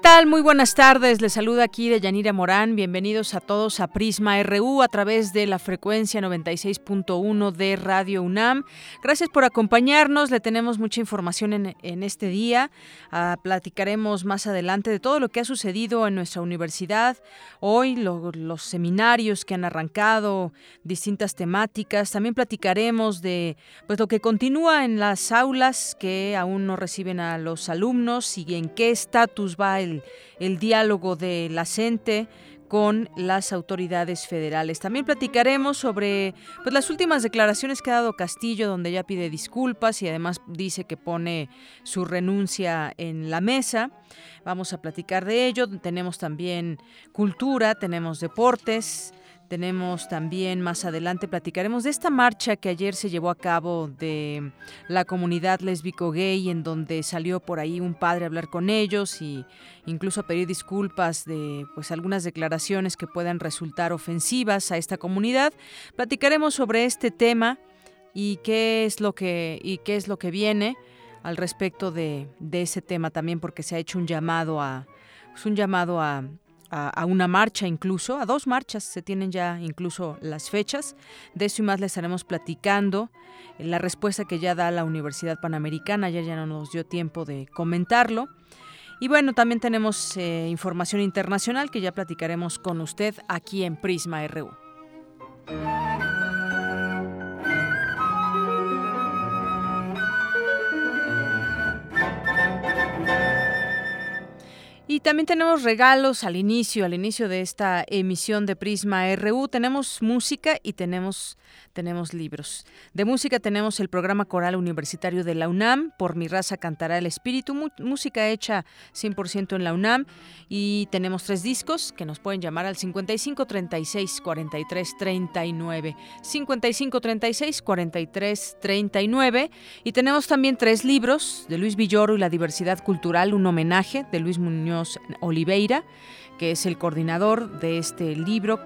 Tal? Muy buenas tardes. Les saluda aquí de Yanira Morán. Bienvenidos a todos a Prisma RU a través de la frecuencia 96.1 de Radio UNAM. Gracias por acompañarnos. Le tenemos mucha información en, este día. Ah, platicaremos más adelante de todo lo que ha sucedido en nuestra universidad. Hoy los seminarios que han arrancado, distintas temáticas. También platicaremos de pues, lo que continúa en las aulas que aún no reciben a los alumnos y en qué estatus va el el, diálogo de la CENTE con las autoridades federales. También platicaremos sobre pues, las últimas declaraciones que ha dado Castillo, donde ella pide disculpas y además dice que pone su renuncia en la mesa. Vamos a platicar de ello. Tenemos también cultura, tenemos deportes, tenemos también más adelante, platicaremos de esta marcha que ayer se llevó a cabo de la comunidad lésbico gay, en donde salió por ahí un padre a hablar con ellos y incluso a pedir disculpas de pues algunas declaraciones que puedan resultar ofensivas a esta comunidad. Platicaremos sobre este tema y qué es lo que y qué es lo que viene al respecto de, de ese tema también, porque se ha hecho un llamado a pues, un llamado a, a, una marcha incluso, a dos marchas, se tienen ya incluso las fechas. De eso y más le estaremos platicando. La respuesta que ya da la Universidad Panamericana, ya, ya no nos dio tiempo de comentarlo. Y bueno, también tenemos eh, información internacional que ya platicaremos con usted aquí en Prisma RU. Y también tenemos regalos al inicio, al inicio de esta emisión de Prisma RU. Tenemos música y tenemos, tenemos libros. De música tenemos el programa coral universitario de la UNAM, Por mi raza cantará el espíritu, música hecha 100% en la UNAM. Y tenemos tres discos que nos pueden llamar al 55 36 43 39. 55 36 43 39. Y tenemos también tres libros de Luis Villoro y la diversidad cultural, un homenaje de Luis Muñoz Oliveira, que es el coordinador de este libro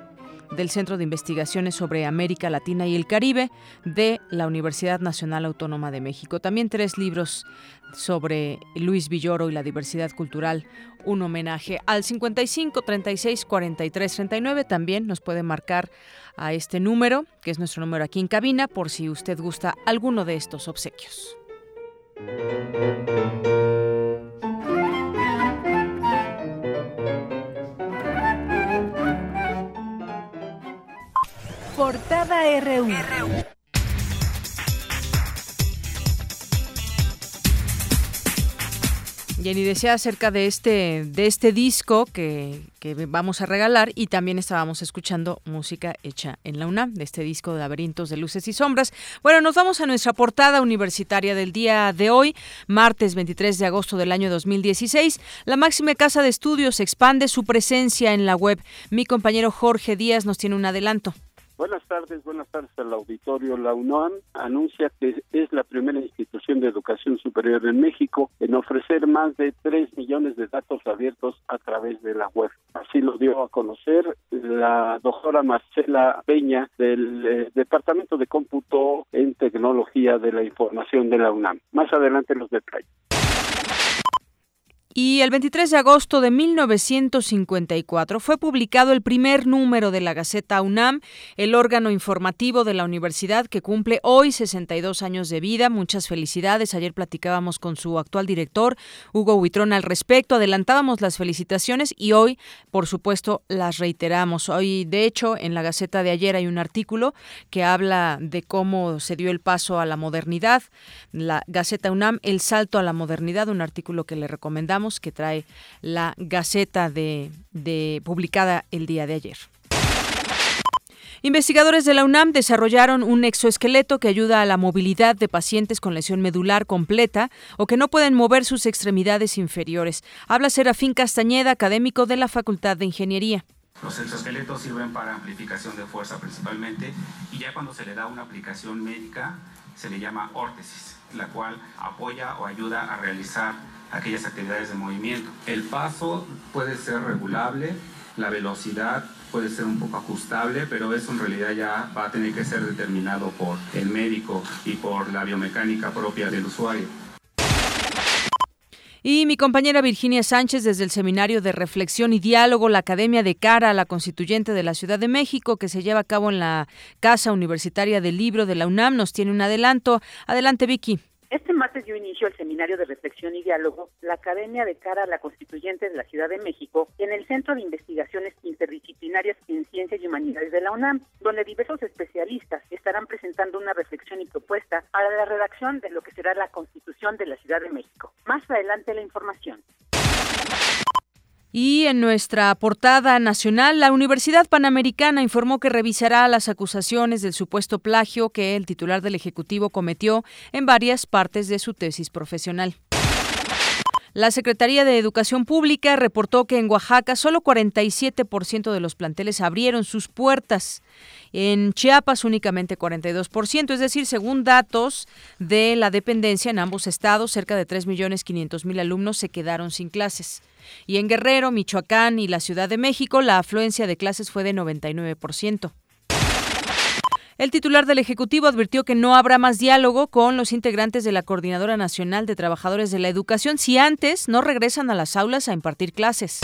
del Centro de Investigaciones sobre América Latina y el Caribe de la Universidad Nacional Autónoma de México. También tres libros sobre Luis Villoro y la diversidad cultural, un homenaje al 55 36 43 39. También nos puede marcar a este número, que es nuestro número aquí en cabina, por si usted gusta alguno de estos obsequios. Portada RU. Jenny decía acerca de este, de este disco que, que, vamos a regalar y también estábamos escuchando música hecha en la UNAM, de este disco de Laberintos de Luces y Sombras. Bueno, nos vamos a nuestra portada universitaria del día de hoy, martes 23 de agosto del año 2016. La máxima casa de estudios expande su presencia en la web. Mi compañero Jorge Díaz nos tiene un adelanto. Buenas tardes, buenas tardes al auditorio. La UNAM anuncia que es la primera institución de educación superior en México en ofrecer más de 3 millones de datos abiertos a través de la web. Así lo dio a conocer la doctora Marcela Peña del eh, Departamento de Cómputo en Tecnología de la Información de la UNAM. Más adelante los detalles. Y el 23 de agosto de 1954 fue publicado el primer número de la Gaceta UNAM, el órgano informativo de la universidad que cumple hoy 62 años de vida. Muchas felicidades. Ayer platicábamos con su actual director, Hugo Huitrón, al respecto. Adelantábamos las felicitaciones y hoy, por supuesto, las reiteramos. Hoy, de hecho, en la Gaceta de ayer hay un artículo que habla de cómo se dio el paso a la modernidad. La Gaceta UNAM, el salto a la modernidad, un artículo que le recomendamos que trae la Gaceta de, de publicada el día de ayer. Investigadores de la UNAM desarrollaron un exoesqueleto que ayuda a la movilidad de pacientes con lesión medular completa o que no pueden mover sus extremidades inferiores. Habla Serafín Castañeda, académico de la Facultad de Ingeniería. Los exoesqueletos sirven para amplificación de fuerza principalmente y ya cuando se le da una aplicación médica se le llama órtesis, la cual apoya o ayuda a realizar aquellas actividades de movimiento. El paso puede ser regulable, la velocidad puede ser un poco ajustable, pero eso en realidad ya va a tener que ser determinado por el médico y por la biomecánica propia del usuario. Y mi compañera Virginia Sánchez desde el Seminario de Reflexión y Diálogo, la Academia de Cara a la Constituyente de la Ciudad de México, que se lleva a cabo en la Casa Universitaria del Libro de la UNAM, nos tiene un adelanto. Adelante, Vicky. Este martes dio inicio el seminario de reflexión y diálogo, la Academia de Cara a la Constituyente de la Ciudad de México, en el Centro de Investigaciones Interdisciplinarias en Ciencias y Humanidades de la UNAM, donde diversos especialistas estarán presentando una reflexión y propuesta para la redacción de lo que será la Constitución de la Ciudad de México. Más adelante la información. Y en nuestra portada nacional, la Universidad Panamericana informó que revisará las acusaciones del supuesto plagio que el titular del Ejecutivo cometió en varias partes de su tesis profesional. La Secretaría de Educación Pública reportó que en Oaxaca solo 47% de los planteles abrieron sus puertas. En Chiapas únicamente 42%, es decir, según datos de la dependencia en ambos estados, cerca de 3.500.000 alumnos se quedaron sin clases. Y en Guerrero, Michoacán y la Ciudad de México, la afluencia de clases fue de 99%. El titular del Ejecutivo advirtió que no habrá más diálogo con los integrantes de la Coordinadora Nacional de Trabajadores de la Educación si antes no regresan a las aulas a impartir clases.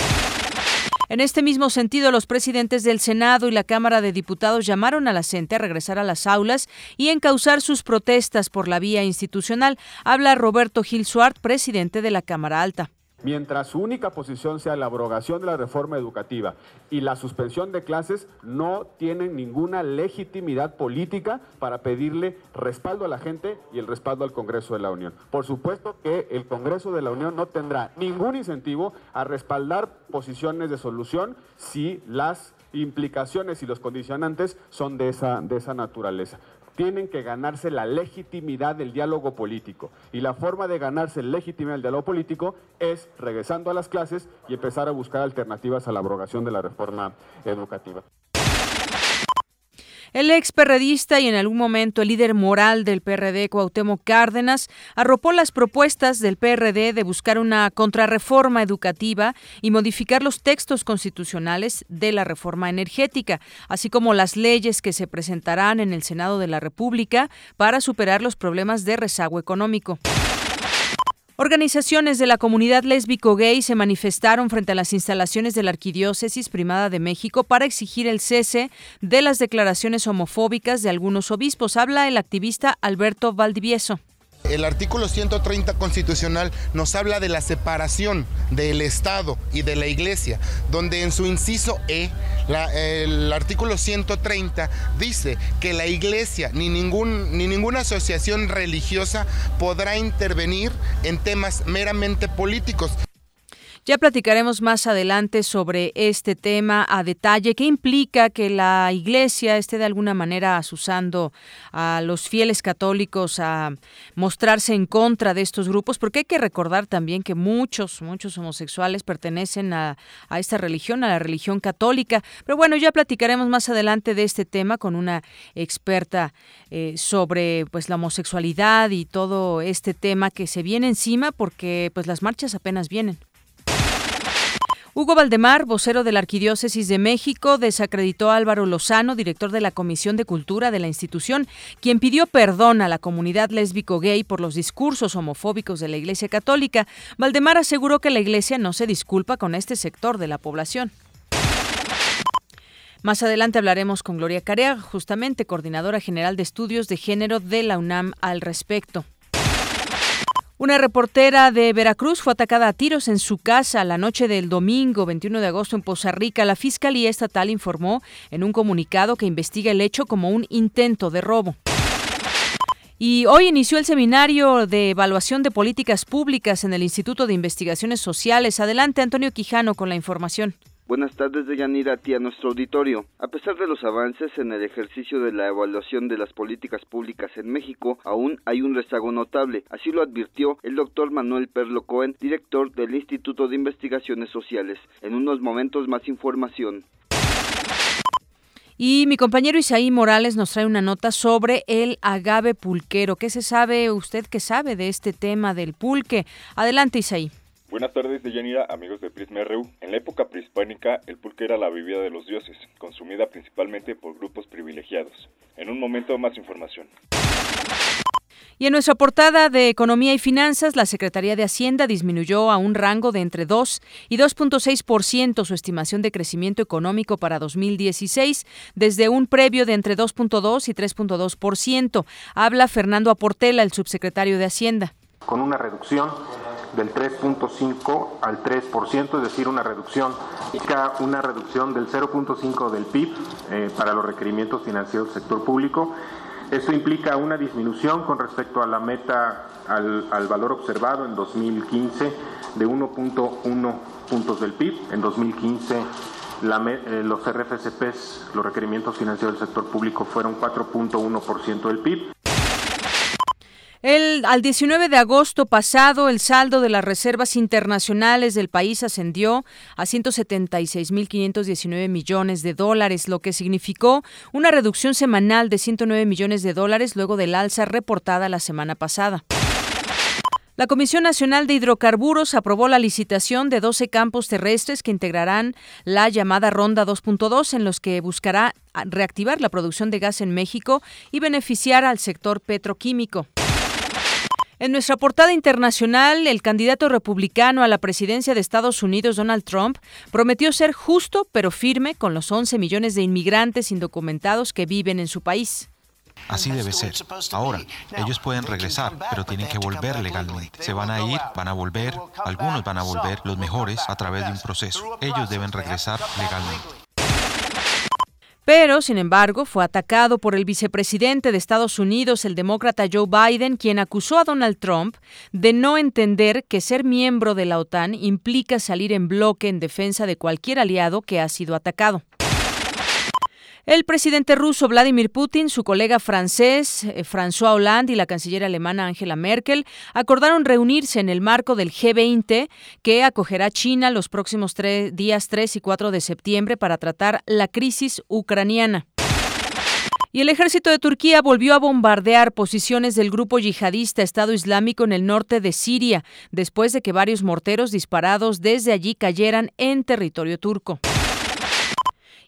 En este mismo sentido, los presidentes del Senado y la Cámara de Diputados llamaron a la CENTE a regresar a las aulas y encauzar sus protestas por la vía institucional. Habla Roberto Gil Suart, presidente de la Cámara Alta. Mientras su única posición sea la abrogación de la reforma educativa y la suspensión de clases, no tienen ninguna legitimidad política para pedirle respaldo a la gente y el respaldo al Congreso de la Unión. Por supuesto que el Congreso de la Unión no tendrá ningún incentivo a respaldar posiciones de solución si las implicaciones y los condicionantes son de esa, de esa naturaleza tienen que ganarse la legitimidad del diálogo político. Y la forma de ganarse legitimidad del diálogo político es regresando a las clases y empezar a buscar alternativas a la abrogación de la reforma educativa. El ex perredista y en algún momento el líder moral del PRD, Cuauhtémoc Cárdenas, arropó las propuestas del PRD de buscar una contrarreforma educativa y modificar los textos constitucionales de la reforma energética, así como las leyes que se presentarán en el Senado de la República para superar los problemas de rezago económico. Organizaciones de la comunidad lésbico-gay se manifestaron frente a las instalaciones de la Arquidiócesis Primada de México para exigir el cese de las declaraciones homofóbicas de algunos obispos. Habla el activista Alberto Valdivieso. El artículo 130 constitucional nos habla de la separación del Estado y de la Iglesia, donde en su inciso E, el artículo 130 dice que la Iglesia ni, ningún, ni ninguna asociación religiosa podrá intervenir en temas meramente políticos. Ya platicaremos más adelante sobre este tema a detalle, qué implica que la Iglesia esté de alguna manera asusando a los fieles católicos a mostrarse en contra de estos grupos, porque hay que recordar también que muchos, muchos homosexuales pertenecen a, esta religión, a la religión católica. Pero bueno, ya platicaremos más adelante de este tema con una experta eh, sobre pues la homosexualidad y todo este tema que se viene encima porque pues las marchas apenas vienen. Hugo Valdemar, vocero de la Arquidiócesis de México, desacreditó a Álvaro Lozano, director de la Comisión de Cultura de la institución, quien pidió perdón a la comunidad lésbico-gay por los discursos homofóbicos de la Iglesia Católica. Valdemar aseguró que la Iglesia no se disculpa con este sector de la población. Más adelante hablaremos con Gloria Carea, justamente coordinadora general de estudios de género de la UNAM al respecto. Una reportera de Veracruz fue atacada a tiros en su casa la noche del domingo 21 de agosto en Poza Rica. La Fiscalía Estatal informó en un comunicado que investiga el hecho como un intento de robo. Y hoy inició el seminario de evaluación de políticas públicas en el Instituto de Investigaciones Sociales. Adelante, Antonio Quijano, con la información. Buenas tardes de Yanira a ti a nuestro auditorio. A pesar de los avances en el ejercicio de la evaluación de las políticas públicas en México, aún hay un rezago notable. Así lo advirtió el doctor Manuel Perlo Cohen, director del Instituto de Investigaciones Sociales. En unos momentos más información. Y mi compañero Isaí Morales nos trae una nota sobre el agave pulquero. ¿Qué se sabe usted que sabe de este tema del pulque? Adelante, Isaí. Buenas tardes, Deyanira, amigos de Prisma RU. En la época prehispánica, el pulque era la bebida de los dioses, consumida principalmente por grupos privilegiados. En un momento, más información. Y en nuestra portada de Economía y Finanzas, la Secretaría de Hacienda disminuyó a un rango de entre 2 y 2.6% su estimación de crecimiento económico para 2016, desde un previo de entre 2.2 y 3.2%. Habla Fernando Aportela, el subsecretario de Hacienda. Con una reducción del 3.5 al 3%, es decir, una reducción, una reducción del 0.5 del PIB eh, para los requerimientos financieros del sector público. Esto implica una disminución con respecto a la meta, al, al valor observado en 2015 de 1.1 puntos del PIB. En 2015 la, eh, los RFCPs, los requerimientos financieros del sector público, fueron 4.1% del PIB. El, al 19 de agosto pasado, el saldo de las reservas internacionales del país ascendió a 176.519 millones de dólares, lo que significó una reducción semanal de 109 millones de dólares luego del alza reportada la semana pasada. La Comisión Nacional de Hidrocarburos aprobó la licitación de 12 campos terrestres que integrarán la llamada Ronda 2.2 en los que buscará reactivar la producción de gas en México y beneficiar al sector petroquímico. En nuestra portada internacional, el candidato republicano a la presidencia de Estados Unidos, Donald Trump, prometió ser justo pero firme con los 11 millones de inmigrantes indocumentados que viven en su país. Así debe ser. Ahora, ellos pueden regresar, pero tienen que volver legalmente. Se van a ir, van a volver, algunos van a volver, los mejores, a través de un proceso. Ellos deben regresar legalmente pero, sin embargo, fue atacado por el vicepresidente de Estados Unidos, el demócrata Joe Biden, quien acusó a Donald Trump de no entender que ser miembro de la OTAN implica salir en bloque en defensa de cualquier aliado que ha sido atacado. El presidente ruso Vladimir Putin, su colega francés eh, François Hollande y la canciller alemana Angela Merkel acordaron reunirse en el marco del G20 que acogerá China los próximos días 3 y 4 de septiembre para tratar la crisis ucraniana. Y el ejército de Turquía volvió a bombardear posiciones del grupo yihadista Estado Islámico en el norte de Siria, después de que varios morteros disparados desde allí cayeran en territorio turco.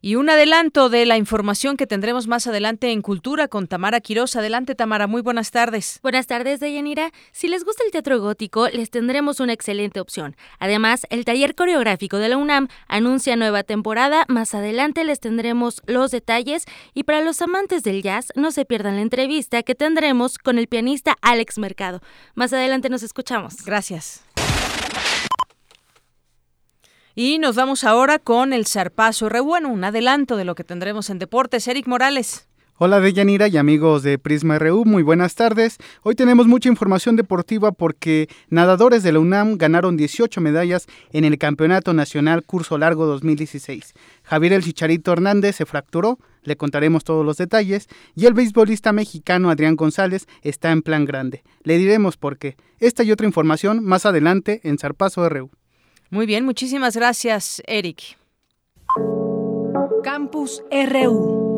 Y un adelanto de la información que tendremos más adelante en Cultura con Tamara Quiroz. Adelante, Tamara, muy buenas tardes. Buenas tardes, Deyanira. Si les gusta el teatro gótico, les tendremos una excelente opción. Además, el taller coreográfico de la UNAM anuncia nueva temporada. Más adelante les tendremos los detalles. Y para los amantes del jazz, no se pierdan la entrevista que tendremos con el pianista Alex Mercado. Más adelante nos escuchamos. Gracias. Y nos vamos ahora con el Zarpazo Re bueno, un adelanto de lo que tendremos en deportes. Eric Morales. Hola Deyanira y amigos de Prisma RU, muy buenas tardes. Hoy tenemos mucha información deportiva porque nadadores de la UNAM ganaron 18 medallas en el Campeonato Nacional Curso Largo 2016. Javier El Chicharito Hernández se fracturó, le contaremos todos los detalles, y el beisbolista mexicano Adrián González está en plan grande. Le diremos por qué. Esta y otra información más adelante en Zarpazo RU. Muy bien, muchísimas gracias, Eric. Campus RU.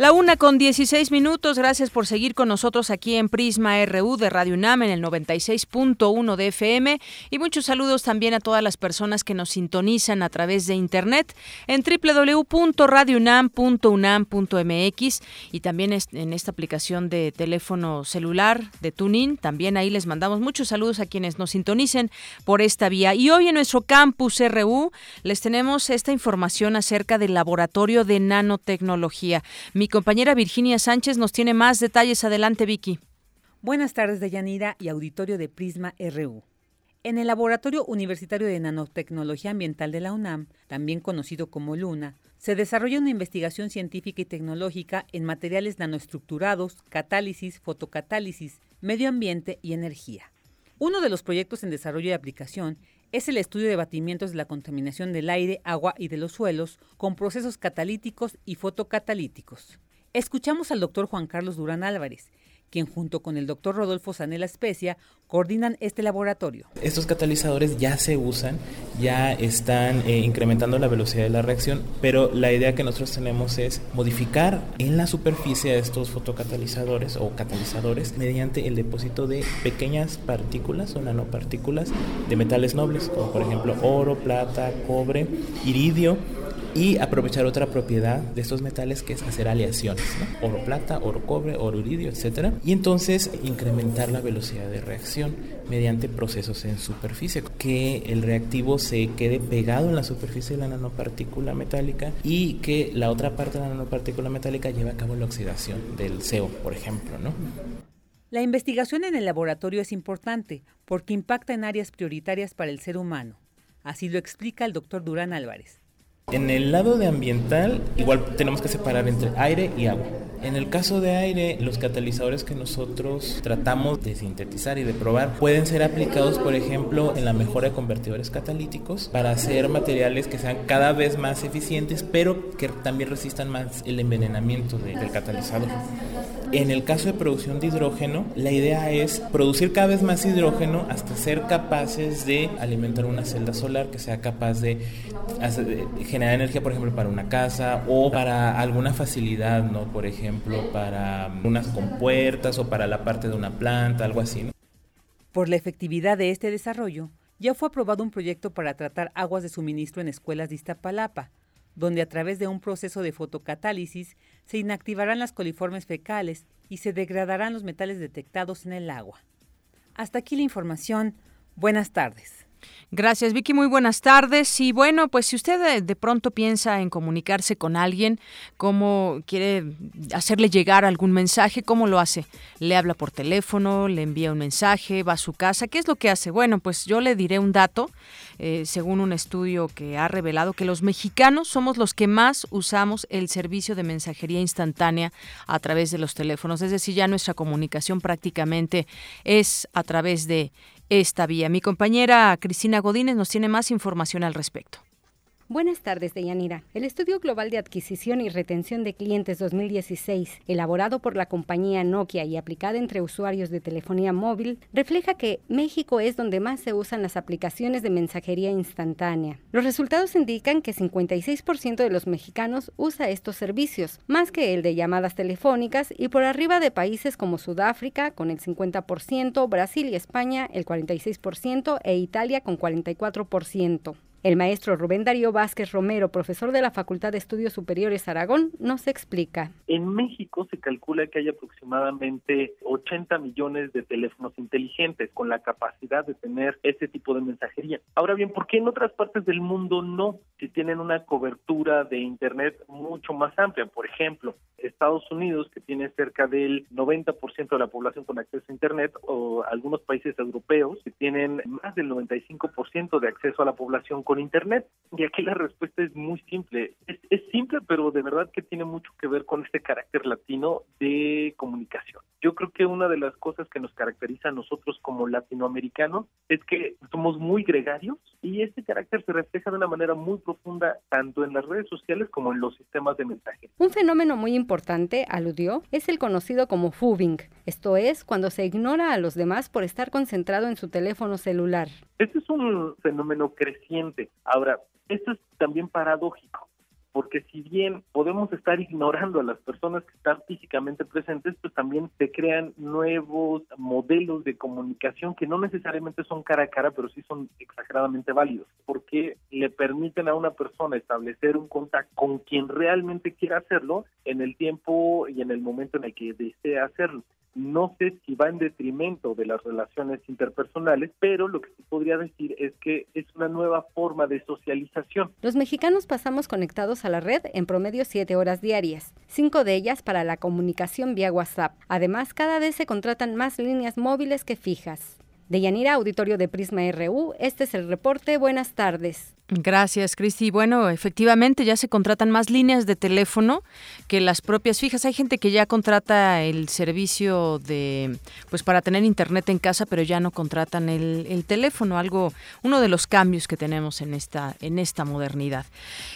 La una con 16 minutos. Gracias por seguir con nosotros aquí en Prisma RU de Radio UNAM en el 96.1 de FM. Y muchos saludos también a todas las personas que nos sintonizan a través de internet en www.radiounam.unam.mx y también en esta aplicación de teléfono celular de Tunin. También ahí les mandamos muchos saludos a quienes nos sintonicen por esta vía. Y hoy en nuestro campus RU les tenemos esta información acerca del laboratorio de nanotecnología. Compañera Virginia Sánchez nos tiene más detalles. Adelante, Vicky. Buenas tardes, Deyanira y auditorio de Prisma RU. En el Laboratorio Universitario de Nanotecnología Ambiental de la UNAM, también conocido como LUNA, se desarrolla una investigación científica y tecnológica en materiales nanoestructurados, catálisis, fotocatálisis, medio ambiente y energía. Uno de los proyectos en desarrollo y aplicación es el estudio de batimientos de la contaminación del aire, agua y de los suelos con procesos catalíticos y fotocatalíticos. Escuchamos al doctor Juan Carlos Durán Álvarez, quien junto con el doctor Rodolfo Sanela Especia coordinan este laboratorio. Estos catalizadores ya se usan, ya están eh, incrementando la velocidad de la reacción, pero la idea que nosotros tenemos es modificar en la superficie de estos fotocatalizadores o catalizadores mediante el depósito de pequeñas partículas o nanopartículas de metales nobles, como por ejemplo oro, plata, cobre, iridio y aprovechar otra propiedad de estos metales que es hacer aleaciones, oro plata, oro cobre, oro iridio, etcétera, y entonces incrementar la velocidad de reacción mediante procesos en superficie, que el reactivo se quede pegado en la superficie de la nanopartícula metálica y que la otra parte de la nanopartícula metálica lleve a cabo la oxidación del CO, por ejemplo, ¿no? La investigación en el laboratorio es importante porque impacta en áreas prioritarias para el ser humano. Así lo explica el doctor Durán Álvarez. En el lado de ambiental, igual tenemos que separar entre aire y agua. En el caso de aire, los catalizadores que nosotros tratamos de sintetizar y de probar pueden ser aplicados, por ejemplo, en la mejora de convertidores catalíticos para hacer materiales que sean cada vez más eficientes, pero que también resistan más el envenenamiento del catalizador. En el caso de producción de hidrógeno, la idea es producir cada vez más hidrógeno hasta ser capaces de alimentar una celda solar que sea capaz de, generar energía, por ejemplo, para una casa o para alguna facilidad, ¿no? Por ejemplo, para unas compuertas o para la parte de una planta, algo así. Por la efectividad de este desarrollo, ya fue aprobado un proyecto para tratar aguas de suministro en escuelas de Iztapalapa, donde a través de un proceso de fotocatálisis se inactivarán las coliformes fecales y se degradarán los metales detectados en el agua. Hasta aquí la información. Buenas tardes. Gracias, Vicky. Muy buenas tardes. Y bueno, pues si usted de, pronto piensa en comunicarse con alguien, cómo quiere hacerle llegar algún mensaje, ¿cómo lo hace? ¿Le habla por teléfono? ¿Le envía un mensaje? ¿Va a su casa? ¿Qué es lo que hace? Bueno, pues yo le diré un dato, eh, según un estudio que ha revelado que los mexicanos somos los que más usamos el servicio de mensajería instantánea a través de los teléfonos. Es decir, ya nuestra comunicación prácticamente es a través de esta vía. Mi compañera Cristina Godínez nos tiene más información al respecto. Buenas tardes, Deyanira. El Estudio Global de Adquisición y Retención de Clientes 2016, elaborado por la compañía Nokia y aplicado entre usuarios de telefonía móvil, refleja que México es donde más se usan las aplicaciones de mensajería instantánea. Los resultados indican que 56% de los mexicanos usa estos servicios, más que el de llamadas telefónicas y por arriba de países como Sudáfrica con el 50%, Brasil y España el 46% e Italia con 44%. El maestro Rubén Darío Vázquez Romero, profesor de la Facultad de Estudios Superiores Aragón, nos explica. En México se calcula que hay aproximadamente 80 millones de teléfonos inteligentes con la capacidad de tener ese tipo de mensajería. Ahora bien, ¿por qué en otras partes del mundo no? Si tienen una cobertura de Internet mucho más amplia. Por ejemplo, Estados Unidos, que tiene cerca del 90% de la población con acceso a Internet, o algunos países europeos, que tienen más del 95% de acceso a la población con Internet. Y aquí la respuesta es muy simple. Es, es simple, pero de verdad que tiene mucho que ver con este carácter latino de comunicación. Yo creo que una de las cosas que nos caracteriza a nosotros como latinoamericanos es que somos muy gregarios y este carácter se refleja de una manera muy profunda tanto en las redes sociales como en los sistemas de mensaje. Un fenómeno muy importante, aludió, es el conocido como fubing, esto es cuando se ignora a los demás por estar concentrado en su teléfono celular. Este es un fenómeno creciente. Ahora, esto es también paradójico porque si bien podemos estar ignorando a las personas que están físicamente presentes, pues también se crean nuevos modelos de comunicación que no necesariamente son cara a cara, pero sí son exageradamente válidos, porque le permiten a una persona establecer un contacto con quien realmente quiera hacerlo en el tiempo y en el momento en el que desea hacerlo. No sé si va en detrimento de las relaciones interpersonales, pero lo que se podría decir es que es una nueva forma de socialización. Los mexicanos pasamos conectados a la red en promedio siete horas diarias, cinco de ellas para la comunicación vía WhatsApp. Además, cada vez se contratan más líneas móviles que fijas. De Yanira, auditorio de Prisma RU, este es el reporte. Buenas tardes. Gracias, Cristi. Bueno, efectivamente ya se contratan más líneas de teléfono que las propias fijas. Hay gente que ya contrata el servicio de, pues para tener internet en casa, pero ya no contratan el, teléfono. Algo, uno de los cambios que tenemos en esta, en esta modernidad.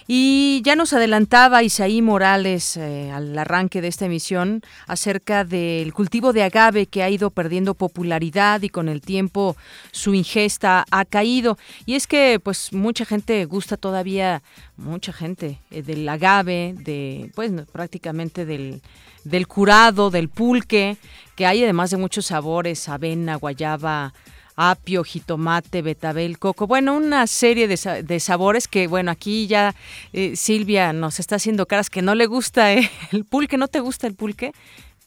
Y ya nos adelantaba Isaí Morales eh, al arranque de esta emisión acerca del cultivo de agave que ha ido perdiendo popularidad y con el tiempo su ingesta ha caído. Y es que, pues, mucha gente gusta todavía, mucha gente, eh, del agave, de, pues prácticamente del, del curado, del pulque, que hay además de muchos sabores, avena, guayaba, apio, jitomate, betabel, coco, bueno, una serie de, sabores que, bueno, aquí ya eh, Silvia nos está haciendo caras que no le gusta eh, el pulque, ¿no te gusta el pulque?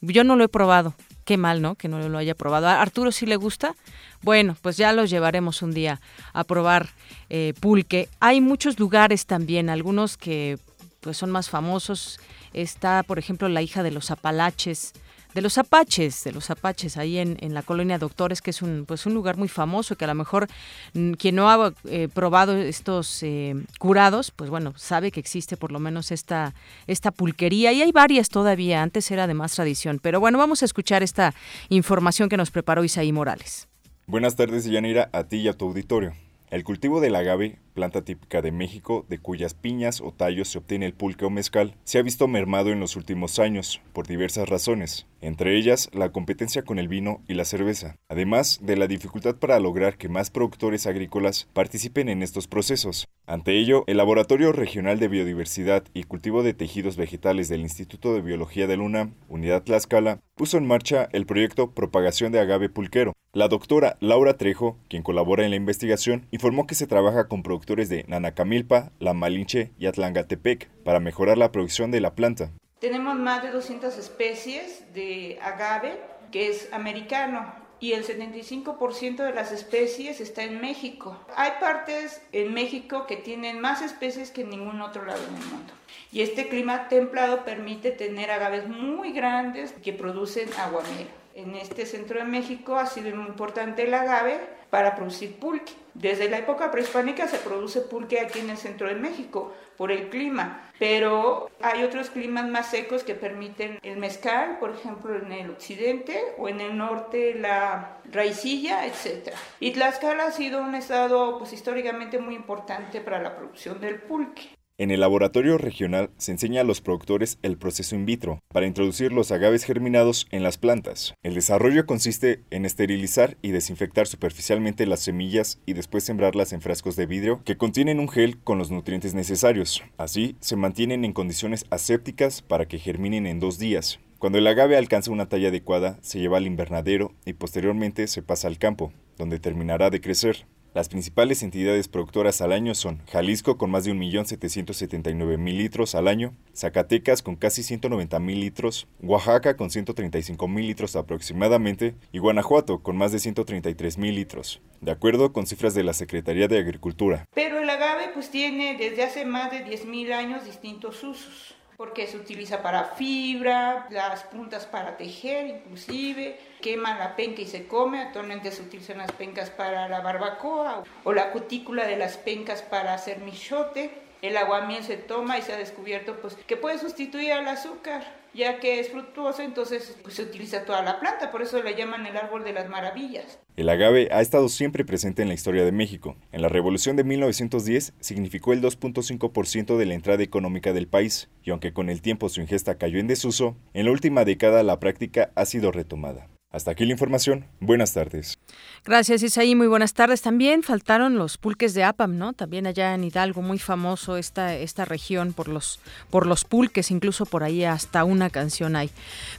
Yo no lo he probado, qué mal, ¿no? Que no lo haya probado. ¿A Arturo sí le gusta? Bueno, pues ya los llevaremos un día a probar eh, pulque. Hay muchos lugares también, algunos que pues son más famosos. Está, por ejemplo, la hija de los Apalaches, de los apaches, de los apaches ahí en, en, la colonia Doctores, que es un pues un lugar muy famoso que a lo mejor mm, quien no ha eh, probado estos eh, curados, pues bueno, sabe que existe por lo menos esta esta pulquería y hay varias todavía, antes era de más tradición, pero bueno, vamos a escuchar esta información que nos preparó Isaí Morales. Buenas tardes, Yanira, a ti y a tu auditorio. El cultivo del agave, planta típica de México, de cuyas piñas o tallos se obtiene el pulque o mezcal, se ha visto mermado en los últimos años, por diversas razones, entre ellas la competencia con el vino y la cerveza, además de la dificultad para lograr que más productores agrícolas participen en estos procesos. Ante ello, el Laboratorio Regional de Biodiversidad y Cultivo de Tejidos Vegetales del Instituto de Biología de Luna, Unidad Tlaxcala, puso en marcha el proyecto Propagación de Agave Pulquero. La doctora Laura Trejo, quien colabora en la investigación, informó que se trabaja con productores de Nanacamilpa, La Malinche y Atlangatepec para mejorar la producción de la planta. Tenemos más de 200 especies de agave que es americano y el 75% de las especies está en México. Hay partes en México que tienen más especies que en ningún otro lado en el mundo. Y este clima templado permite tener agaves muy grandes que producen aguamiel. En este centro de México ha sido muy importante el agave para producir pulque. Desde la época prehispánica se produce pulque aquí en el centro de México por el clima, pero hay otros climas más secos que permiten el mezcal, por ejemplo en el occidente o en el norte la raicilla, etc. Y Tlaxcala ha sido un estado pues históricamente muy importante para la producción del pulque. En el laboratorio regional se enseña a los productores el proceso in vitro para introducir los agaves germinados en las plantas. El desarrollo consiste en esterilizar y desinfectar superficialmente las semillas y después sembrarlas en frascos de vidrio que contienen un gel con los nutrientes necesarios. Así se mantienen en condiciones asépticas para que germinen en dos días. Cuando el agave alcanza una talla adecuada, se lleva al invernadero y posteriormente se pasa al campo, donde terminará de crecer. Las principales entidades productoras al año son Jalisco con más de 1.779.000 litros al año, Zacatecas con casi 190.000 litros, Oaxaca con 135.000 litros aproximadamente y Guanajuato con más de 133.000 litros, de acuerdo con cifras de la Secretaría de Agricultura. Pero el agave pues tiene desde hace más de 10.000 años distintos usos porque se utiliza para fibra, las puntas para tejer inclusive, quema la penca y se come, actualmente se utilizan las pencas para la barbacoa o la cutícula de las pencas para hacer michote, el aguamiel se toma y se ha descubierto pues que puede sustituir al azúcar ya que es fructuoso, entonces pues, se utiliza toda la planta, por eso le llaman el árbol de las maravillas. El agave ha estado siempre presente en la historia de México. En la Revolución de 1910 significó el 2.5% de la entrada económica del país, y aunque con el tiempo su ingesta cayó en desuso, en la última década la práctica ha sido retomada. Hasta aquí la información. Buenas tardes. Gracias, Isaí. Muy buenas tardes. También faltaron los pulques de Apam, ¿no? También allá en Hidalgo, muy famoso esta, esta región por los, por los pulques, incluso por ahí hasta una canción hay.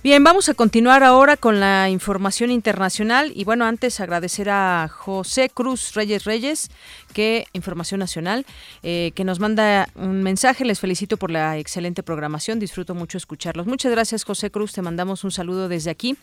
Bien, vamos a continuar ahora con la información internacional. Y bueno, antes agradecer a José Cruz Reyes Reyes, que Información Nacional, eh, que nos manda un mensaje. Les felicito por la excelente programación. Disfruto mucho escucharlos. Muchas gracias, José Cruz. Te mandamos un saludo desde aquí.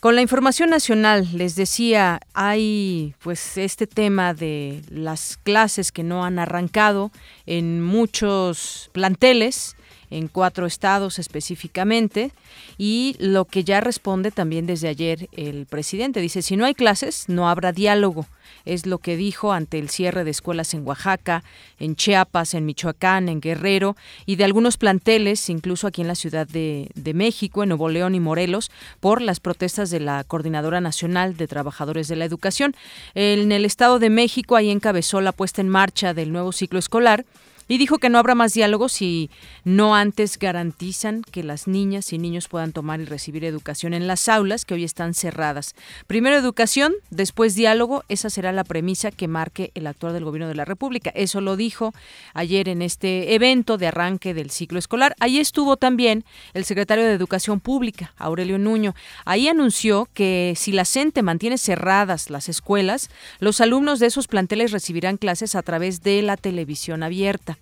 Con la información nacional, les decía, hay pues este tema de las clases que no han arrancado en muchos planteles en cuatro estados específicamente, y lo que ya responde también desde ayer el presidente. Dice, si no hay clases, no habrá diálogo. Es lo que dijo ante el cierre de escuelas en Oaxaca, en Chiapas, en Michoacán, en Guerrero y de algunos planteles, incluso aquí en la Ciudad de, México, en Nuevo León y Morelos, por las protestas de la Coordinadora Nacional de Trabajadores de la Educación. En el Estado de México, ahí encabezó la puesta en marcha del nuevo ciclo escolar y dijo que no habrá más diálogo si no antes garantizan que las niñas y niños puedan tomar y recibir educación en las aulas que hoy están cerradas. Primero educación, después diálogo, esa será la premisa que marque el actual del gobierno de la República. Eso lo dijo ayer en este evento de arranque del ciclo escolar. Ahí estuvo también el secretario de Educación Pública, Aurelio Nuño. Ahí anunció que si la CENTE mantiene cerradas las escuelas, los alumnos de esos planteles recibirán clases a través de la televisión abierta.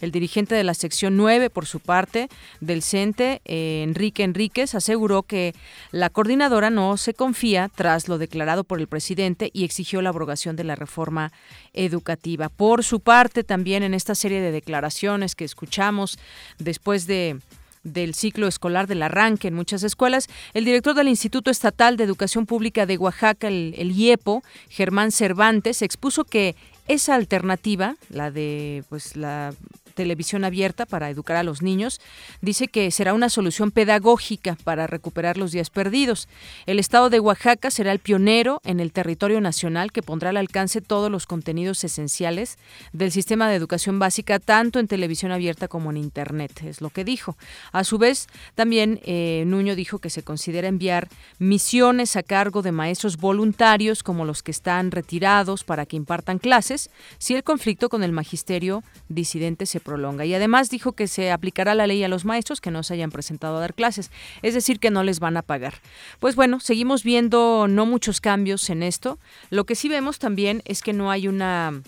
El dirigente de la sección 9, por su parte, del CENTE, eh, Enrique Enríquez, aseguró que la coordinadora no se confía tras lo declarado por el presidente y exigió la abrogación de la reforma educativa. Por su parte, también en esta serie de declaraciones que escuchamos después de del ciclo escolar del arranque en muchas escuelas, el director del Instituto Estatal de Educación Pública de Oaxaca, el, el IEPO, Germán Cervantes, expuso que esa alternativa, la de pues la televisión abierta para educar a los niños, dice que será una solución pedagógica para recuperar los días perdidos. El estado de Oaxaca será el pionero en el territorio nacional que pondrá al alcance todos los contenidos esenciales del sistema de educación básica, tanto en televisión abierta como en Internet, es lo que dijo. A su vez, también eh, Nuño dijo que se considera enviar misiones a cargo de maestros voluntarios como los que están retirados para que impartan clases si el conflicto con el magisterio disidente se prolonga. Y además dijo que se aplicará la ley a los maestros que no se hayan presentado a dar clases, es decir, que no les van a pagar. Pues bueno, seguimos viendo no muchos cambios en esto. Lo que sí vemos también es que no hay una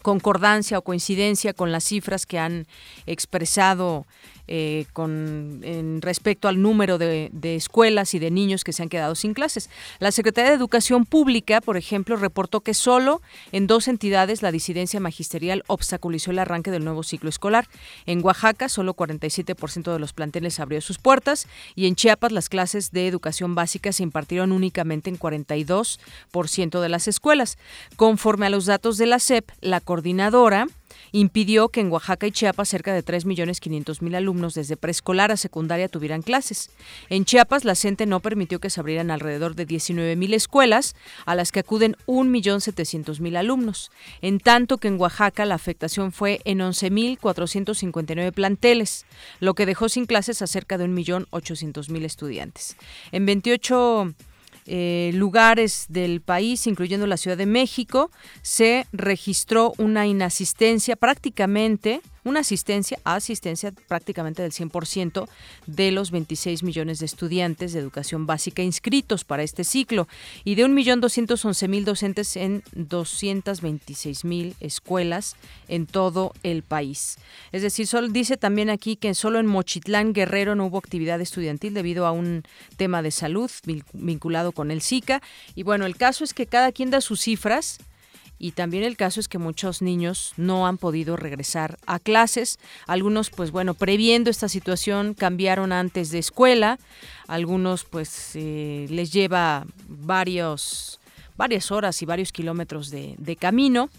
concordancia o coincidencia con las cifras que han expresado eh, con en respecto al número de, escuelas y de niños que se han quedado sin clases. La Secretaría de Educación Pública, por ejemplo, reportó que solo en dos entidades la disidencia magisterial obstaculizó el arranque del nuevo ciclo escolar. En Oaxaca, solo 47% de los planteles abrió sus puertas y en Chiapas las clases de educación básica se impartieron únicamente en 42% de las escuelas. Conforme a los datos de la SEP, la coordinadora impidió que en Oaxaca y Chiapas cerca de 3.500.000 alumnos desde preescolar a secundaria tuvieran clases. En Chiapas, la CENTE no permitió que se abrieran alrededor de 19.000 escuelas, a las que acuden 1.700.000 alumnos. En tanto que en Oaxaca la afectación fue en 11.459 planteles, lo que dejó sin clases a cerca de 1.800.000 estudiantes. En 28 eh, lugares del país, incluyendo la Ciudad de México, se registró una inasistencia prácticamente una asistencia, asistencia prácticamente del 100% de los 26 millones de estudiantes de educación básica inscritos para este ciclo y de 1.211.000 docentes en 226.000 escuelas en todo el país. Es decir, solo, dice también aquí que solo en Mochitlán Guerrero no hubo actividad estudiantil debido a un tema de salud vinculado con el Zika. Y bueno, el caso es que cada quien da sus cifras y también el caso es que muchos niños no han podido regresar a clases. Algunos, pues bueno, previendo esta situación, cambiaron antes de escuela. Algunos, pues, eh, les lleva varios, varias horas y varios kilómetros de, de camino.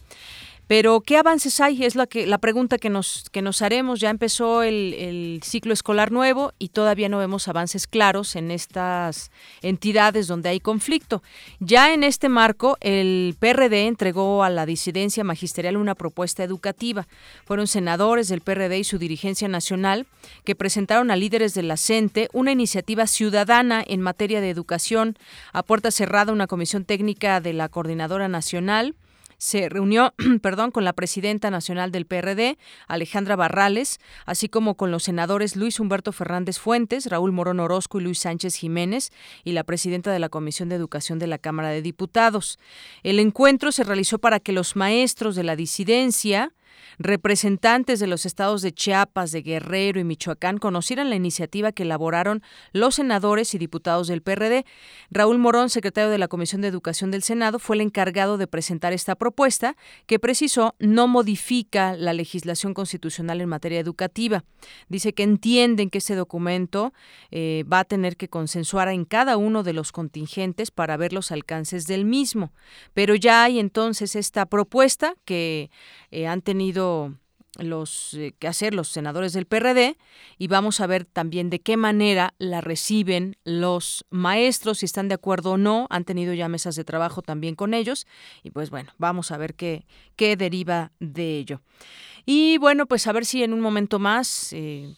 Pero ¿qué avances hay? Es la que la pregunta que nos que nos haremos. Ya empezó el, el ciclo escolar nuevo y todavía no vemos avances claros en estas entidades donde hay conflicto. Ya en este marco, el PRD entregó a la disidencia magisterial una propuesta educativa. Fueron senadores del PRD y su dirigencia nacional que presentaron a líderes de la CENTE una iniciativa ciudadana en materia de educación. A puerta cerrada, una comisión técnica de la Coordinadora Nacional se reunió, perdón, con la presidenta nacional del PRD, Alejandra Barrales, así como con los senadores Luis Humberto Fernández Fuentes, Raúl Morón Orozco y Luis Sánchez Jiménez y la presidenta de la Comisión de Educación de la Cámara de Diputados. El encuentro se realizó para que los maestros de la disidencia representantes de los estados de Chiapas, de Guerrero y Michoacán conocieran la iniciativa que elaboraron los senadores y diputados del PRD. Raúl Morón, secretario de la Comisión de Educación del Senado, fue el encargado de presentar esta propuesta que precisó no modifica la legislación constitucional en materia educativa. Dice que entienden que ese documento eh, va a tener que consensuar en cada uno de los contingentes para ver los alcances del mismo. Pero ya hay entonces esta propuesta que eh, han tenido los eh, que hacer los senadores del PRD y vamos a ver también de qué manera la reciben los maestros si están de acuerdo o no han tenido ya mesas de trabajo también con ellos y pues bueno vamos a ver qué qué deriva de ello y bueno pues a ver si en un momento más eh,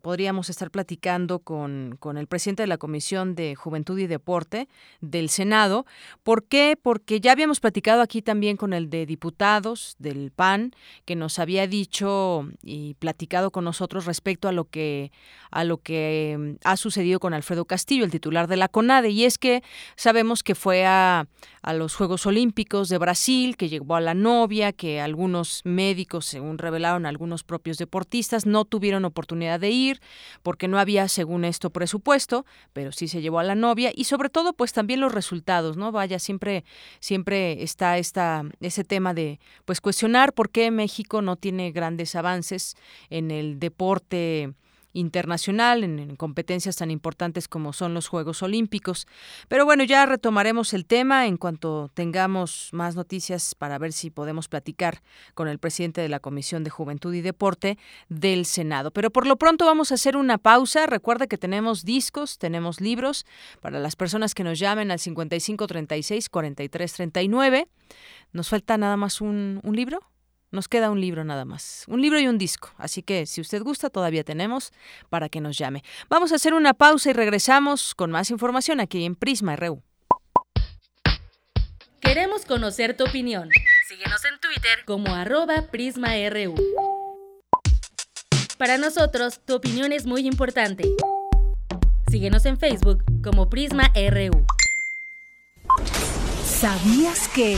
podríamos estar platicando con, con, el presidente de la Comisión de Juventud y Deporte del Senado. ¿Por qué? Porque ya habíamos platicado aquí también con el de diputados del PAN, que nos había dicho y platicado con nosotros respecto a lo que, a lo que ha sucedido con Alfredo Castillo, el titular de la CONADE. Y es que sabemos que fue a, a los Juegos Olímpicos de Brasil, que llegó a la novia, que algunos médicos, según revelaron algunos propios deportistas, no tuvieron oportunidad de ir, porque no había, según esto, presupuesto, pero sí se llevó a la novia y sobre todo, pues también los resultados, ¿no? Vaya, siempre, siempre está esta, ese tema de, pues, cuestionar por qué México no tiene grandes avances en el deporte internacional en, competencias tan importantes como son los Juegos Olímpicos. Pero bueno, ya retomaremos el tema en cuanto tengamos más noticias para ver si podemos platicar con el presidente de la Comisión de Juventud y Deporte del Senado. Pero por lo pronto vamos a hacer una pausa. Recuerde que tenemos discos, tenemos libros para las personas que nos llamen al 5536 4339. Nos falta nada más un, un libro. Nos queda un libro nada más, un libro y un disco, así que si usted gusta todavía tenemos para que nos llame. Vamos a hacer una pausa y regresamos con más información aquí en Prisma RU. Queremos conocer tu opinión. Síguenos en Twitter como arroba PrismaRU. Para nosotros, tu opinión es muy importante. Síguenos en Facebook como Prisma RU. ¿Sabías que...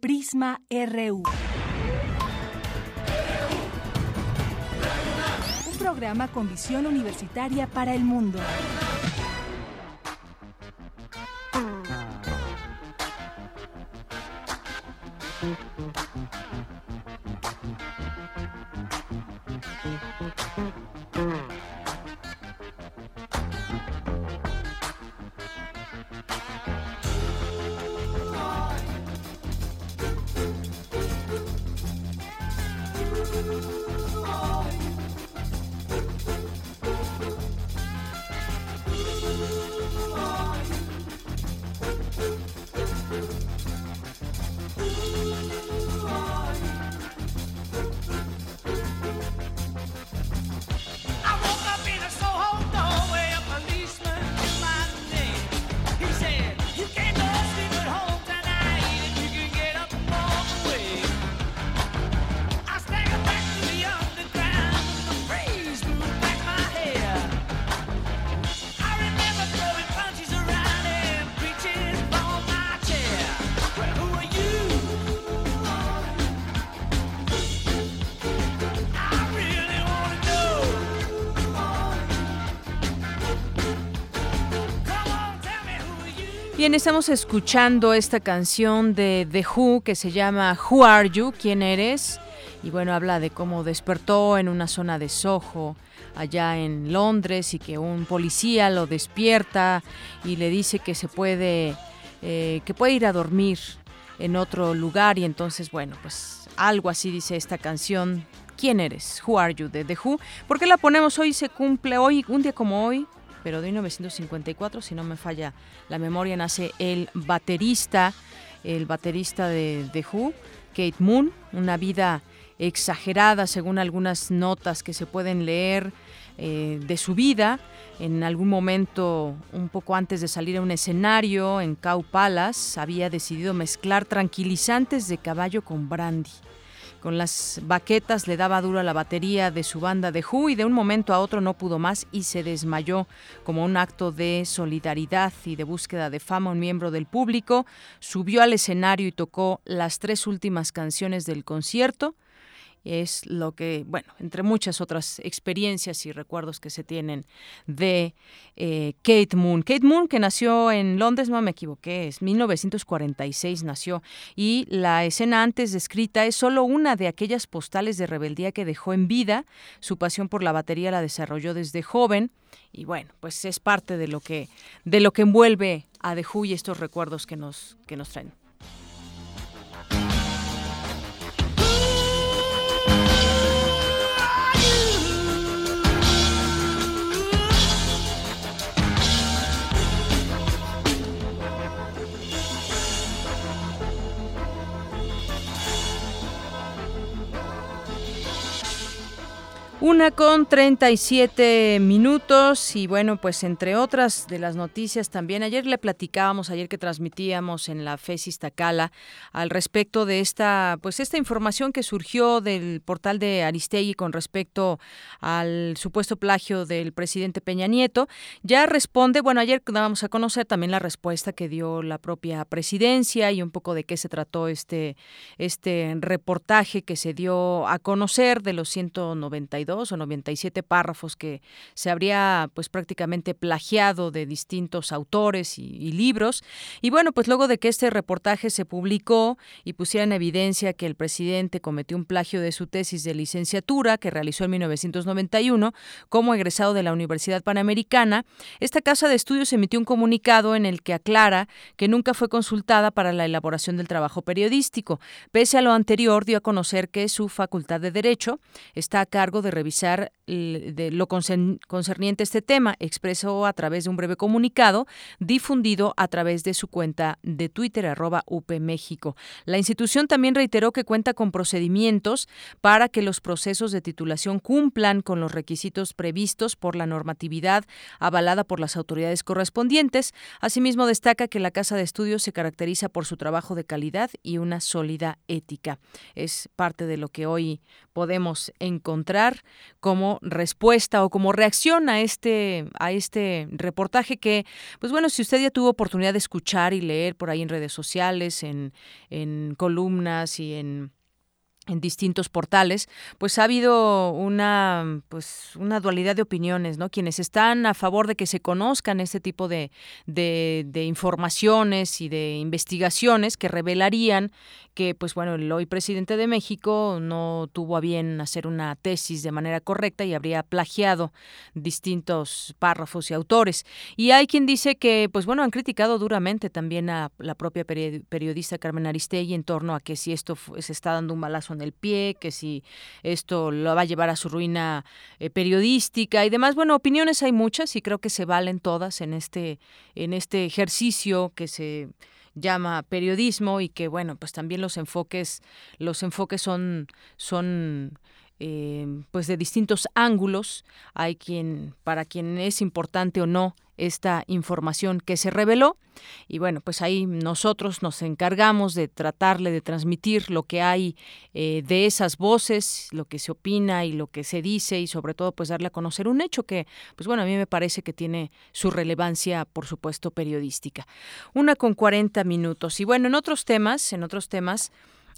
Prisma RU. Un programa con visión universitaria para el mundo. Estamos escuchando esta canción de The Who que se llama Who Are You? ¿Quién eres? Y bueno, habla de cómo despertó en una zona de Soho, allá en Londres, y que un policía lo despierta y le dice que se puede eh, que puede ir a dormir en otro lugar y entonces, bueno, pues algo así dice esta canción. ¿Quién eres? Who are you? de The Who. ¿Por qué la ponemos hoy? Se cumple hoy, un día como hoy, pero de 1954, si no me falla la memoria, nace el baterista, el baterista de The Who, Kate Moon, una vida exagerada según algunas notas que se pueden leer eh, de su vida. En algún momento, un poco antes de salir a un escenario en Cow Palace, había decidido mezclar tranquilizantes de caballo con brandy. Con las baquetas le daba duro a la batería de su banda de Who y de un momento a otro no pudo más y se desmayó como un acto de solidaridad y de búsqueda de fama. Un miembro del público subió al escenario y tocó las tres últimas canciones del concierto es lo que, bueno, entre muchas otras experiencias y recuerdos que se tienen de eh, Kate Moon. Kate Moon, que nació en Londres, no me equivoqué, es 1946 nació, y la escena antes descrita es solo una de aquellas postales de rebeldía que dejó en vida. Su pasión por la batería la desarrolló desde joven y bueno, pues es parte de lo que de lo que envuelve a The Who y estos recuerdos que nos que nos traen. Una con 37 minutos y bueno, pues entre otras de las noticias también, ayer le platicábamos, ayer que transmitíamos en la FESIS Tacala al respecto de esta, pues esta información que surgió del portal de Aristegui con respecto al supuesto plagio del presidente Peña Nieto. Ya responde, bueno, ayer dábamos a conocer también la respuesta que dio la propia presidencia y un poco de qué se trató este, este reportaje que se dio a conocer de los 192 o 97 párrafos que se habría pues prácticamente plagiado de distintos autores y, libros. Y bueno, pues luego de que este reportaje se publicó y pusiera en evidencia que el presidente cometió un plagio de su tesis de licenciatura que realizó en 1991 como egresado de la Universidad Panamericana, esta casa de estudios emitió un comunicado en el que aclara que nunca fue consultada para la elaboración del trabajo periodístico. Pese a lo anterior, dio a conocer que su facultad de Derecho está a cargo de revisar lo concerniente a este tema, expresó a través de un breve comunicado difundido a través de su cuenta de Twitter, arroba UP. La institución también reiteró que cuenta con procedimientos para que los procesos de titulación cumplan con los requisitos previstos por la normatividad avalada por las autoridades correspondientes. Asimismo, destaca que la Casa de Estudios se caracteriza por su trabajo de calidad y una sólida ética. Es parte de lo que hoy podemos encontrar como respuesta o como reacción a este a este reportaje que pues bueno si usted ya tuvo oportunidad de escuchar y leer por ahí en redes sociales en, en columnas y en en distintos portales, pues ha habido una pues una dualidad de opiniones, ¿no? Quienes están a favor de que se conozcan este tipo de, de, de informaciones y de investigaciones que revelarían que, pues bueno, el hoy presidente de México no tuvo a bien hacer una tesis de manera correcta y habría plagiado distintos párrafos y autores. Y hay quien dice que, pues bueno, han criticado duramente también a la propia periodista Carmen Aristegui en torno a que si esto se está dando un balazo el pie, que si esto lo va a llevar a su ruina eh, periodística y demás. Bueno, opiniones hay muchas y creo que se valen todas en este, en este ejercicio que se llama periodismo y que bueno pues también los enfoques los enfoques son son eh, pues de distintos ángulos. Hay quien para quien es importante o no esta información que se reveló. Y bueno pues ahí nosotros nos encargamos de tratarle de transmitir lo que hay eh, de esas voces lo que se opina y lo que se dice y sobre todo pues darle a conocer un hecho que pues bueno a mí me parece que tiene su relevancia por supuesto periodística. Una con 40 minutos. Y bueno en otros temas en otros temas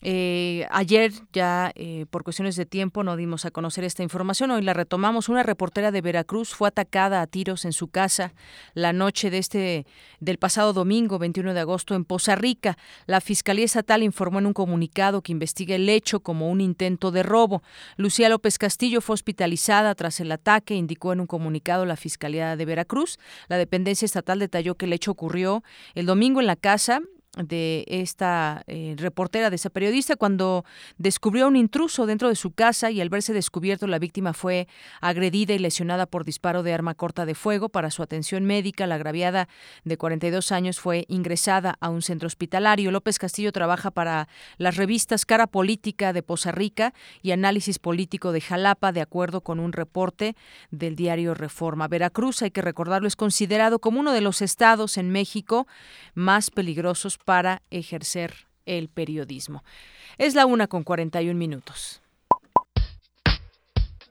Eh, ayer ya eh, por cuestiones de tiempo no dimos a conocer esta información, hoy la retomamos. Una reportera de Veracruz fue atacada a tiros en su casa la noche de este del pasado domingo 21 de agosto en Poza Rica. La Fiscalía Estatal informó en un comunicado que investiga el hecho como un intento de robo. Lucía López Castillo fue hospitalizada tras el ataque, indicó en un comunicado la Fiscalía de Veracruz. La dependencia estatal detalló que el hecho ocurrió el domingo en la casa de esta eh, reportera, de esa periodista, cuando descubrió un intruso dentro de su casa y al verse descubierto la víctima fue agredida y lesionada por disparo de arma corta de fuego. Para su atención médica, la agraviada de 42 años fue ingresada a un centro hospitalario. López Castillo trabaja para las revistas Cara Política de Poza Rica y Análisis Político de Jalapa, de acuerdo con un reporte del diario Reforma. Veracruz, hay que recordarlo, es considerado como uno de los estados en México más peligrosos para ejercer el periodismo. Es la una con 41 minutos.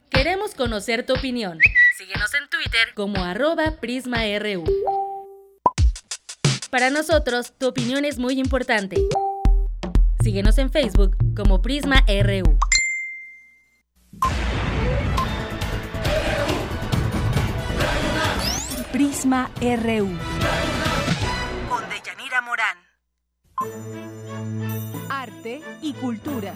Queremos conocer tu opinión. Síguenos en Twitter como arroba PrismaRU. Para nosotros, tu opinión es muy importante. Síguenos en Facebook como PrismaRU. Prisma RU. Arte y cultura.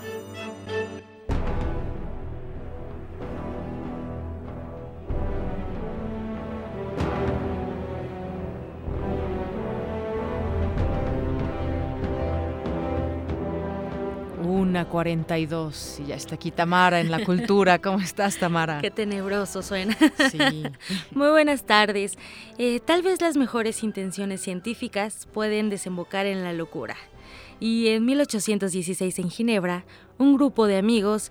Una cuarenta y dos, y ya está aquí Tamara en la cultura. ¿Cómo estás, Tamara? Qué tenebroso suena. Sí. Muy buenas tardes. Eh, tal vez las mejores intenciones científicas pueden desembocar en la locura. Y en 1816 en Ginebra, un grupo de amigos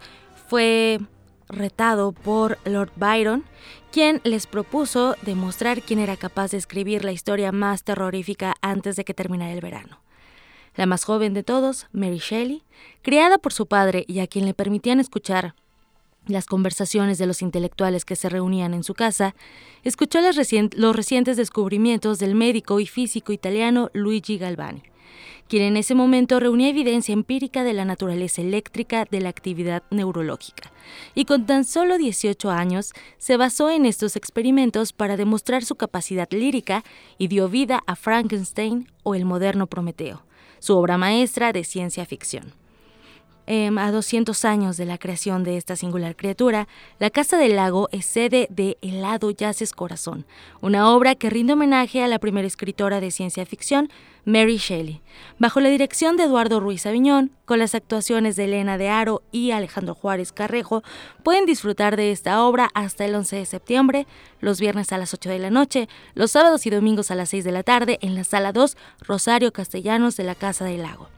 fue retado por Lord Byron, quien les propuso demostrar quién era capaz de escribir la historia más terrorífica antes de que terminara el verano. La más joven de todos, Mary Shelley, criada por su padre y a quien le permitían escuchar las conversaciones de los intelectuales que se reunían en su casa, escuchó los recientes descubrimientos del médico y físico italiano Luigi Galvani, quien en ese momento reunía evidencia empírica de la naturaleza eléctrica de la actividad neurológica, y con tan solo 18 años se basó en estos experimentos para demostrar su capacidad lírica y dio vida a Frankenstein o el moderno Prometeo, su obra maestra de ciencia ficción. Em, a 200 años de la creación de esta singular criatura, la Casa del Lago es sede de Helado Yaces Corazón, una obra que rinde homenaje a la primera escritora de ciencia ficción, Mary Shelley, bajo la dirección de Eduardo Ruiz Aviñón, con las actuaciones de Elena de Aro y Alejandro Juárez Carrejo, pueden disfrutar de esta obra hasta el 11 de septiembre, los viernes a las 8 de la noche, los sábados y domingos a las 6 de la tarde en la Sala 2, Rosario Castellanos de la Casa del Lago.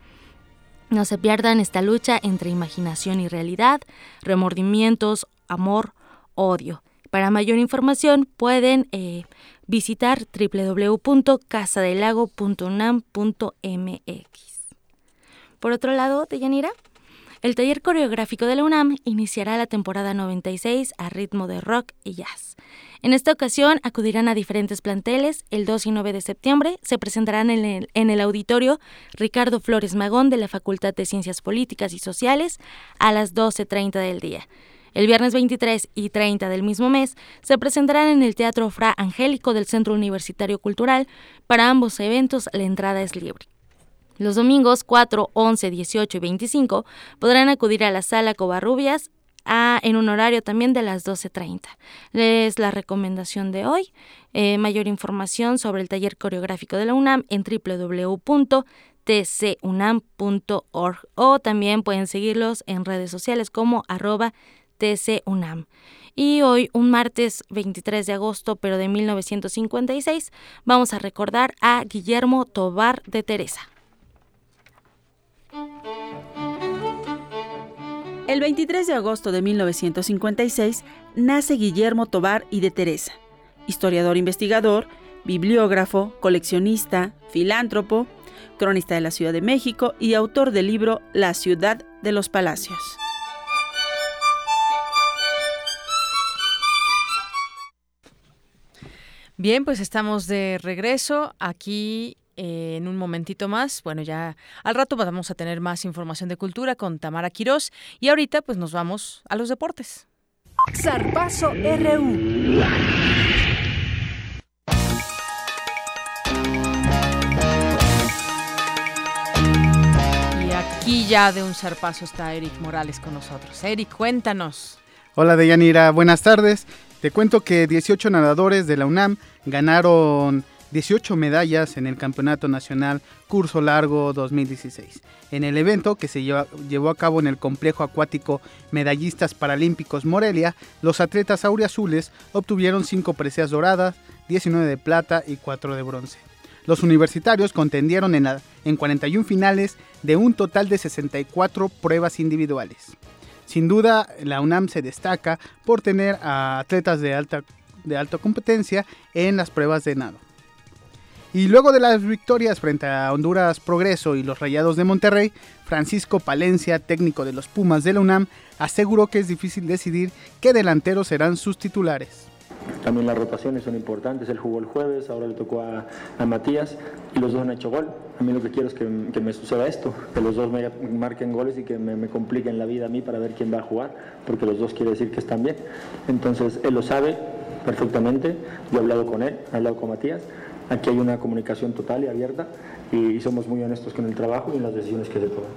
No se pierdan esta lucha entre imaginación y realidad, remordimientos, amor, odio. Para mayor información pueden eh, visitar www.casadelago.unam.mx. Por otro lado, Deyanira, el taller coreográfico de la UNAM iniciará la temporada 96 a ritmo de rock y jazz. En esta ocasión acudirán a diferentes planteles. El 2 y 9 de septiembre se presentarán en el, en el auditorio Ricardo Flores Magón de la Facultad de Ciencias Políticas y Sociales a las 12.30 del día. El viernes 23 y 30 del mismo mes se presentarán en el Teatro Fra Angélico del Centro Universitario Cultural. Para ambos eventos la entrada es libre. Los domingos 4, 11, 18 y 25 podrán acudir a la sala Covarrubias en un horario también de las 12.30. Es la recomendación de hoy. Eh, mayor información sobre el taller coreográfico de la UNAM en www.tcunam.org o también pueden seguirlos en redes sociales como arroba tcunam. Y hoy, un martes 23 de agosto, pero de 1956, vamos a recordar a Guillermo Tobar de Teresa. El 23 de agosto de 1956 nace Guillermo Tobar y de Teresa, historiador investigador, bibliógrafo, coleccionista, filántropo, cronista de la Ciudad de México y autor del libro La ciudad de los palacios. Bien, pues estamos de regreso aquí eh, en un momentito más. Bueno, ya al rato vamos a tener más información de cultura con Tamara Quirós y ahorita pues nos vamos a los deportes. Zarpazo RU. Y aquí ya de un zarpazo está Eric Morales con nosotros. Eric, cuéntanos. Hola Deyanira, buenas tardes. Te cuento que 18 nadadores de la UNAM ganaron 18 medallas en el Campeonato Nacional Curso Largo 2016. En el evento que se llevó a cabo en el Complejo Acuático Medallistas Paralímpicos Morelia, los atletas auriazules obtuvieron 5 preseas doradas, 19 de plata y 4 de bronce. Los universitarios contendieron en, en 41 finales de un total de 64 pruebas individuales. Sin duda, la UNAM se destaca por tener a atletas de alta, de alta competencia en las pruebas de nado. Y luego de las victorias frente a Honduras Progreso y los Rayados de Monterrey, Francisco Palencia, técnico de los Pumas de la UNAM, aseguró que es difícil decidir qué delanteros serán sus titulares. También las rotaciones son importantes. Él jugó el jueves, ahora le tocó a, Matías y los dos han hecho gol. A mí lo que quiero es que, me suceda esto, que los dos me marquen goles y que me, me, compliquen la vida a mí para ver quién va a jugar, porque los dos quiere decir que están bien. Entonces él lo sabe perfectamente. Yo he hablado con él, he hablado con Matías Aquí hay una comunicación total y abierta y, somos muy honestos con el trabajo y en las decisiones que se toman.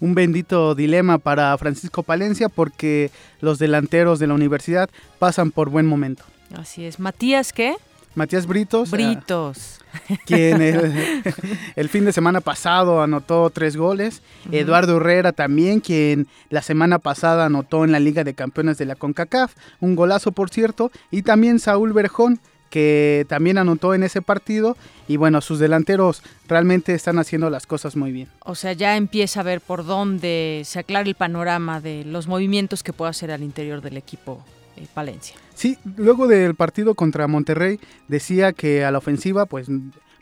Un bendito dilema para Francisco Palencia porque los delanteros de la universidad pasan por buen momento. Así es. Matías, ¿qué? Matías Britos. Britos. quien el, fin de semana pasado anotó tres goles. Eduardo Herrera también, quien la semana pasada anotó en la Liga de Campeones de la CONCACAF. Un golazo, por cierto. Y también Saúl Berjón, que también anotó en ese partido y bueno, sus delanteros realmente están haciendo las cosas muy bien. O sea, ya empieza a ver por dónde se aclara el panorama de los movimientos que puede hacer al interior del equipo eh, Palencia. Sí, luego del partido contra Monterrey decía que a la ofensiva pues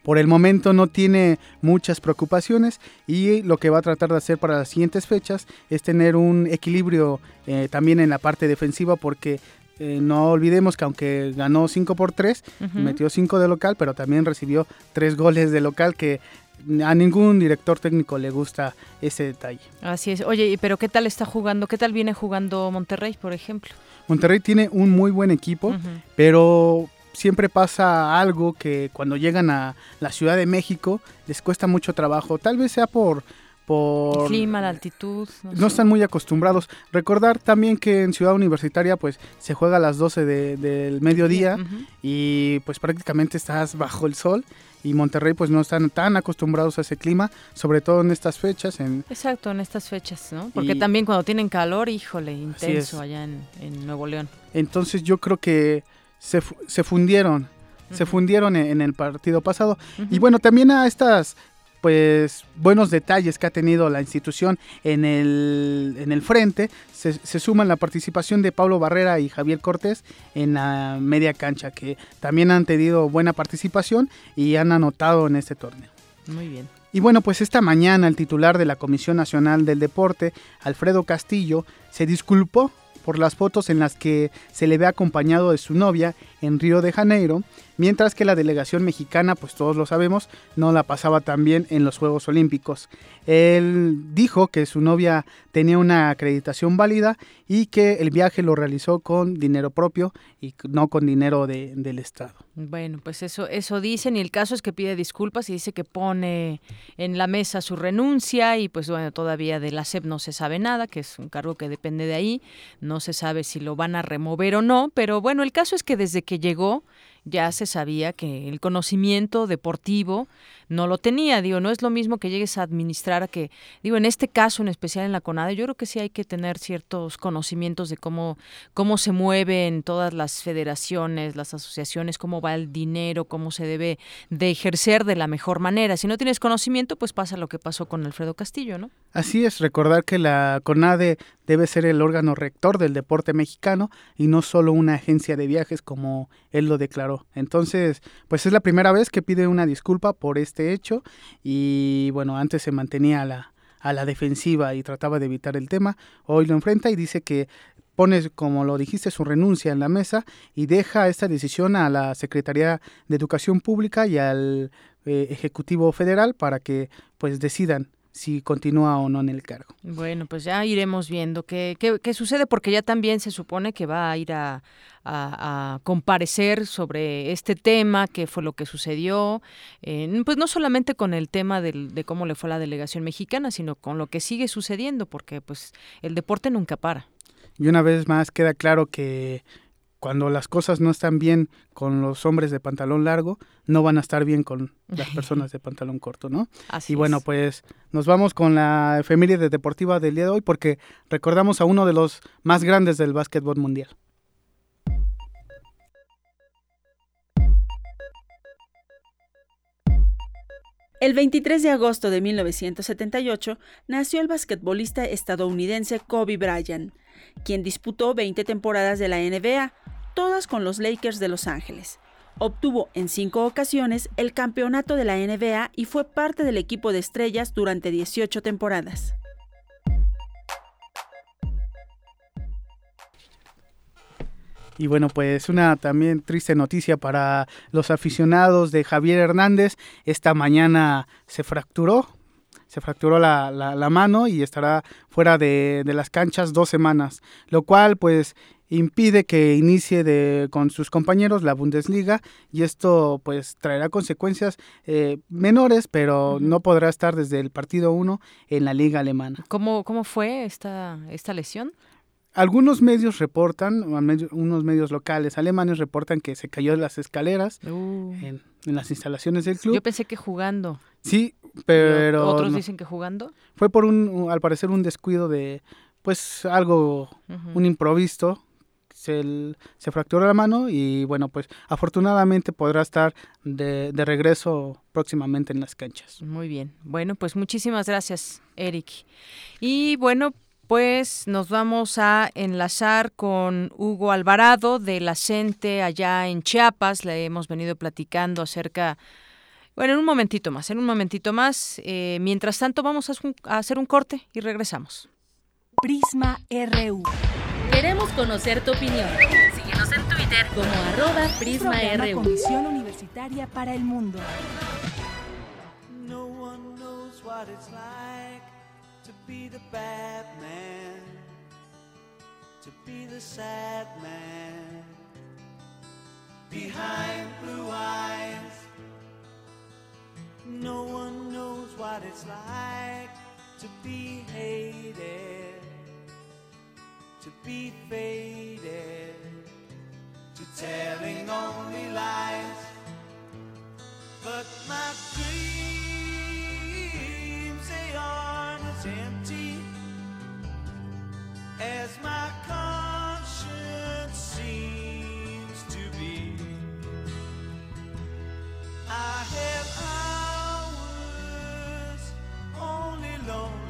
por el momento no tiene muchas preocupaciones y lo que va a tratar de hacer para las siguientes fechas es tener un equilibrio eh, también en la parte defensiva porque eh, no olvidemos que aunque ganó 5 por 3, metió 5 de local, pero también recibió 3 goles de local que a ningún director técnico le gusta ese detalle. Así es. Oye, pero ¿qué tal está jugando? ¿Qué tal viene jugando Monterrey, por ejemplo? Monterrey tiene un muy buen equipo, pero siempre pasa algo que cuando llegan a la Ciudad de México les cuesta mucho trabajo. Tal vez sea por por... clima, la altitud. No, están muy acostumbrados. Recordar también que en Ciudad Universitaria pues se juega a las 12 del mediodía y pues prácticamente estás bajo el sol y Monterrey pues no están tan acostumbrados a ese clima, sobre todo en estas fechas. En... Exacto, en estas fechas, ¿no? Porque también cuando tienen calor, híjole, intenso allá en, Nuevo León. Entonces yo creo que se, se fundieron, se fundieron en, el partido pasado. Y bueno, también a estas pues buenos detalles que ha tenido la institución en el, en el frente. Se, se suman la participación de Pablo Barrera y Javier Cortés en la media cancha, que también han tenido buena participación y han anotado en este torneo. Muy bien. Y bueno, pues esta mañana el titular de la Comisión Nacional del Deporte, Alfredo Castillo, se disculpó por las fotos en las que se le ve acompañado de su novia en Río de Janeiro mientras que la delegación mexicana, pues todos lo sabemos, no la pasaba tan bien en los Juegos Olímpicos. Él dijo que su novia tenía una acreditación válida y que el viaje lo realizó con dinero propio y no con dinero del Estado. Bueno, pues eso, eso dicen y el caso es que pide disculpas y dice que pone en la mesa su renuncia y pues bueno, todavía de la SEP no se sabe nada, que es un cargo que depende de ahí, no se sabe si lo van a remover o no, pero bueno, el caso es que desde que llegó ya se sabía que el conocimiento deportivo no lo tenía. Digo, no es lo mismo que llegues a administrar a que, digo, en este caso en especial en la CONADE, yo creo que sí hay que tener ciertos conocimientos de cómo, cómo se mueven todas las federaciones, las asociaciones, cómo va el dinero, cómo se debe de ejercer de la mejor manera. Si no tienes conocimiento, pues pasa lo que pasó con Alfredo Castillo, ¿no? Así es, recordar que la CONADE debe ser el órgano rector del deporte mexicano y no solo una agencia de viajes como él lo declaró. Entonces, pues es la primera vez que pide una disculpa por este hecho y bueno, antes se mantenía a la, a la defensiva y trataba de evitar el tema. Hoy lo enfrenta y dice que pone, como lo dijiste, su renuncia en la mesa y deja esta decisión a la Secretaría de Educación Pública y al eh, ejecutivo federal para que pues decidan si continúa o no en el cargo. Bueno, pues ya iremos viendo qué, qué, sucede, porque ya también se supone que va a ir a, comparecer sobre este tema, qué fue lo que sucedió, pues no solamente con el tema del, de cómo le fue a la delegación mexicana, sino con lo que sigue sucediendo, porque pues el deporte nunca para. Y una vez más queda claro que cuando las cosas no están bien con los hombres de pantalón largo, no van a estar bien con las personas de pantalón corto, ¿no? Así y bueno, pues nos vamos con la efeméride deportiva del día de hoy porque recordamos a uno de los más grandes del básquetbol mundial. El 23 de agosto de 1978 nació el basquetbolista estadounidense Kobe Bryant, quien disputó 20 temporadas de la NBA, todas con los Lakers de Los Ángeles. Obtuvo en cinco ocasiones el campeonato de la NBA y fue parte del equipo de estrellas durante 18 temporadas. Y bueno, pues una también triste noticia para los aficionados de Javier Hernández. Esta mañana se fracturó, se fracturó la, mano y estará fuera de, las canchas dos semanas, lo cual pues impide que inicie de, con sus compañeros la Bundesliga y esto pues traerá consecuencias eh, menores, pero no podrá estar desde el partido 1 en la liga alemana. ¿Cómo, cómo fue esta, esta lesión? Algunos medios reportan, unos medios locales alemanes reportan que se cayó de las escaleras uh. en, las instalaciones del club. Yo pensé que jugando. Sí, pero... ¿Otros dicen que jugando? Fue por un, al parecer, un descuido de, pues, algo, un improviso. Se, se, fracturó la mano y, bueno, pues, afortunadamente podrá estar de, de regreso próximamente en las canchas. Muy bien. Bueno, pues muchísimas gracias, Eric. Y, bueno, pues nos vamos a enlazar con Hugo Alvarado de la CENTE allá en Chiapas. Le hemos venido platicando acerca, bueno, en un momentito más, en un momentito más. Eh, mientras tanto, vamos a, hacer un corte y regresamos. Prisma RU. Queremos conocer tu opinión. Síguenos en Twitter como arroba PrismaRU. Comisión Universitaria para el Mundo. be the bad man, to be the sad man behind blue eyes. No one knows what it's like to be hated, to be faded, to telling only lies. But my dreams, they aren't as empty as my conscience seems to be. I have hours only lonely.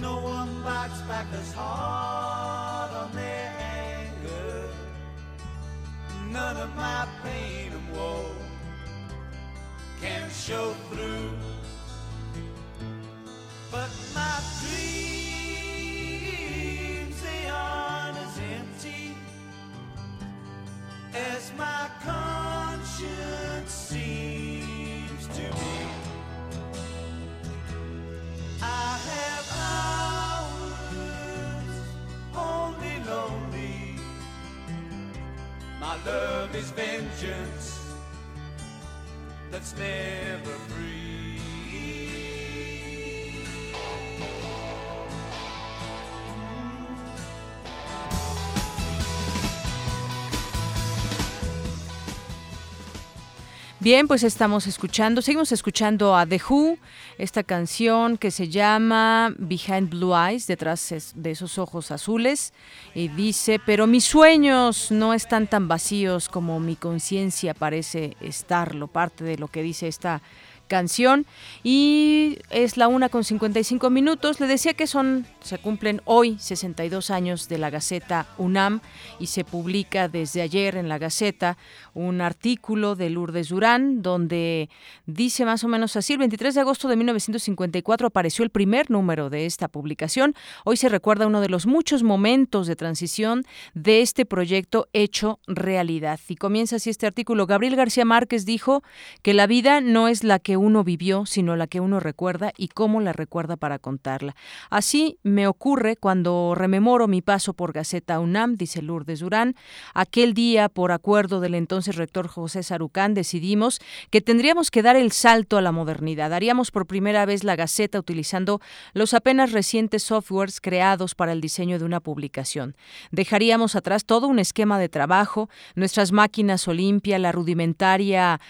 No one bites back as hard on their anger. None of my pain and woe can show through. But my dreams, It's name. Bien, pues estamos escuchando, seguimos escuchando a The Who, esta canción que se llama Behind Blue Eyes, detrás de esos ojos azules, y dice, pero mis sueños no están tan vacíos como mi conciencia parece estarlo, parte de lo que dice esta canción. Y es la una con 55 minutos. Le decía que son, se cumplen hoy 62 años de la Gaceta UNAM y se publica desde ayer en la Gaceta un artículo de Lourdes Durán donde dice más o menos así, el 23 de agosto de 1954 apareció el primer número de esta publicación. Hoy se recuerda uno de los muchos momentos de transición de este proyecto hecho realidad. Y comienza así este artículo. Gabriel García Márquez dijo que la vida no es la que uno vivió, sino la que uno recuerda y cómo la recuerda para contarla. Así me ocurre cuando rememoro mi paso por Gaceta UNAM, dice Lourdes Durán. Aquel día, por acuerdo del entonces rector José Sarucán, decidimos que tendríamos que dar el salto a la modernidad. Haríamos por primera vez la Gaceta utilizando los apenas recientes softwares creados para el diseño de una publicación. Dejaríamos atrás todo un esquema de trabajo, nuestras máquinas Olimpia, la rudimentaria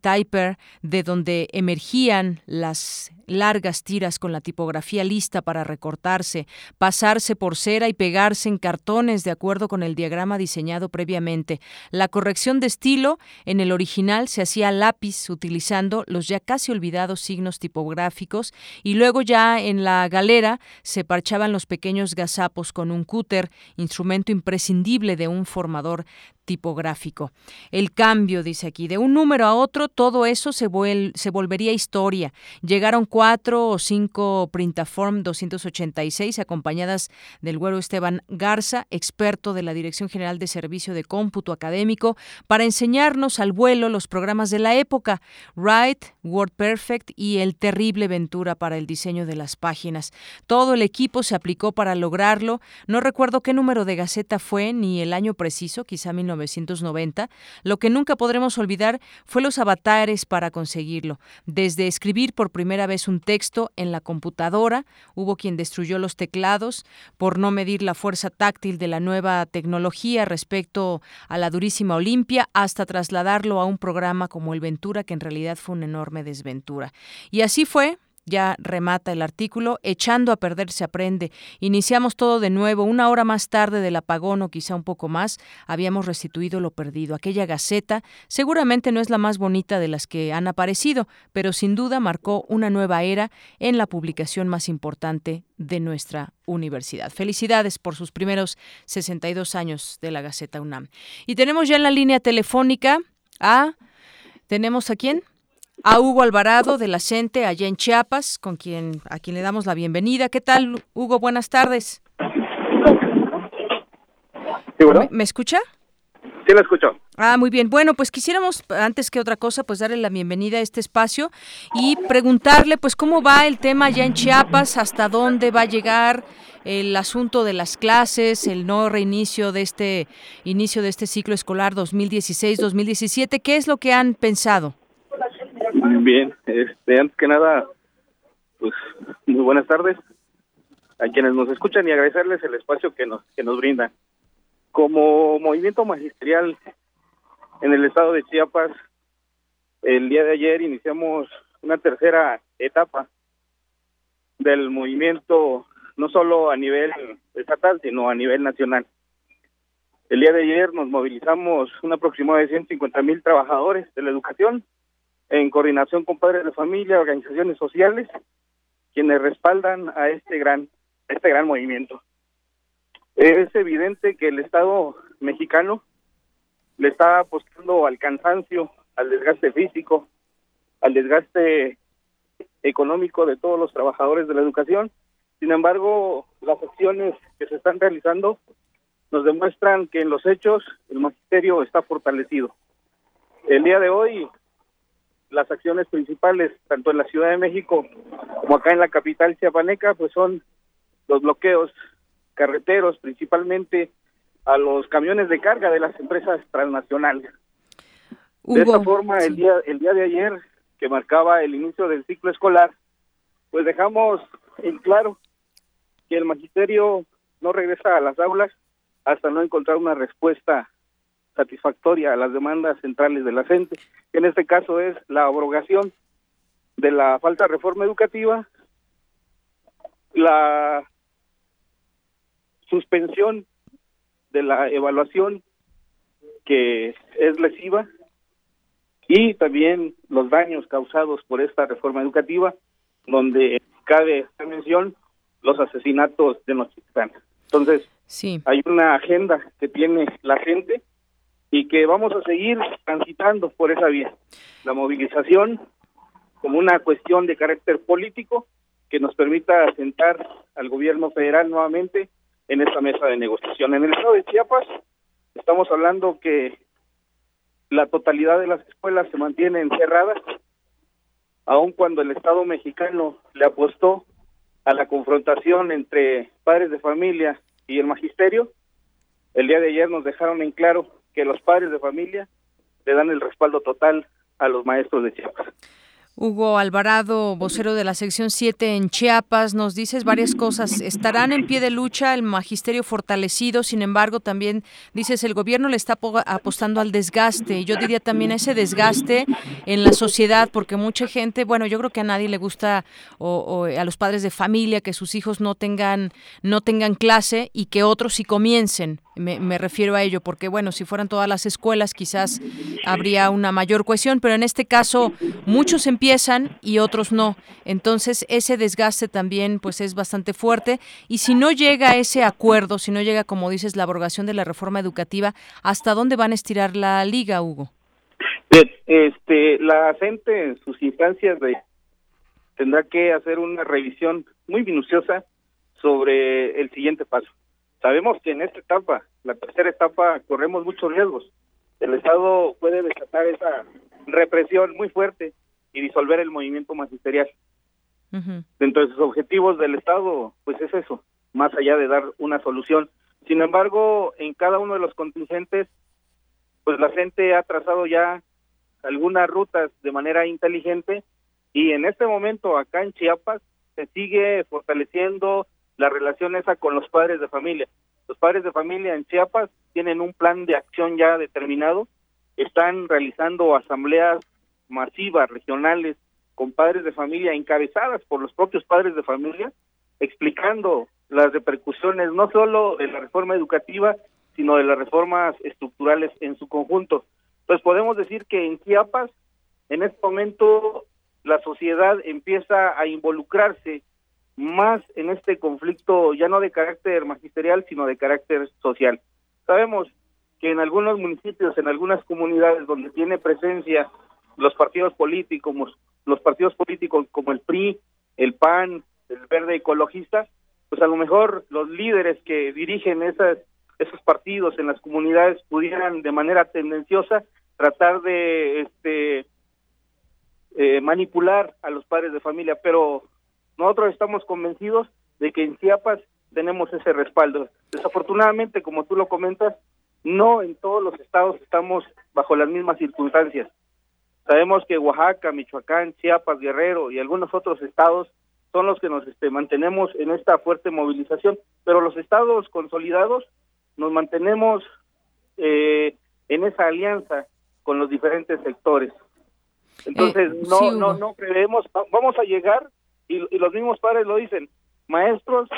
Typer, de donde emergían las largas tiras con la tipografía lista para recortarse, pasarse por cera y pegarse en cartones de acuerdo con el diagrama diseñado previamente. La corrección de estilo en el original se hacía a lápiz utilizando los ya casi olvidados signos tipográficos y luego ya en la galera se parchaban los pequeños gazapos con un cúter, instrumento imprescindible de un formador tipográfico. El cambio, dice aquí, de un número a otro, todo eso se, se volvería historia. Llegaron cuatro o cinco Printaform 286 acompañadas del güero Esteban Garza, experto de la Dirección General de Servicio de Cómputo Académico, para enseñarnos al vuelo los programas de la época, Write, WordPerfect y el terrible Ventura para el diseño de las páginas. Todo el equipo se aplicó para lograrlo. No recuerdo qué número de Gaceta fue ni el año preciso, quizá 19 1990, lo que nunca podremos olvidar fue los avatares para conseguirlo. Desde escribir por primera vez un texto en la computadora, hubo quien destruyó los teclados por no medir la fuerza táctil de la nueva tecnología respecto a la durísima Olimpia, hasta trasladarlo a un programa como el Ventura, que en realidad fue una enorme desventura. Y así fue, ya remata el artículo, echando a perder se aprende. Iniciamos todo de nuevo, una hora más tarde del apagón o quizá un poco más, habíamos restituido lo perdido. Aquella gaceta seguramente no es la más bonita de las que han aparecido, pero sin duda marcó una nueva era en la publicación más importante de nuestra universidad. Felicidades por sus primeros 62 años de la Gaceta UNAM. Y tenemos ya en la línea telefónica a... ¿Tenemos a quién? A Hugo Alvarado de la CENTE allá en Chiapas, con quien a quien le damos la bienvenida. ¿Qué tal, Hugo? Buenas tardes. ¿Me, escucha? Sí, la escucho. Ah, muy bien. Bueno, pues quisiéramos, antes que otra cosa, pues darle la bienvenida a este espacio y preguntarle, pues, cómo va el tema allá en Chiapas, hasta dónde va a llegar el asunto de las clases, el no reinicio de este inicio de este ciclo escolar 2016-2017. ¿Qué es lo que han pensado? Bien, este, antes que nada, pues muy buenas tardes a quienes nos escuchan y agradecerles el espacio que nos que nos brindan. Como movimiento magisterial en el estado de Chiapas, el día de ayer iniciamos una tercera etapa del movimiento, no solo a nivel estatal, sino a nivel nacional. El día de ayer nos movilizamos un aproximado de 150 mil trabajadores de la educación en coordinación con padres de familia, organizaciones sociales, quienes respaldan a este gran, este gran movimiento. Es evidente que el Estado mexicano le está apostando al cansancio, al desgaste físico, al desgaste económico de todos los trabajadores de la educación. Sin embargo, las acciones que se están realizando nos demuestran que en los hechos el magisterio está fortalecido. El día de hoy las acciones principales, tanto en la Ciudad de México como acá en la capital chiapaneca, pues son los bloqueos carreteros, principalmente a los camiones de carga de las empresas transnacionales. De esta forma, el día el día de ayer, que marcaba el inicio del ciclo escolar, pues dejamos en claro que el magisterio no regresa a las aulas hasta no encontrar una respuesta satisfactoria a las demandas centrales de la gente, que en este caso es la abrogación de la falta de reforma educativa, la suspensión de la evaluación que es lesiva y también los daños causados por esta reforma educativa, donde cabe esta mención los asesinatos de Nochitlán. Entonces, sí. hay una agenda que tiene la gente y que vamos a seguir transitando por esa vía. La movilización como una cuestión de carácter político que nos permita sentar al gobierno federal nuevamente en esta mesa de negociación. En el estado de Chiapas estamos hablando que la totalidad de las escuelas se mantienen cerradas, aun cuando el Estado mexicano le apostó a la confrontación entre padres de familia y el magisterio. El día de ayer nos dejaron en claro que los padres de familia le dan el respaldo total a los maestros de Chiapas. Hugo Alvarado, vocero de la sección 7 en Chiapas, nos dices varias cosas. Estarán en pie de lucha, el magisterio fortalecido, sin embargo, también dices el gobierno le está apostando al desgaste. Yo diría también ese desgaste en la sociedad, porque mucha gente, bueno, yo creo que a nadie le gusta o, a los padres de familia que sus hijos no tengan no tengan clase y que otros sí comiencen. Me, me refiero a ello, porque bueno, si fueran todas las escuelas quizás habría una mayor cohesión, pero en este caso muchos empiezan empiezan y otros no. Entonces ese desgaste también pues es bastante fuerte y si no llega ese acuerdo, si no llega como dices la abrogación de la reforma educativa, ¿hasta dónde van a estirar la liga, Hugo? Este, la gente en sus instancias de, tendrá que hacer una revisión muy minuciosa sobre el siguiente paso. Sabemos que en esta etapa, la tercera etapa, corremos muchos riesgos. El Estado puede desatar esa represión muy fuerte y disolver el movimiento magisterial. Dentro de sus objetivos del Estado, pues es eso, más allá de dar una solución. Sin embargo, en cada uno de los contingentes, pues la gente ha trazado ya algunas rutas de manera inteligente y en este momento acá en Chiapas se sigue fortaleciendo la relación esa con los padres de familia. Los padres de familia en Chiapas tienen un plan de acción ya determinado, están realizando asambleas masivas, regionales, con padres de familia, encabezadas por los propios padres de familia, explicando las repercusiones no solo de la reforma educativa, sino de las reformas estructurales en su conjunto. Pues podemos decir que en Chiapas, en este momento, la sociedad empieza a involucrarse más en este conflicto, ya no de carácter magisterial, sino de carácter social. Sabemos que en algunos municipios, en algunas comunidades donde tiene presencia los partidos políticos, los partidos políticos como el PRI, el PAN, el Verde Ecologista, pues a lo mejor los líderes que dirigen esas, esos partidos en las comunidades pudieran de manera tendenciosa tratar de este eh, manipular a los padres de familia, pero nosotros estamos convencidos de que en Chiapas tenemos ese respaldo. Desafortunadamente, como tú lo comentas, no en todos los estados estamos bajo las mismas circunstancias. Sabemos que Oaxaca, Michoacán, Chiapas, Guerrero y algunos otros estados son los que nos este, mantenemos en esta fuerte movilización, pero los estados consolidados nos mantenemos eh, en esa alianza con los diferentes sectores. Entonces, Eh, no, sí, no, no creemos, va- vamos a llegar, y, y los mismos padres lo dicen, maestros,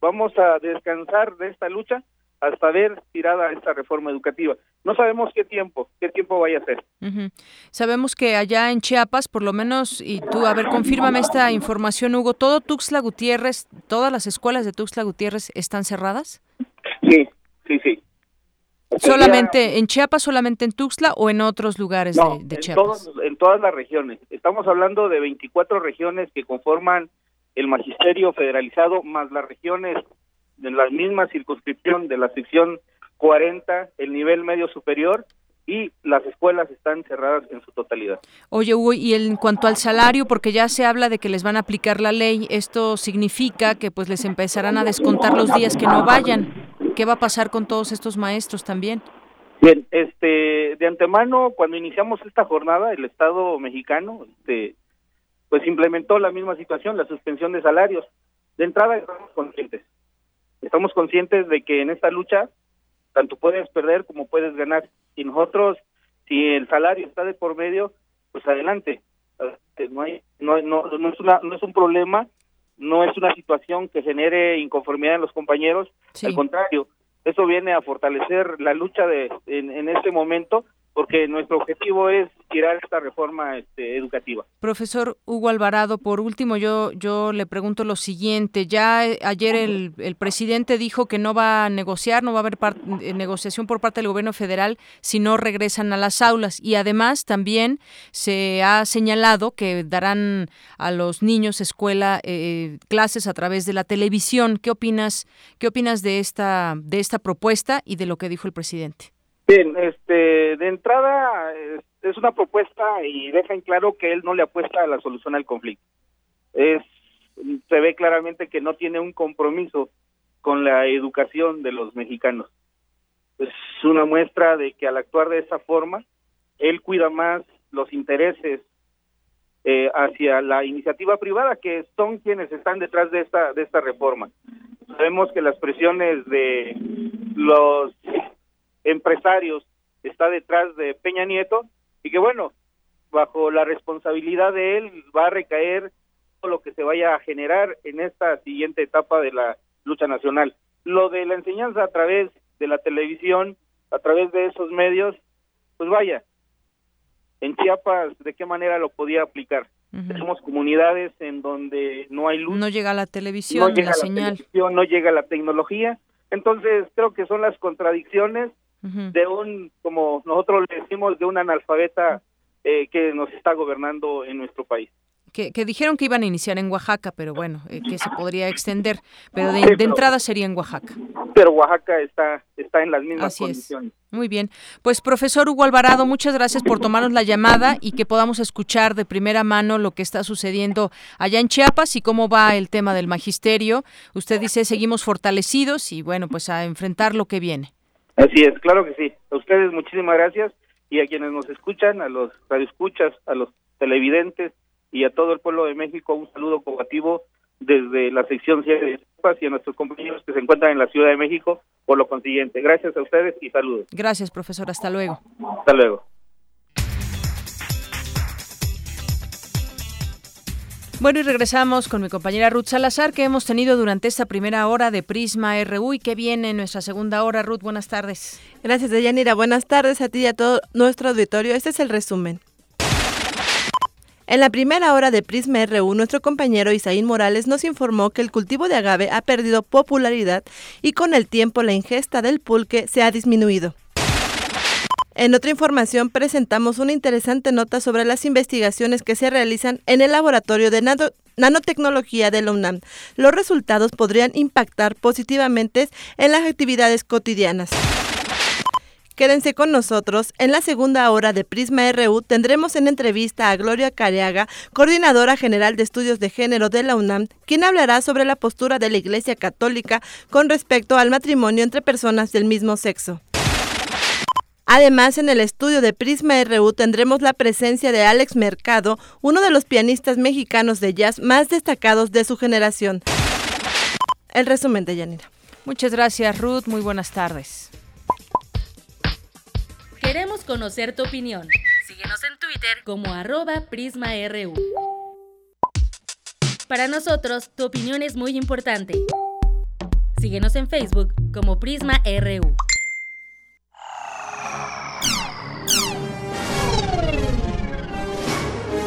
vamos a descansar de esta lucha hasta ver tirada esta reforma educativa. No sabemos qué tiempo, qué tiempo vaya a ser. Ujú. Sabemos que allá en Chiapas, por lo menos, y tú, a ver, confírmame esta información, Hugo, ¿todo Tuxtla Gutiérrez, todas las escuelas de Tuxtla Gutiérrez están cerradas? Sí, sí, sí. ¿Solamente en Chiapas, solamente en Tuxtla o en otros lugares No, de, de en, Chiapas? todos- en todas las regiones. Estamos hablando de 24 regiones que conforman el magisterio federalizado, más las regiones de la misma circunscripción de la sección 40, el nivel medio superior, y las escuelas están cerradas en su totalidad. Oye, Hugo, y en cuanto al salario, porque ya se habla de que les van a aplicar la ley, esto significa que pues les empezarán a descontar los días que no vayan. ¿Qué va a pasar con todos estos maestros también? Bien, este, de antemano, cuando iniciamos esta jornada, el Estado mexicano, este, pues implementó la misma situación, la suspensión de salarios. De entrada estamos conscientes. Estamos conscientes de que en esta lucha tanto puedes perder como puedes ganar. Y nosotros, si el salario está de por medio, pues adelante. No, hay, no, no, no es una, no es un problema, no es una situación que genere inconformidad en los compañeros. Al contrario, eso viene a fortalecer la lucha de en, en este momento porque nuestro objetivo es tirar esta reforma este, educativa. Profesor Hugo Alvarado, por último, yo, yo le pregunto lo siguiente. Ya eh, ayer el, presidente dijo que no va a negociar, no va a haber eh, negociación por parte del gobierno federal si no regresan a las aulas. Y además también se ha señalado que darán a los niños escuela eh, clases a través de la televisión. ¿Qué opinas, qué opinas de esta, de esta propuesta y de lo que dijo el presidente? Bien, este, de entrada es una propuesta y deja en claro que él no le apuesta a la solución al conflicto. Es, se ve claramente que no tiene un compromiso con la educación de los mexicanos. Es una muestra de que al actuar de esa forma, él cuida más los intereses eh, hacia la iniciativa privada, que son quienes están detrás de esta de esta reforma. Sabemos que las presiones de los empresarios está detrás de Peña Nieto y que bueno, bajo la responsabilidad de él va a recaer todo lo que se vaya a generar en esta siguiente etapa de la lucha nacional. Lo de la enseñanza a través de la televisión, a través de esos medios, pues vaya, en Chiapas, ¿de qué manera lo podía aplicar? Tenemos comunidades en donde no hay luz. No llega la televisión, no llega la, señal. no llega la tecnología. Entonces, creo que son las contradicciones de un, como nosotros le decimos, de un analfabeta eh, que nos está gobernando en nuestro país. Que, dijeron que iban a iniciar en Oaxaca, pero bueno, eh, que se podría extender, pero de, entrada sería en Oaxaca. Pero Oaxaca está, está en las mismas condiciones. Muy bien. Pues profesor Hugo Alvarado, muchas gracias por tomarnos la llamada y que podamos escuchar de primera mano lo que está sucediendo allá en Chiapas y cómo va el tema del magisterio. Usted dice, seguimos fortalecidos y bueno, pues a enfrentar lo que viene. Así es, claro que sí. A ustedes muchísimas gracias y a quienes nos escuchan, a los radioescuchas, a los televidentes y a todo el pueblo de México un saludo combativo desde la sección 7 de Chiapas y a nuestros compañeros que se encuentran en la Ciudad de México por lo consiguiente. Gracias a ustedes y saludos. Gracias, profesor. Hasta luego. Hasta luego. Bueno, y regresamos con mi compañera Ruth Salazar, que hemos tenido durante esta primera hora de Prisma RU y que viene en nuestra segunda hora. Ruth, buenas tardes. Gracias, Deyanira. Buenas tardes a ti y a todo nuestro auditorio. Este es el resumen. En la primera hora de Prisma RU, nuestro compañero Isaín Morales nos informó que el cultivo de agave ha perdido popularidad y con el tiempo la ingesta del pulque se ha disminuido. En otra información presentamos una interesante nota sobre las investigaciones que se realizan en el laboratorio de nanotecnología de la UNAM. Los resultados podrían impactar positivamente en las actividades cotidianas. Quédense con nosotros. En la segunda hora de Prisma RU tendremos en entrevista a Gloria Careaga, coordinadora general de estudios de género de la UNAM, quien hablará sobre la postura de la Iglesia Católica con respecto al matrimonio entre personas del mismo sexo. Además, en el estudio de Prisma RU tendremos la presencia de Alex Mercado, uno de los pianistas mexicanos de jazz más destacados de su generación. El resumen de Yanira. Muchas gracias, Ruth. Muy buenas tardes. Queremos conocer tu opinión. Síguenos en Twitter como arroba PrismaRU. Para nosotros, tu opinión es muy importante. Síguenos en Facebook como Prisma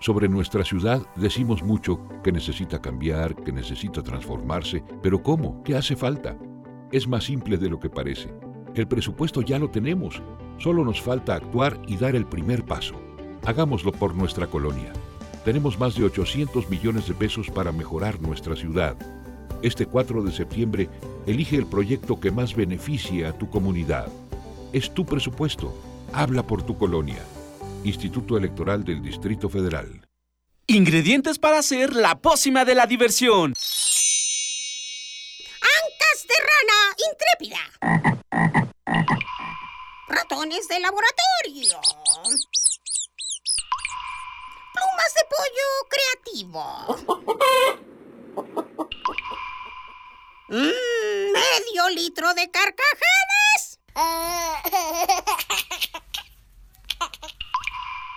Sobre nuestra ciudad decimos mucho que necesita cambiar, que necesita transformarse, pero ¿cómo? ¿Qué hace falta? Es más simple de lo que parece. El presupuesto ya lo tenemos, solo nos falta actuar y dar el primer paso. Hagámoslo por nuestra colonia. Tenemos más de 800 millones de pesos para mejorar nuestra ciudad. Este 4 de septiembre, elige el proyecto que más beneficie a tu comunidad. Es tu presupuesto. Habla por tu colonia. Instituto Electoral del Distrito Federal. Ingredientes para hacer la pócima de la diversión. Ancas de rana intrépida. Ratones de laboratorio. Plumas de pollo creativo. Mm, medio litro de carcajadas.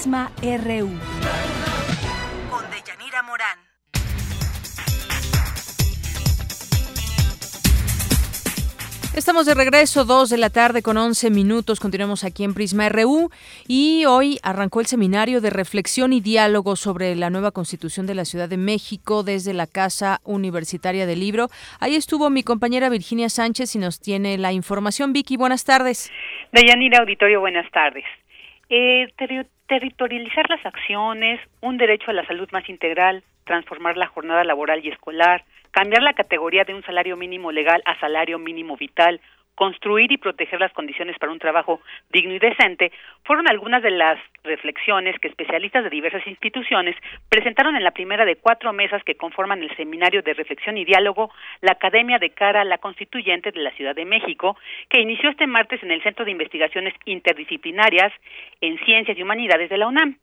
Prisma RU. Con Deyanira Morán. Estamos de regreso, 2 de la tarde con 11 minutos. Continuamos aquí en Prisma RU y hoy arrancó el seminario de reflexión y diálogo sobre la nueva constitución de la Ciudad de México desde la Casa Universitaria del Libro. Ahí estuvo mi compañera Virginia Sánchez y nos tiene la información. Vicky, buenas tardes. Deyanira Auditorio, buenas tardes. Eh, territorializar las acciones, un derecho a la salud más integral, transformar la jornada laboral y escolar, cambiar la categoría de un salario mínimo legal a salario mínimo vital, construir y proteger las condiciones para un trabajo digno y decente, fueron algunas de las reflexiones que especialistas de diversas instituciones presentaron en la primera de cuatro mesas que conforman el Seminario de Reflexión y Diálogo, la Academia de Cara a la Constituyente de la Ciudad de México, que inició este martes en el Centro de Investigaciones Interdisciplinarias en Ciencias y Humanidades de la UNAM.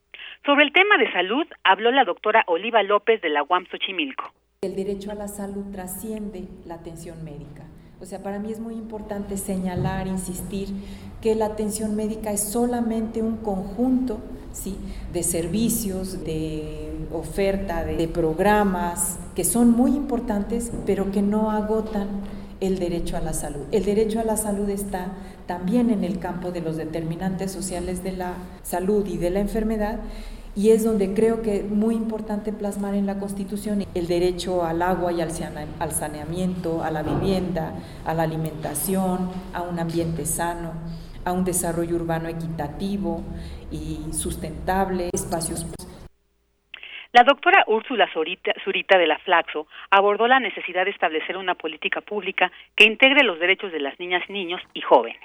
Sobre el tema de salud habló la doctora Oliva López de la UAM Xochimilco. El derecho a la salud trasciende la atención médica. O sea, para mí es muy importante señalar, insistir, que la atención médica es solamente un conjunto ¿sí? de servicios, de oferta, de, de programas, que son muy importantes, pero que no agotan el derecho a la salud. El derecho a la salud está también en el campo de los determinantes sociales de la salud y de la enfermedad y es donde creo que es muy importante plasmar en la Constitución el derecho al agua y al saneamiento, a la vivienda, a la alimentación, a un ambiente sano, a un desarrollo urbano equitativo y sustentable, espacios la doctora Úrsula Zurita de la Flaxo abordó la necesidad de establecer una política pública que integre los derechos de las niñas, niños y jóvenes.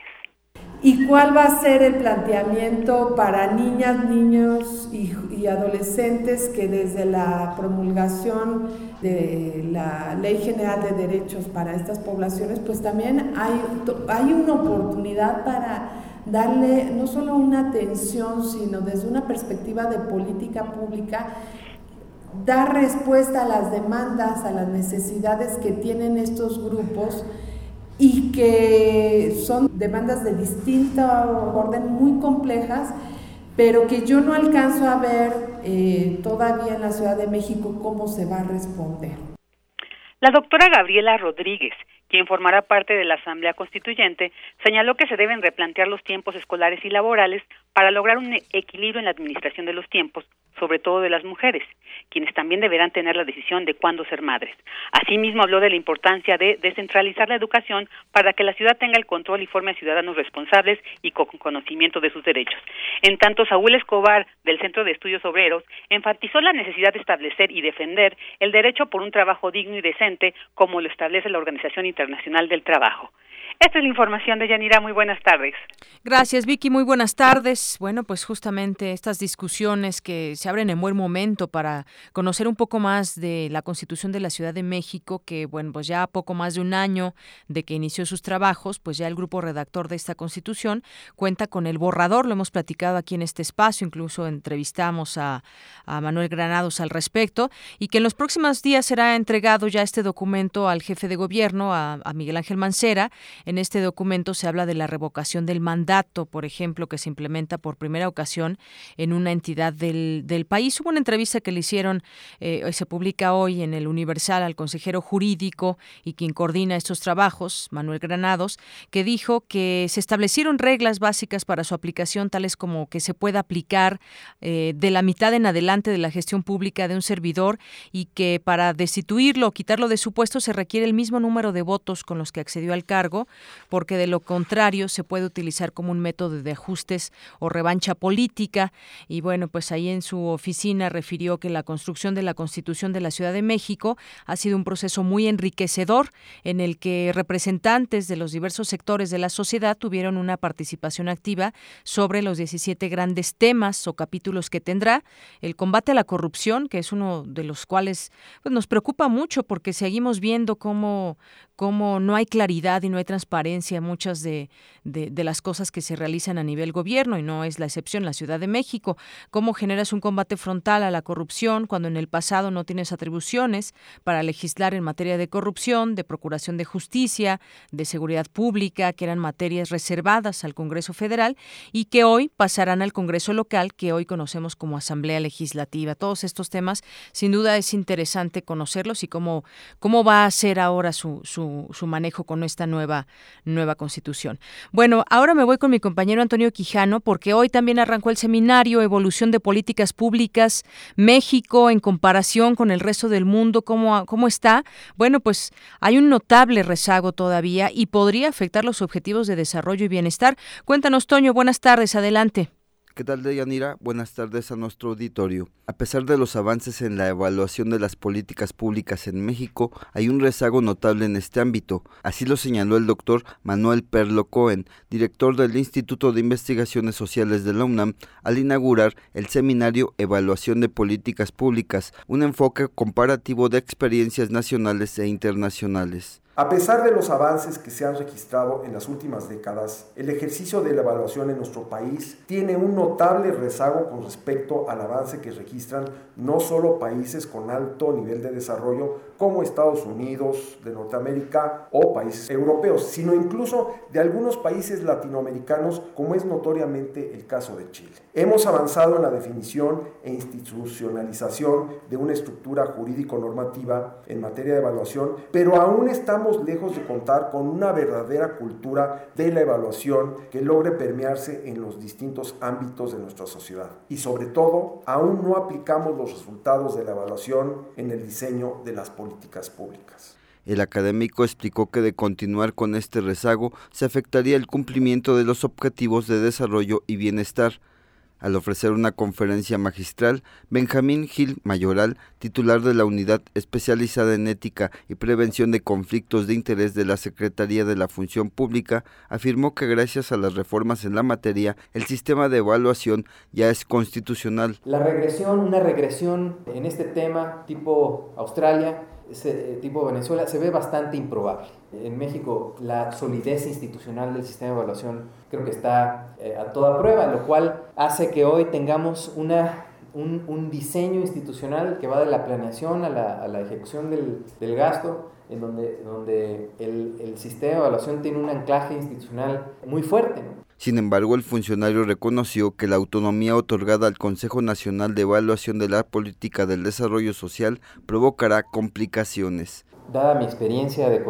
¿Y cuál va a ser el planteamiento para niñas, niños y, adolescentes que desde la promulgación de la Ley General de Derechos para estas poblaciones, pues también hay, hay una oportunidad para darle no solo una atención, sino desde una perspectiva de política pública, dar respuesta a las demandas, a las necesidades que tienen estos grupos y que son demandas de distinto orden, muy complejas, pero que yo no alcanzo a ver eh, todavía en la Ciudad de México cómo se va a responder. La doctora Gabriela Rodríguez, quien formará parte de la Asamblea Constituyente, señaló que se deben replantear los tiempos escolares y laborales para lograr un equilibrio en la administración de los tiempos, sobre todo de las mujeres, quienes también deberán tener la decisión de cuándo ser madres. Asimismo, habló de la importancia de descentralizar la educación para que la ciudad tenga el control y forme a ciudadanos responsables y con conocimiento de sus derechos. En tanto, Saúl Escobar, del Centro de Estudios Obreros, enfatizó la necesidad de establecer y defender el derecho por un trabajo digno y decente, como lo establece la Organización Internacional del Trabajo. Esta es la información de Yanira. Muy buenas tardes. Gracias, Vicky. Muy buenas tardes. Bueno, pues justamente estas discusiones que se abren en buen momento para conocer un poco más de la Constitución de la Ciudad de México, que, bueno, pues ya poco más de un año de que inició sus trabajos, pues ya el grupo redactor de esta Constitución cuenta con el borrador. Lo hemos platicado aquí en este espacio, incluso entrevistamos a, Manuel Granados al respecto, y que en los próximos días será entregado ya este documento al jefe de gobierno, a, Miguel Ángel Mancera, este documento se habla de la revocación del mandato, por ejemplo, que se implementa por primera ocasión en una entidad del, del país. Hubo una entrevista que le hicieron, eh, se publica hoy en el Universal al consejero jurídico y quien coordina estos trabajos, Manuel Granados, que dijo que se establecieron reglas básicas para su aplicación, tales como que se pueda aplicar eh, de la mitad en adelante de la gestión pública de un servidor y que para destituirlo o quitarlo de su puesto se requiere el mismo número de votos con los que accedió al cargo, porque de lo contrario se puede utilizar como un método de ajustes o revancha política. Y bueno, pues ahí en su oficina refirió que la construcción de la Constitución de la Ciudad de México ha sido un proceso muy enriquecedor en el que representantes de los diversos sectores de la sociedad tuvieron una participación activa sobre los 17 grandes temas o capítulos que tendrá. El combate a la corrupción, que es uno de los cuales pues, nos preocupa mucho porque seguimos viendo cómo, cómo no hay claridad y no hay transparencia en muchas de, las cosas que se realizan a nivel gobierno, y no es la excepción la Ciudad de México. Cómo generas un combate frontal a la corrupción cuando en el pasado no tienes atribuciones para legislar en materia de corrupción, de procuración de justicia, de seguridad pública, que eran materias reservadas al Congreso Federal y que hoy pasarán al Congreso local, que hoy conocemos como Asamblea Legislativa. Todos estos temas, sin duda, es interesante conocerlos y cómo, cómo va a ser ahora su, su manejo con esta nueva, nueva constitución. Bueno, ahora me voy con mi compañero Antonio Quijano, porque hoy también arrancó el seminario Evolución de Políticas Públicas México en comparación con el resto del mundo. ¿Cómo, cómo está? Bueno, pues hay un notable rezago todavía y podría afectar los objetivos de desarrollo y bienestar. Cuéntanos, Toño, buenas tardes, adelante. ¿Qué tal, Deyanira? Buenas tardes a nuestro auditorio. A pesar de los avances en la evaluación de las políticas públicas en México, hay un rezago notable en este ámbito. Así lo señaló el doctor Manuel Perlo Cohen, director del Instituto de Investigaciones Sociales de la UNAM, al inaugurar el seminario Evaluación de Políticas Públicas, un enfoque comparativo de experiencias nacionales e internacionales. A pesar de los avances que se han registrado en las últimas décadas, el ejercicio de la evaluación en nuestro país tiene un notable rezago con respecto al avance que registran no solo países con alto nivel de desarrollo como Estados Unidos de Norteamérica o países europeos, sino incluso de algunos países latinoamericanos como es notoriamente el caso de Chile. Hemos avanzado en la definición e institucionalización de una estructura jurídico-normativa en materia de evaluación, pero aún estamos lejos de contar con una verdadera cultura de la evaluación que logre permearse en los distintos ámbitos de nuestra sociedad. Y sobre todo, aún no aplicamos los resultados de la evaluación en el diseño de las políticas públicas. El académico explicó que de continuar con este rezago se afectaría el cumplimiento de los objetivos de desarrollo y bienestar, al ofrecer una conferencia magistral, Benjamín Gil Mayoral, titular de la Unidad Especializada en Ética y Prevención de Conflictos de Interés de la Secretaría de la Función Pública, afirmó que gracias a las reformas en la materia, el sistema de evaluación ya es constitucional. La regresión, una regresión en este tema tipo Australia, ese tipo Venezuela, se ve bastante improbable. En México la solidez institucional del sistema de evaluación creo que está eh, a toda prueba, lo cual hace que hoy tengamos una, un, un diseño institucional que va de la planeación a la, a la ejecución del, del, gasto, en donde, donde el, el, sistema de evaluación tiene un anclaje institucional muy fuerte. ¿no? Sin embargo, el funcionario reconoció que la autonomía otorgada al Consejo Nacional de Evaluación de la Política del Desarrollo Social provocará complicaciones dada mi experiencia de,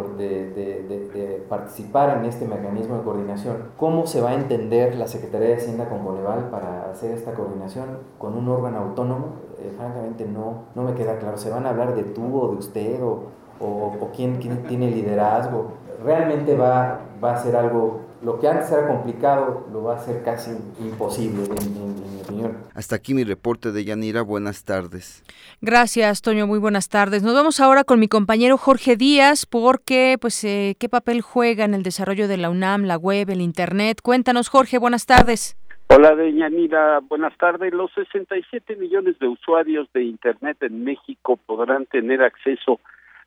participar en este mecanismo de coordinación, ¿cómo se va a entender la Secretaría de Hacienda con Coneval para hacer esta coordinación con un órgano autónomo? Eh, francamente no, no me queda claro. ¿Se van a hablar de tú o de usted o, o, o quién, quién, tiene liderazgo? Realmente va, va a ser algo, lo que antes era complicado, lo va a ser casi imposible, en, en, en mi opinión. Hasta aquí mi reporte de Yanira. Buenas tardes. Gracias, Toño. Muy buenas tardes. Nos vamos ahora con mi compañero Jorge Díaz, porque, pues, eh, ¿qué papel juega en el desarrollo de la UNAM, la web, el Internet? Cuéntanos, Jorge. Buenas tardes. Hola, Deyanira. Buenas tardes. Los 67 millones de usuarios de Internet en México podrán tener acceso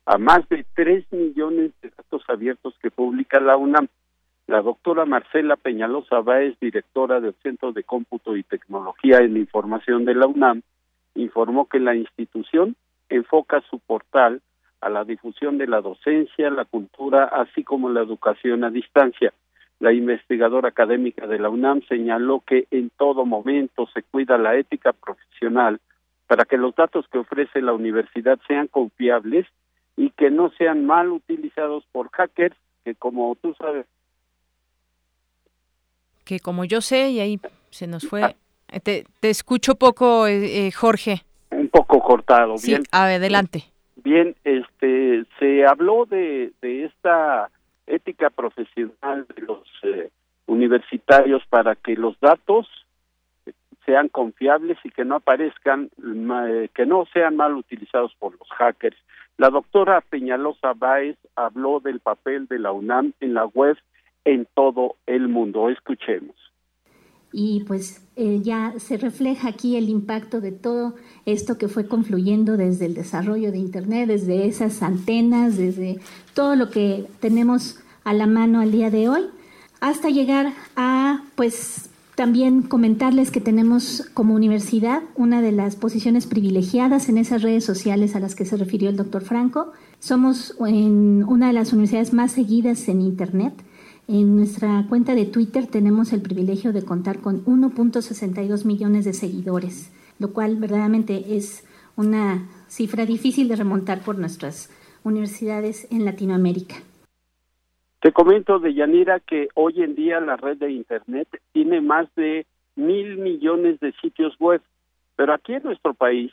a más de 3 millones de datos abiertos que publica la UNAM. La doctora Marcela Peñalosa Báez, directora del Centro de Cómputo y Tecnología en Información de la UNAM, informó que la institución enfoca su portal a la difusión de la docencia, la cultura, así como la educación a distancia. La investigadora académica de la UNAM señaló que en todo momento se cuida la ética profesional para que los datos que ofrece la universidad sean confiables y que no sean mal utilizados por hackers que como tú sabes que como yo sé y ahí se nos fue te, te escucho poco eh, eh, Jorge. Un poco cortado sí, bien. adelante. Bien este se habló de, de esta ética profesional de los eh, universitarios para que los datos sean confiables y que no aparezcan, eh, que no sean mal utilizados por los hackers. La doctora Peñalosa Báez habló del papel de la UNAM en la web en todo el mundo. Escuchemos. Y pues eh, ya se refleja aquí el impacto de todo esto que fue confluyendo desde el desarrollo de Internet, desde esas antenas, desde todo lo que tenemos a la mano al día de hoy, hasta llegar a pues también comentarles que tenemos como universidad una de las posiciones privilegiadas en esas redes sociales a las que se refirió el doctor Franco. Somos una de las universidades más seguidas en Internet. En nuestra cuenta de Twitter tenemos el privilegio de contar con 1.62 millones de seguidores, lo cual verdaderamente es una cifra difícil de remontar por nuestras universidades en Latinoamérica. Te comento de Yanira que hoy en día la red de Internet tiene más de mil millones de sitios web, pero aquí en nuestro país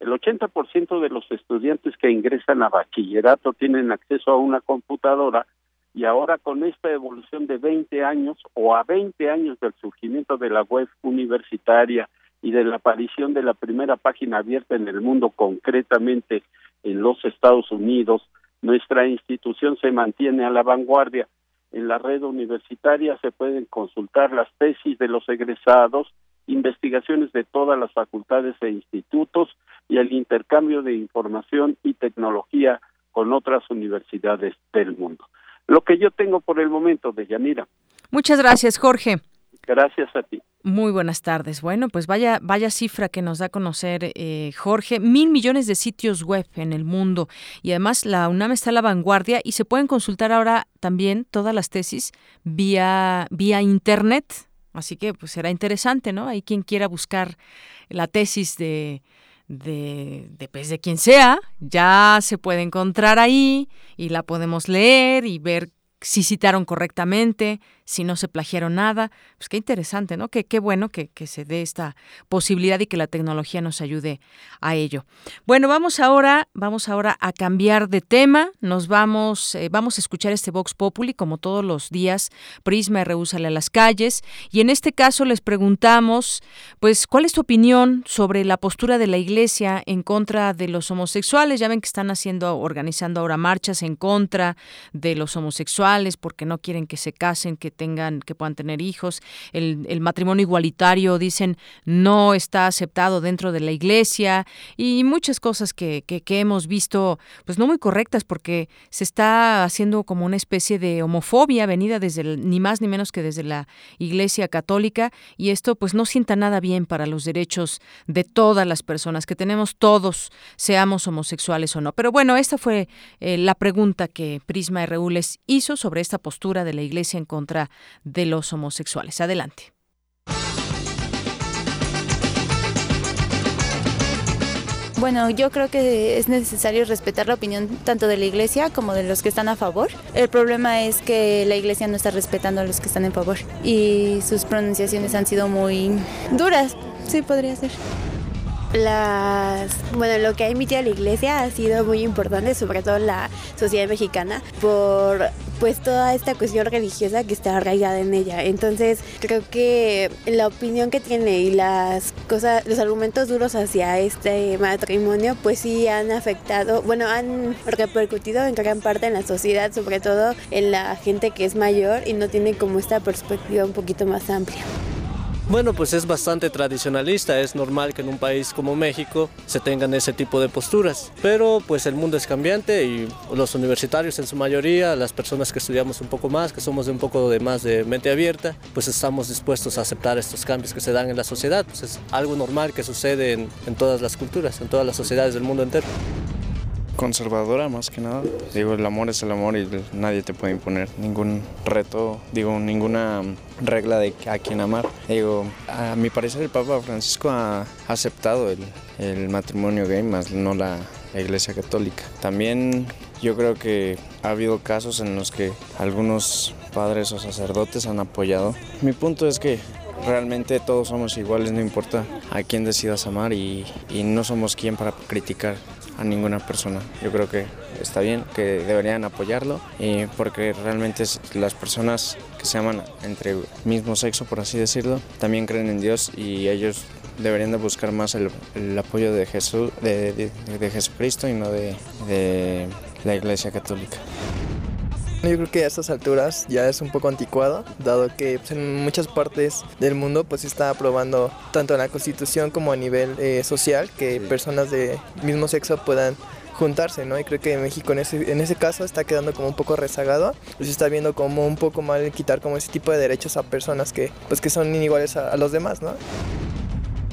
el 80% de los estudiantes que ingresan a bachillerato tienen acceso a una computadora y ahora con esta evolución de 20 años o a 20 años del surgimiento de la web universitaria y de la aparición de la primera página abierta en el mundo, concretamente en los Estados Unidos, nuestra institución se mantiene a la vanguardia. En la red universitaria se pueden consultar las tesis de los egresados, investigaciones de todas las facultades e institutos y el intercambio de información y tecnología con otras universidades del mundo. Lo que yo tengo por el momento de Yanira. Muchas gracias, Jorge. Gracias a ti. Muy buenas tardes. Bueno, pues vaya, vaya cifra que nos da a conocer eh, Jorge. Mil millones de sitios web en el mundo. Y además la UNAM está a la vanguardia y se pueden consultar ahora también todas las tesis vía, vía internet. Así que pues será interesante, ¿no? Hay quien quiera buscar la tesis de, de, de, pues, de quien sea, ya se puede encontrar ahí y la podemos leer y ver si citaron correctamente, si no se plagiaron nada. Pues qué interesante, ¿no? Qué, qué bueno que, que, se dé esta posibilidad y que la tecnología nos ayude a ello. Bueno, vamos ahora, vamos ahora a cambiar de tema. Nos vamos, eh, vamos a escuchar este Vox Populi, como todos los días, Prisma Rehúsale a las calles. Y en este caso les preguntamos, pues, ¿cuál es tu opinión sobre la postura de la iglesia en contra de los homosexuales? Ya ven que están haciendo, organizando ahora marchas en contra de los homosexuales porque no quieren que se casen, que tengan, que puedan tener hijos. El, el, matrimonio igualitario, dicen, no está aceptado dentro de la iglesia y muchas cosas que, que, hemos visto, pues no muy correctas porque se está haciendo como una especie de homofobia venida desde el, ni más ni menos que desde la iglesia católica y esto pues no sienta nada bien para los derechos de todas las personas que tenemos todos, seamos homosexuales o no. Pero bueno, esta fue eh, la pregunta que Prisma RU les hizo sobre esta postura de la iglesia en contra de los homosexuales. Adelante. Bueno, yo creo que es necesario respetar la opinión tanto de la iglesia como de los que están a favor. El problema es que la iglesia no está respetando a los que están en favor y sus pronunciaciones han sido muy duras, sí podría ser las bueno lo que ha emitido la iglesia ha sido muy importante sobre todo la sociedad mexicana por pues toda esta cuestión religiosa que está arraigada en ella. Entonces creo que la opinión que tiene y las cosas los argumentos duros hacia este matrimonio pues sí han afectado bueno han repercutido en gran parte en la sociedad sobre todo en la gente que es mayor y no tiene como esta perspectiva un poquito más amplia bueno, pues es bastante tradicionalista, es normal que en un país como México se tengan ese tipo de posturas, pero pues el mundo es cambiante y los universitarios en su mayoría, las personas que estudiamos un poco más, que somos de un poco de más de mente abierta, pues estamos dispuestos a aceptar estos cambios que se dan en la sociedad, pues es algo normal que sucede en, en todas las culturas, en todas las sociedades del mundo entero. Conservadora más que nada. Digo, el amor es el amor y nadie te puede imponer ningún reto, digo, ninguna regla de a quién amar. Digo, a mi parecer el Papa Francisco ha aceptado el, el matrimonio gay, más no la, la Iglesia Católica. También yo creo que ha habido casos en los que algunos padres o sacerdotes han apoyado. Mi punto es que realmente todos somos iguales, no importa a quién decidas amar y, y no somos quien para criticar a ninguna persona. Yo creo que está bien, que deberían apoyarlo, y porque realmente las personas que se aman entre mismo sexo, por así decirlo, también creen en Dios y ellos deberían de buscar más el, apoyo de, Jesús, de, Jesucristo y no de la Iglesia Católica. Yo creo que a estas alturas ya es un poco anticuado, dado que pues, en muchas partes del mundo pues se está aprobando tanto en la Constitución como a nivel eh, social que personas de mismo sexo puedan juntarse, ¿no? Y creo que México en ese, en ese caso está quedando como un poco rezagado, pues está viendo como un poco mal quitar como ese tipo de derechos a personas que pues que son iniguales a, a los demás, ¿no?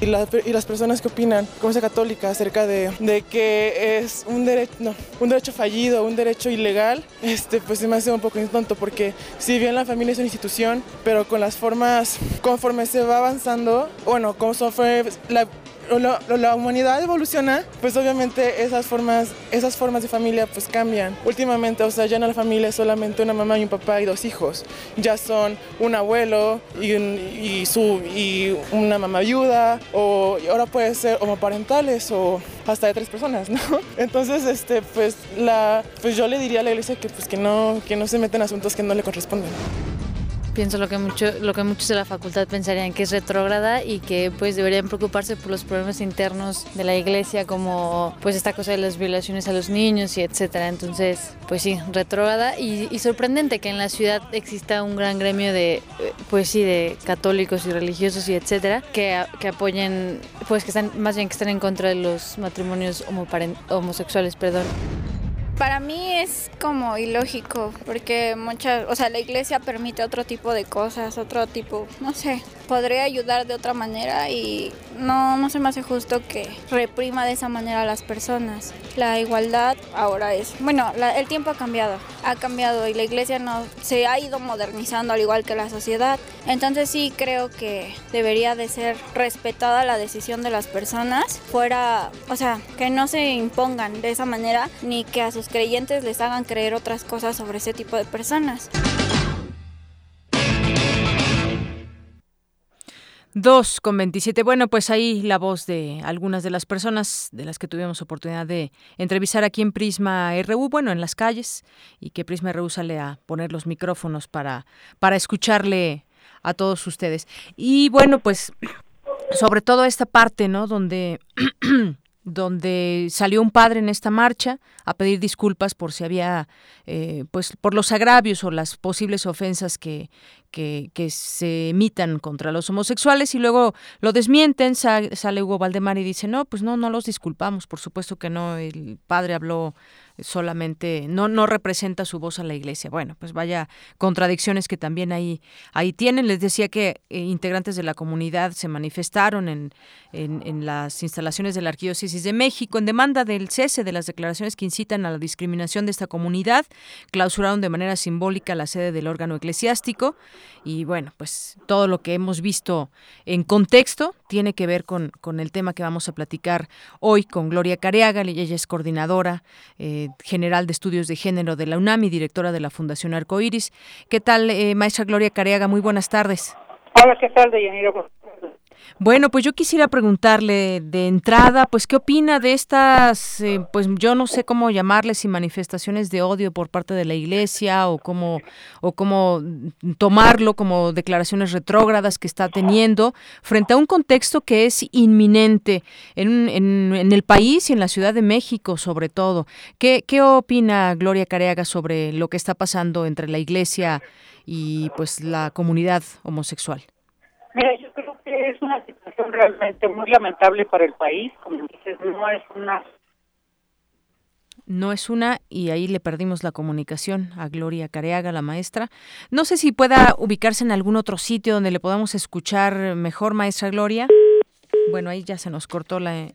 Y, la, y, las personas que opinan, como esa católica, acerca de, de que es un, derecho no, un derecho fallido, un derecho ilegal, este, pues se me hace un poco tonto porque si bien la familia es una institución, pero con las formas, conforme se va avanzando, bueno, como fue la la, la, humanidad evoluciona, pues obviamente esas formas, esas formas de familia pues cambian. Últimamente, o sea, ya no la familia es solamente una mamá y un papá y dos hijos. Ya son un abuelo y, un, y su, y una mamá viuda, o ahora puede ser homoparentales o hasta de tres personas, ¿no? Entonces, este, pues, la, pues yo le diría a la iglesia que, pues, que, no, que no se meten en asuntos que no le corresponden pienso lo que mucho, lo que muchos de la facultad pensarían que es retrógrada y que pues deberían preocuparse por los problemas internos de la iglesia como pues esta cosa de las violaciones a los niños y etcétera. Entonces pues sí retrógrada y, y sorprendente que en la ciudad exista un gran gremio de pues sí de católicos y religiosos y etcétera que, que apoyen pues que están más bien que están en contra de los matrimonios homosexuales perdón para mí es como ilógico, porque muchas, o sea, la iglesia permite otro tipo de cosas, otro tipo, no sé, podría ayudar de otra manera y no, no se me hace justo que reprima de esa manera a las personas. La igualdad ahora es, bueno, la, el tiempo ha cambiado, ha cambiado y la iglesia no se ha ido modernizando al igual que la sociedad. Entonces sí creo que debería de ser respetada la decisión de las personas, fuera, o sea, que no se impongan de esa manera ni que a sus creyentes les hagan creer otras cosas sobre ese tipo de personas. Dos con 27. Bueno, pues ahí la voz de algunas de las personas de las que tuvimos oportunidad de entrevistar aquí en Prisma RU, bueno, en las calles, y que Prisma RU sale a poner los micrófonos para, para escucharle a todos ustedes. Y bueno, pues sobre todo esta parte, ¿no? Donde donde salió un padre en esta marcha a pedir disculpas por si había, eh, pues, por los agravios o las posibles ofensas que, que, que, se emitan contra los homosexuales y luego lo desmienten, sale, Hugo Valdemar y dice, no, pues no, no los disculpamos, por supuesto que no, el padre habló solamente no no representa su voz a la iglesia. Bueno, pues vaya contradicciones que también ahí ahí tienen. Les decía que eh, integrantes de la comunidad se manifestaron en, en, las instalaciones de la Arquidiócesis de México en demanda del cese de las declaraciones que incitan a la discriminación de esta comunidad. Clausuraron de manera simbólica la sede del órgano eclesiástico y bueno, pues todo lo que hemos visto en contexto tiene que ver con, con el tema que vamos a platicar hoy con Gloria Careaga, ella es coordinadora eh, general de estudios de género de la UNAM y directora de la Fundación Arcoiris. ¿Qué tal, eh, maestra Gloria Careaga? Muy buenas tardes. Hola, ¿qué tal, Deyanira? Bueno, pues yo quisiera preguntarle de entrada, pues, ¿qué opina de estas, eh, pues, yo no sé cómo llamarles, y manifestaciones de odio por parte de la Iglesia o cómo, o cómo tomarlo como declaraciones retrógradas que está teniendo frente a un contexto que es inminente en, en, en el país y en la Ciudad de México, sobre todo. ¿Qué, qué opina Gloria Careaga sobre lo que está pasando entre la Iglesia y, pues, la comunidad homosexual? Mira, yo es una situación realmente muy lamentable para el país. Como dices, no es una. No es una, y ahí le perdimos la comunicación a Gloria Careaga, la maestra. No sé si pueda ubicarse en algún otro sitio donde le podamos escuchar mejor, maestra Gloria. Bueno, ahí ya se nos cortó la,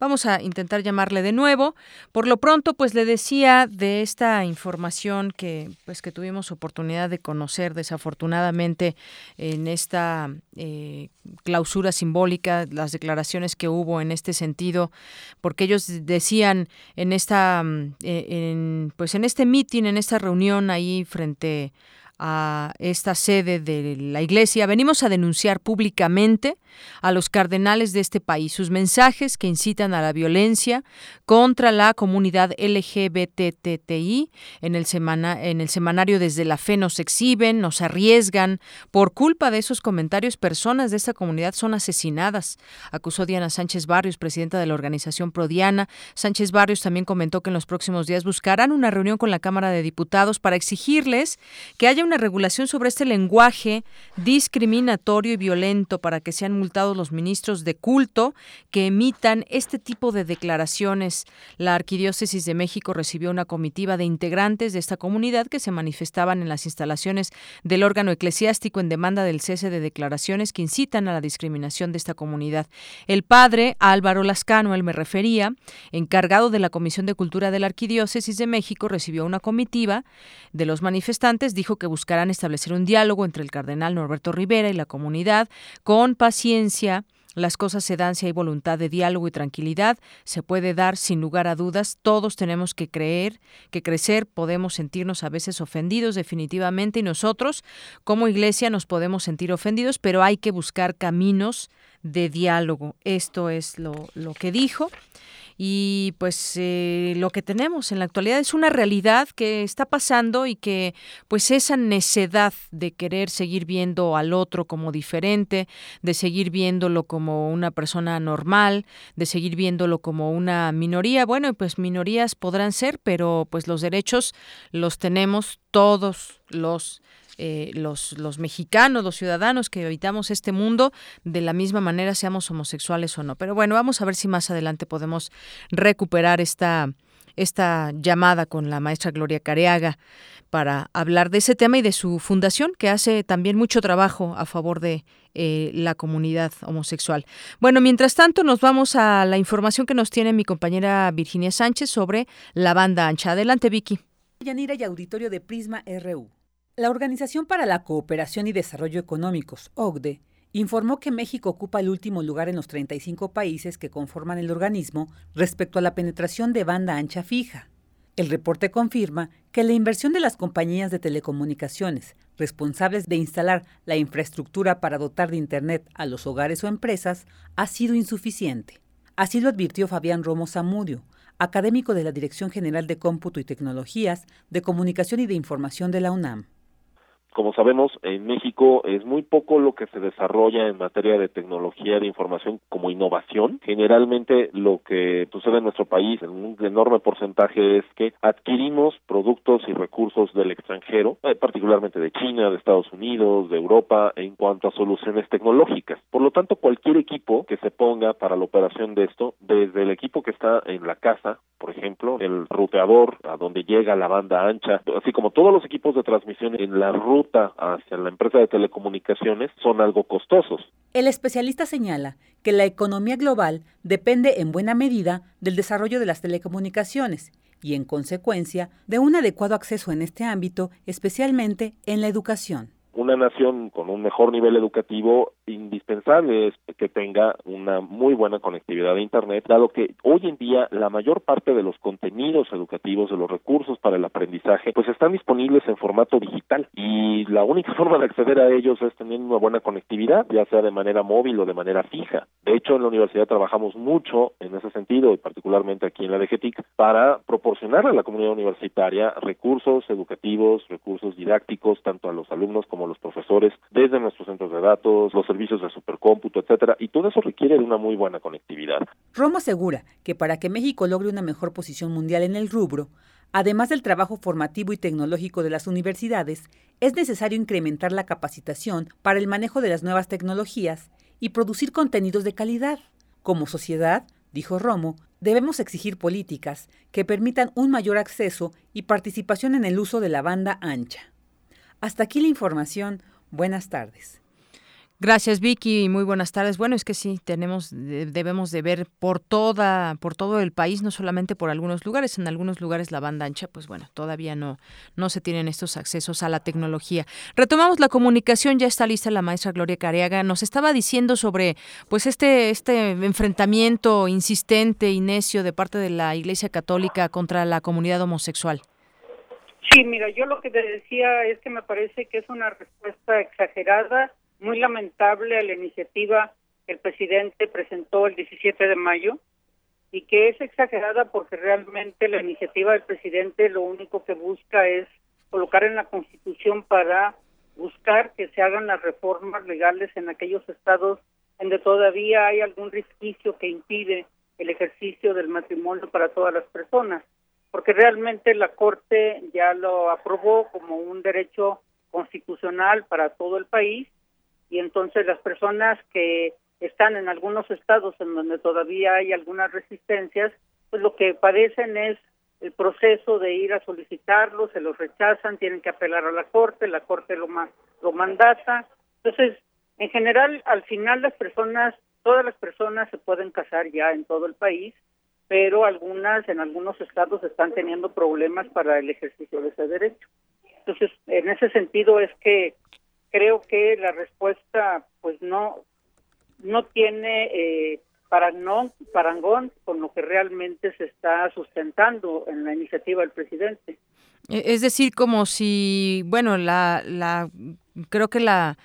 Vamos a intentar llamarle de nuevo. Por lo pronto, pues le decía de esta información que, pues, que tuvimos oportunidad de conocer desafortunadamente en esta eh, clausura simbólica, las declaraciones que hubo en este sentido, porque ellos decían en esta, mm, eh, en, pues en este mitin, en esta reunión ahí frente a esta sede de la Iglesia, venimos a denunciar públicamente a los cardenales de este país sus mensajes que incitan a la violencia contra la comunidad LGBTTI. En el, semana, en el semanario Desde la Fe nos exhiben, nos arriesgan. Por culpa de esos comentarios, personas de esta comunidad son asesinadas, acusó Diana Sánchez Barrios, presidenta de la organización Prodiana. Sánchez Barrios también comentó que en los próximos días buscarán una reunión con la Cámara de Diputados para exigirles que haya una regulación sobre este lenguaje discriminatorio y violento para que sean multados los ministros de culto que emitan este tipo de declaraciones. La Arquidiócesis de México recibió una comitiva de integrantes de esta comunidad que se manifestaban en las instalaciones del órgano eclesiástico en demanda del cese de declaraciones que incitan a la discriminación de esta comunidad. El padre Álvaro Lascano, él me refería, encargado de la Comisión de Cultura de la Arquidiócesis de México, recibió una comitiva de los manifestantes, dijo que buscarán establecer un diálogo entre el cardenal Norberto Rivera y la comunidad con paciencia. Las cosas se dan si hay voluntad de diálogo y tranquilidad, se puede dar sin lugar a dudas. Todos tenemos que creer, que crecer, podemos sentirnos a veces ofendidos definitivamente y nosotros como iglesia nos podemos sentir ofendidos, pero hay que buscar caminos de diálogo. Esto es lo, lo que dijo y pues eh, lo que tenemos en la actualidad es una realidad que está pasando y que pues esa necedad de querer seguir viendo al otro como diferente, de seguir viéndolo como una persona normal, de seguir viéndolo como una minoría, bueno, pues minorías podrán ser, pero pues los derechos los tenemos todos los eh, los, los mexicanos, los ciudadanos que habitamos este mundo, de la misma manera seamos homosexuales o no. Pero bueno, vamos a ver si más adelante podemos recuperar esta, esta llamada con la maestra Gloria Careaga para hablar de ese tema y de su fundación, que hace también mucho trabajo a favor de eh, la comunidad homosexual. Bueno, mientras tanto, nos vamos a la información que nos tiene mi compañera Virginia Sánchez sobre la banda ancha. Adelante, Vicky. Yanira y auditorio de Prisma RU. La Organización para la Cooperación y Desarrollo Económicos, OCDE, informó que México ocupa el último lugar en los 35 países que conforman el organismo respecto a la penetración de banda ancha fija. El reporte confirma que la inversión de las compañías de telecomunicaciones responsables de instalar la infraestructura para dotar de Internet a los hogares o empresas ha sido insuficiente. Así lo advirtió Fabián Romo Zamudio, académico de la Dirección General de Cómputo y Tecnologías de Comunicación y de Información de la UNAM. Como sabemos, en México es muy poco lo que se desarrolla en materia de tecnología de información como innovación. Generalmente lo que sucede en nuestro país en un enorme porcentaje es que adquirimos productos y recursos del extranjero, eh, particularmente de China, de Estados Unidos, de Europa, en cuanto a soluciones tecnológicas. Por lo tanto, cualquier equipo que se ponga para la operación de esto, desde el equipo que está en la casa, por ejemplo, el ruteador a donde llega la banda ancha, así como todos los equipos de transmisión en la ruta hacia la empresa de telecomunicaciones son algo costosos. El especialista señala que la economía global depende en buena medida del desarrollo de las telecomunicaciones y, en consecuencia, de un adecuado acceso en este ámbito, especialmente en la educación una nación con un mejor nivel educativo indispensable es que tenga una muy buena conectividad a internet dado que hoy en día la mayor parte de los contenidos educativos de los recursos para el aprendizaje pues están disponibles en formato digital. Y la única forma de acceder a ellos es teniendo una buena conectividad ya sea de manera móvil o de manera fija. De hecho en la universidad trabajamos mucho en ese sentido y particularmente aquí en la DGTIC para proporcionar a la comunidad universitaria recursos educativos recursos didácticos tanto a los alumnos como los profesores, desde nuestros centros de datos, los servicios de supercómputo, etcétera, y todo eso requiere de una muy buena conectividad. Romo asegura que para que México logre una mejor posición mundial en el rubro, además del trabajo formativo y tecnológico de las universidades, es necesario incrementar la capacitación para el manejo de las nuevas tecnologías y producir contenidos de calidad. Como sociedad, dijo Romo, debemos exigir políticas que permitan un mayor acceso y participación en el uso de la banda ancha. Hasta aquí la información. Buenas tardes. Gracias Vicky, muy buenas tardes. Bueno, es que sí, tenemos debemos de ver por toda por todo el país, no solamente por algunos lugares, en algunos lugares la banda ancha, pues bueno, todavía no no se tienen estos accesos a la tecnología. Retomamos la comunicación, ya está lista la maestra Gloria Careaga, nos estaba diciendo sobre pues este este enfrentamiento insistente y necio de parte de la Iglesia Católica contra la comunidad homosexual. Sí, mira, yo lo que te decía es que me parece que es una respuesta exagerada muy lamentable a la iniciativa que el presidente presentó el 17 de mayo y que es exagerada porque realmente la iniciativa del presidente lo único que busca es colocar en la Constitución para buscar que se hagan las reformas legales en aquellos estados donde todavía hay algún resquicio que impide el ejercicio del matrimonio para todas las personas, porque realmente la Corte ya lo aprobó como un derecho constitucional para todo el país y entonces las personas que están en algunos estados en donde todavía hay algunas resistencias, pues lo que padecen es el proceso de ir a solicitarlo, se los rechazan, tienen que apelar a la corte, la corte lo, lo mandata. Entonces, en general, al final las personas, todas las personas se pueden casar ya en todo el país, pero algunas en algunos estados están teniendo problemas para el ejercicio de ese derecho. Entonces, en ese sentido es que creo que la respuesta pues no no tiene eh, parangón con lo que realmente se está sustentando en la iniciativa del presidente. E, es decir, como si, bueno, la, la creo que la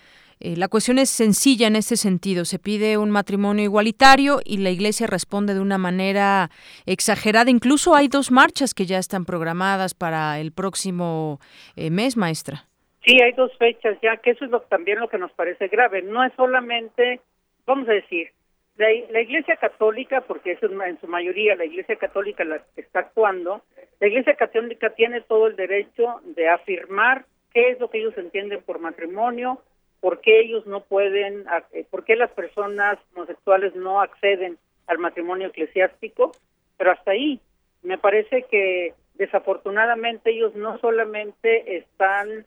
eh, la cuestión es sencilla en este sentido. Se pide un matrimonio igualitario y la Iglesia responde de una manera exagerada. Incluso hay dos marchas que ya están programadas para el próximo eh, mes, maestra. Sí, hay dos fechas ya, que eso es lo, también lo que nos parece grave. No es solamente, vamos a decir, la, Iglesia Católica, porque es en su mayoría la Iglesia Católica la que está actuando, la Iglesia Católica tiene todo el derecho de afirmar qué es lo que ellos entienden por matrimonio, por qué ellos no pueden, eh, por qué las personas homosexuales no acceden al matrimonio eclesiástico, pero hasta ahí. Me parece que desafortunadamente ellos no solamente están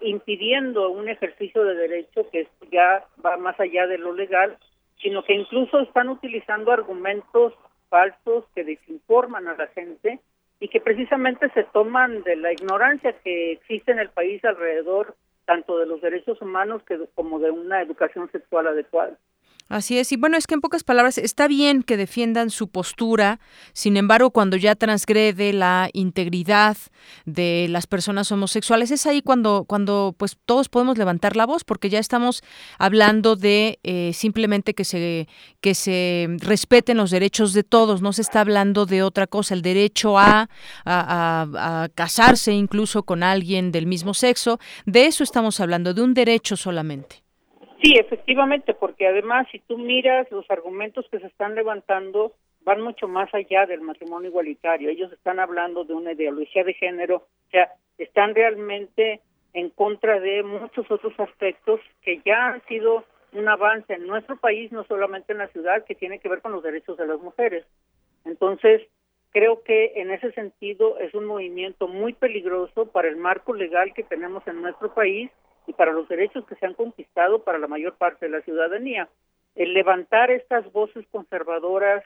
impidiendo un ejercicio de derecho que ya va más allá de lo legal, sino que incluso están utilizando argumentos falsos que desinforman a la gente y que precisamente se toman de la ignorancia que existe en el país alrededor tanto de los derechos humanos que, como de una educación sexual adecuada. Así es, y bueno, es que en pocas palabras está bien que defiendan su postura, sin embargo, cuando ya transgrede la integridad de las personas homosexuales, es ahí cuando, cuando pues todos podemos levantar la voz, porque ya estamos hablando de eh, simplemente que se, que se respeten los derechos de todos, no se está hablando de otra cosa, el derecho a, a, a casarse incluso con alguien del mismo sexo, de eso estamos hablando, de un derecho solamente. Sí, efectivamente, porque además si tú miras los argumentos que se están levantando van mucho más allá del matrimonio igualitario. Ellos están hablando de una ideología de género, o sea, están realmente en contra de muchos otros aspectos que ya han sido un avance en nuestro país, no solamente en la ciudad, que tiene que ver con los derechos de las mujeres. Entonces, creo que en ese sentido es un movimiento muy peligroso para el marco legal que tenemos en nuestro país y para los derechos que se han conquistado para la mayor parte de la ciudadanía. El levantar estas voces conservadoras,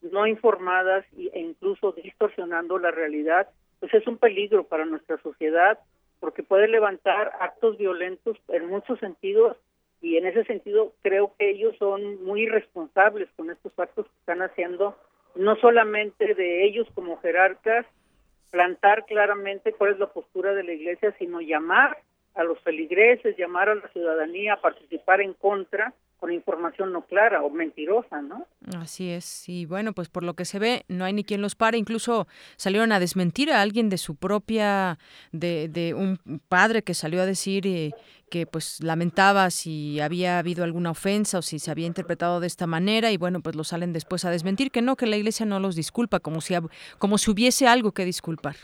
no informadas e incluso distorsionando la realidad, pues es un peligro para nuestra sociedad porque puede levantar actos violentos en muchos sentidos y en ese sentido creo que ellos son muy irresponsables con estos actos que están haciendo, no solamente de ellos como jerarcas, plantar claramente cuál es la postura de la iglesia, sino llamar a los feligreses, llamar a la ciudadanía a participar en contra con información no clara o mentirosa, ¿no? Así es. Y bueno, pues por lo que se ve, no hay ni quien los pare. Incluso salieron a desmentir a alguien de su propia, de, de un padre que salió a decir eh, que pues lamentaba si había habido alguna ofensa o si se había interpretado de esta manera y bueno, pues lo salen después a desmentir que no, que la iglesia no los disculpa, como si, como si hubiese algo que disculpar.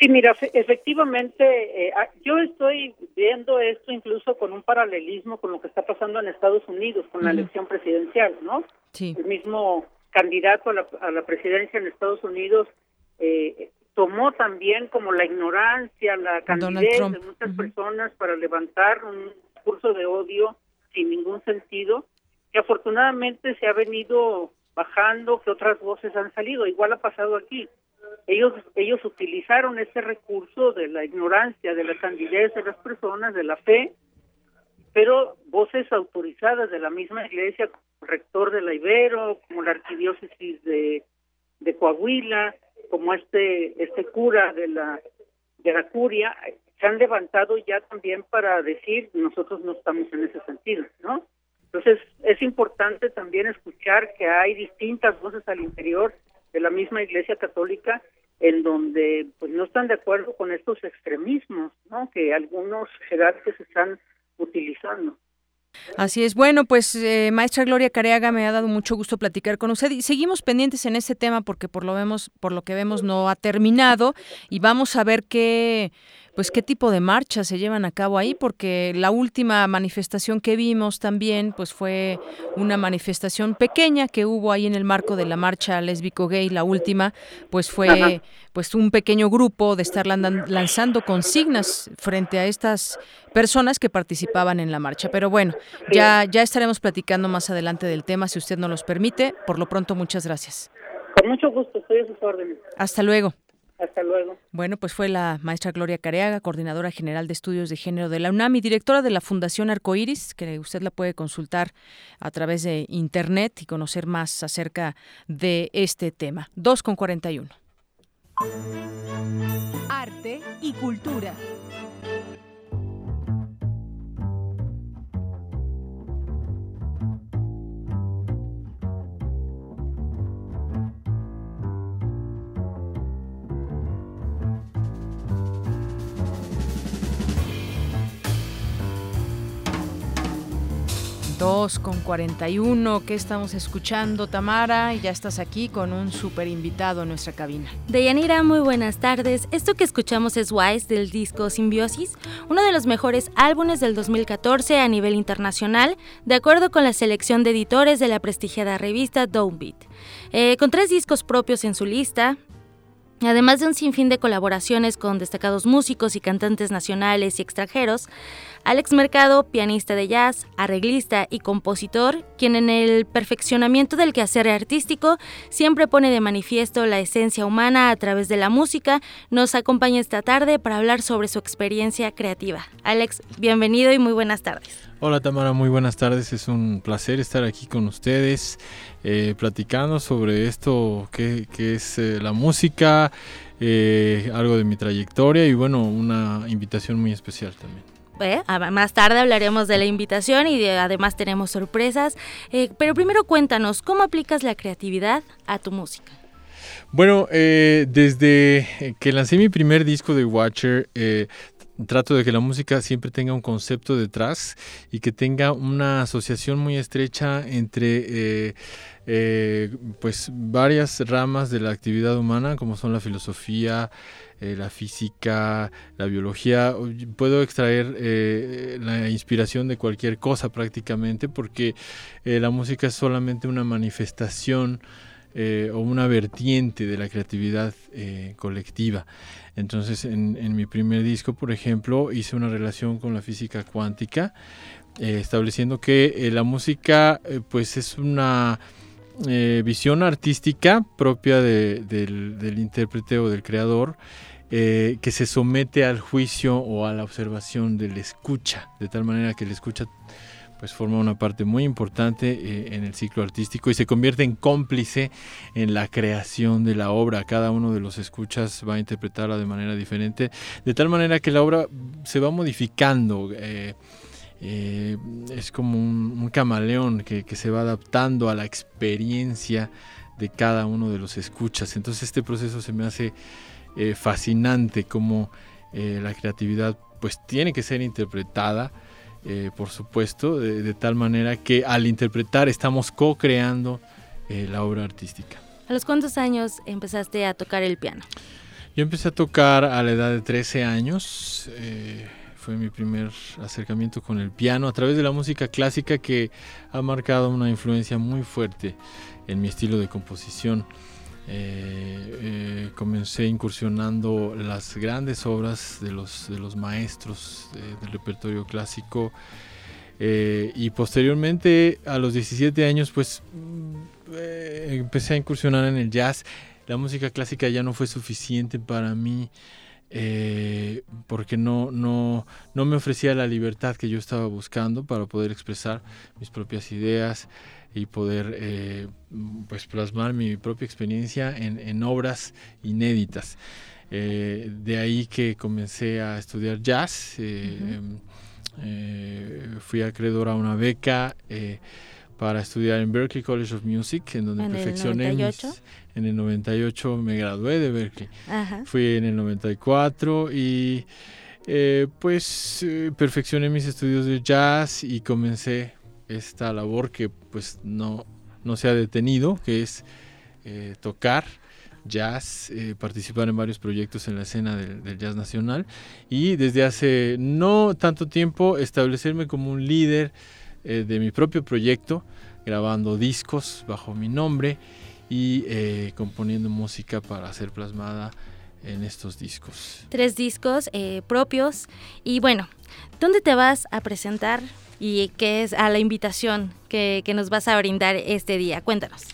Sí, mira, efectivamente, eh, ah, yo estoy viendo esto incluso con un paralelismo con lo que está pasando en Estados Unidos, con la elección presidencial, ¿no? Sí. El mismo candidato a la, a la presidencia en Estados Unidos eh, tomó también como la ignorancia, la candidez de muchas personas para levantar un discurso de odio sin ningún sentido, que afortunadamente se ha venido bajando, que otras voces han salido. Igual ha pasado aquí. Ellos, ellos utilizaron ese recurso de la ignorancia, de la candidez de las personas, de la fe, pero voces autorizadas de la misma iglesia, como el rector de la Ibero, como la arquidiócesis de, de Coahuila, como este este cura de la de la curia, se han levantado ya también para decir nosotros no estamos en ese sentido, ¿no? Entonces es importante también escuchar que hay distintas voces al interior de la misma Iglesia Católica en donde pues no están de acuerdo con estos extremismos, ¿no? Que algunos jerarcas están utilizando. Así es. Bueno, pues eh, maestra Gloria Careaga, me ha dado mucho gusto platicar con usted y seguimos pendientes en ese tema porque por lo vemos, por lo que vemos no ha terminado y vamos a ver qué pues qué tipo de marchas se llevan a cabo ahí, porque la última manifestación que vimos también pues fue una manifestación pequeña que hubo ahí en el marco de la marcha lésbico gay, la última, pues fue pues un pequeño grupo de estar lanzando consignas frente a estas personas que participaban en la marcha. Pero bueno, ya, ya estaremos platicando más adelante del tema, si usted nos los permite. Por lo pronto, muchas gracias. Con mucho gusto, estoy a sus órdenes. Hasta luego. Hasta luego. Bueno, pues fue la maestra Gloria Careaga, coordinadora general de estudios de género de la UNAM y directora de la Fundación Arcoiris, que usted la puede consultar a través de internet y conocer más acerca de este tema. 2 con 41. Arte y cultura. Dos con 41, ¿qué estamos escuchando, Tamara? Ya estás aquí con un súper invitado en nuestra cabina. Deyanira, muy buenas tardes. Esto que escuchamos es Wise del disco Simbiosis, uno de los mejores álbumes del 2014 a nivel internacional, de acuerdo con la selección de editores de la prestigiada revista Downbeat. Eh, con tres discos propios en su lista, Además de un sinfín de colaboraciones con destacados músicos y cantantes nacionales y extranjeros, Alex Mercado, pianista de jazz, arreglista y compositor, quien en el perfeccionamiento del quehacer artístico siempre pone de manifiesto la esencia humana a través de la música, nos acompaña esta tarde para hablar sobre su experiencia creativa. Alex, bienvenido y muy buenas tardes. Hola Tamara, muy buenas tardes. Es un placer estar aquí con ustedes eh, platicando sobre esto que, es eh, la música, eh, algo de mi trayectoria y bueno, una invitación muy especial también. Más tarde hablaremos de la invitación y además tenemos sorpresas. pero primero cuéntanos, ¿cómo aplicas la creatividad a tu música? Bueno, desde que lancé mi primer disco de Watcher, trato de que la música siempre tenga un concepto detrás y que tenga una asociación muy estrecha entre eh, eh, pues varias ramas de la actividad humana como son la filosofía, eh, la física, la biología. Puedo extraer la inspiración de cualquier cosa prácticamente porque la música es solamente una manifestación o una vertiente de la creatividad colectiva. Entonces, en, mi primer disco, por ejemplo, hice una relación con la física cuántica, eh, estableciendo que eh, la música, eh, pues, es una visión artística propia del, del, intérprete o del creador. que se somete al juicio o a la observación del escucha, de tal manera que el escucha pues forma una parte muy importante eh, en el ciclo artístico y se convierte en cómplice en la creación de la obra. Cada uno de los escuchas va a interpretarla de manera diferente, de tal manera que la obra se va modificando. Eh, eh, es como un, camaleón que, se va adaptando a la experiencia de cada uno de los escuchas. Entonces este proceso se me hace fascinante como la creatividad pues tiene que ser interpretada eh, por supuesto, de, tal manera que al interpretar estamos co-creando eh, la obra artística. ¿A los cuántos años empezaste a tocar el piano? Yo empecé a tocar a la edad de 13 años. Eh, fue mi primer acercamiento con el piano a través de la música clásica que ha marcado una influencia muy fuerte en mi estilo de composición. Eh, eh, comencé incursionando las grandes obras de los, de los maestros del repertorio clásico Eh, y posteriormente, a los 17 años, pues mm, eh, empecé a incursionar en el jazz. La música clásica ya no fue suficiente para mí. Eh, porque no, no, no me ofrecía la libertad que yo estaba buscando para poder expresar mis propias ideas y poder pues plasmar mi propia experiencia en, en obras inéditas. de ahí que comencé a estudiar jazz. Eh, fui acreedor a una beca eh, para estudiar en Berklee College of Music, en donde perfeccioné en el 98 me gradué de Berkeley. Fui en el 94 y eh, pues perfeccioné mis estudios de jazz y comencé esta labor que pues no, no se ha detenido, que es tocar jazz, eh, participar en varios proyectos en la escena del, jazz nacional. Y desde hace no tanto tiempo establecerme como un líder eh, de mi propio proyecto, grabando discos bajo mi nombre y eh, componiendo música para ser plasmada en estos discos. Tres discos propios. Y bueno, ¿dónde te vas a presentar y qué es a la invitación que, que nos vas a brindar este día? Cuéntanos.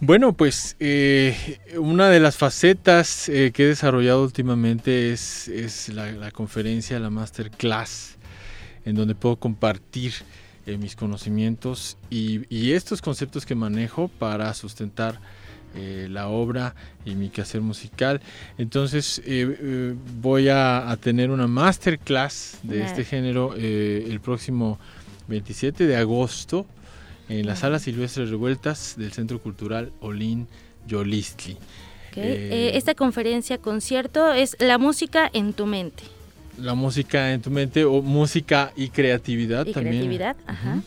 Bueno, pues eh, una de las facetas eh, que he desarrollado últimamente es, la, conferencia, la masterclass, en donde puedo compartir eh, mis conocimientos y, estos conceptos que manejo para sustentar la obra y mi quehacer musical. Entonces voy a, a, tener una masterclass de este género el próximo 27 de agosto en las salas silvestres revueltas del Centro Cultural Olin Yolistli. Eh, eh, esta conferencia, concierto, es la música en tu mente. La música en tu mente o música y creatividad y también. Creatividad, ajá.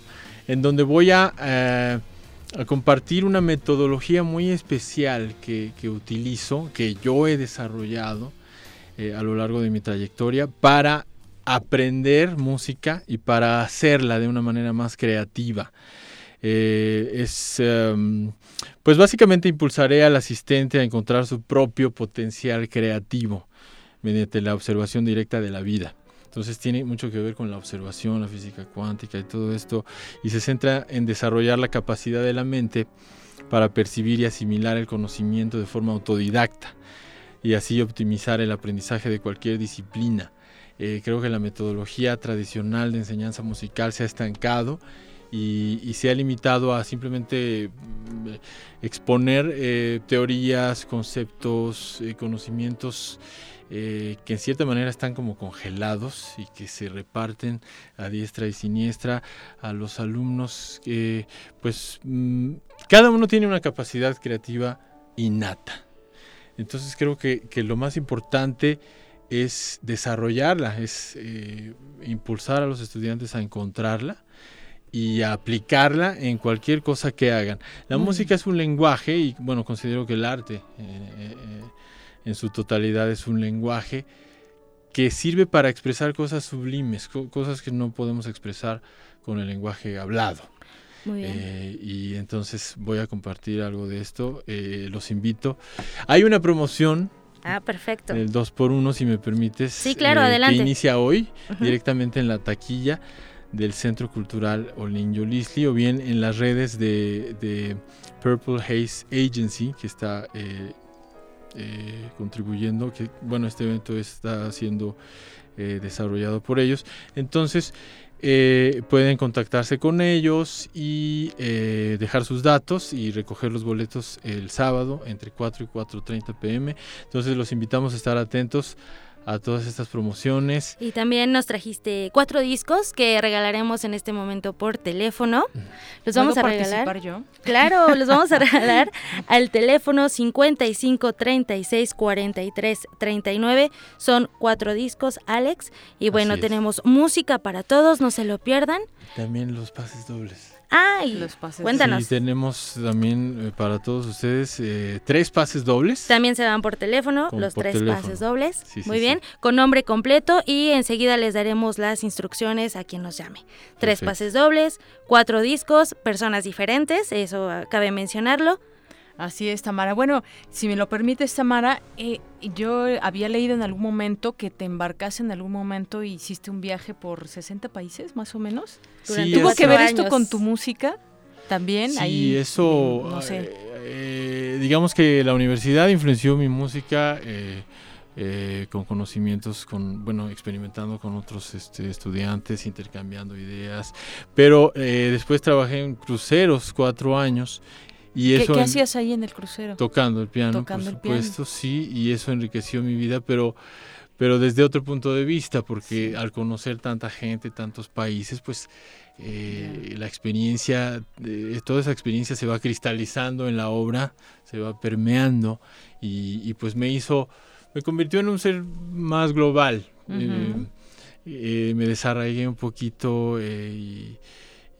En donde voy a, eh, a, compartir una metodología muy especial que, que utilizo, que yo he desarrollado a lo largo de mi trayectoria para aprender música y para hacerla de una manera más creativa. Eh, es, em, pues básicamente impulsaré al asistente a encontrar su propio potencial creativo mediante la observación directa de la vida. Entonces tiene mucho que ver con la observación, la física cuántica y todo esto, y se centra en desarrollar la capacidad de la mente para percibir y asimilar el conocimiento de forma autodidacta y así optimizar el aprendizaje de cualquier disciplina. Eh, creo que la metodología tradicional de enseñanza musical se ha estancado y, se ha limitado a simplemente mm, exponer eh, teorías, conceptos, eh, conocimientos eh, que en cierta manera están como congelados y que se reparten a diestra y siniestra a los alumnos. pues mm, cada uno tiene una capacidad creativa innata. Entonces creo que, que lo más importante es desarrollarla, es impulsar a los estudiantes a encontrarla y aplicarla en cualquier cosa que hagan. La música es un lenguaje y bueno, considero que el arte eh, eh, en su totalidad es un lenguaje que sirve para expresar cosas sublimes, cosas que no podemos expresar con el lenguaje hablado. Muy bien. Eh, y entonces voy a compartir algo de esto. los invito. Hay una promoción Ah, perfecto. El 2 por 1 si me permites. Sí, claro, adelante. Que inicia hoy directamente en la taquilla del Centro Cultural Olinjo Lisli o bien en las redes de, Purple Haze Agency que está eh, eh, contribuyendo, que bueno, este evento está siendo eh, desarrollado por ellos. Entonces, pueden contactarse con ellos y dejar sus datos y recoger los boletos el sábado entre 4 y 4.30 pm. Entonces los invitamos a estar atentos a todas estas promociones. Y también nos trajiste cuatro discos que regalaremos en este momento por teléfono. Los vamos a regalar. yo? Claro, los vamos a regalar al teléfono 55 36 43 39. Son cuatro discos, Alex. Y bueno, tenemos música para todos, no se lo pierdan. También los pases dobles. Ay, los pases cuéntanos. Sí, tenemos también eh, para todos ustedes eh, tres pases dobles. También se dan por teléfono, los tres pases dobles. Muy bien, con nombre completo y enseguida les daremos las instrucciones a quien nos llame. Tres pases dobles, cuatro discos, personas diferentes, eso cabe mencionarlo. Así es, Tamara. Bueno, si me lo permites, Tamara, eh, yo había leído en algún momento que te embarcaste en algún momento y hiciste un viaje por 60 países, más o menos. ¿Tuvo que ver esto con tu música también? Sí, Ahí, eso, no sé. eh, eh, digamos que la universidad influenció mi música. eh, eh, con conocimientos, con bueno, experimentando con otros este, estudiantes, intercambiando ideas. Pero eh, después trabajé en cruceros cuatro años y ¿Qué, eso qué en- hacías ahí en el crucero? Tocando el piano, Tocando el por piano. supuesto, sí, y eso enriqueció mi vida, pero pero desde otro punto de vista, porque al conocer tanta gente, tantos países, pues eh, la experiencia, eh, toda esa experiencia se va cristalizando en la obra, se va permeando y, y, pues me hizo, me convirtió en un ser más global. Eh, eh, me desarraigué un poquito y,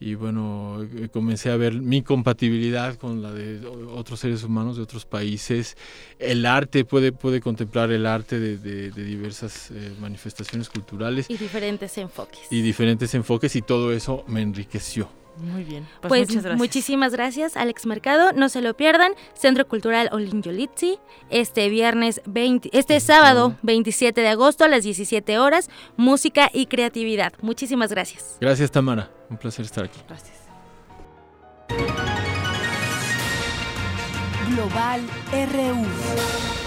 y bueno, eh, comencé a ver mi compatibilidad con la de otros seres humanos de otros países. El arte puede, puede contemplar el arte de, de- de diversas eh, manifestaciones culturales Y diferentes enfoques. y diferentes enfoques y todo eso me enriqueció. Muy bien. Pues, Pues, muchas gracias. muchísimas gracias, Alex Mercado. No se lo pierdan. Centro Cultural Olin Yolitzi, este viernes 20, este sábado 27 de agosto a las 17 horas, música y creatividad. Muchísimas gracias. Gracias Tamara, un placer estar aquí. Gracias. Global RU.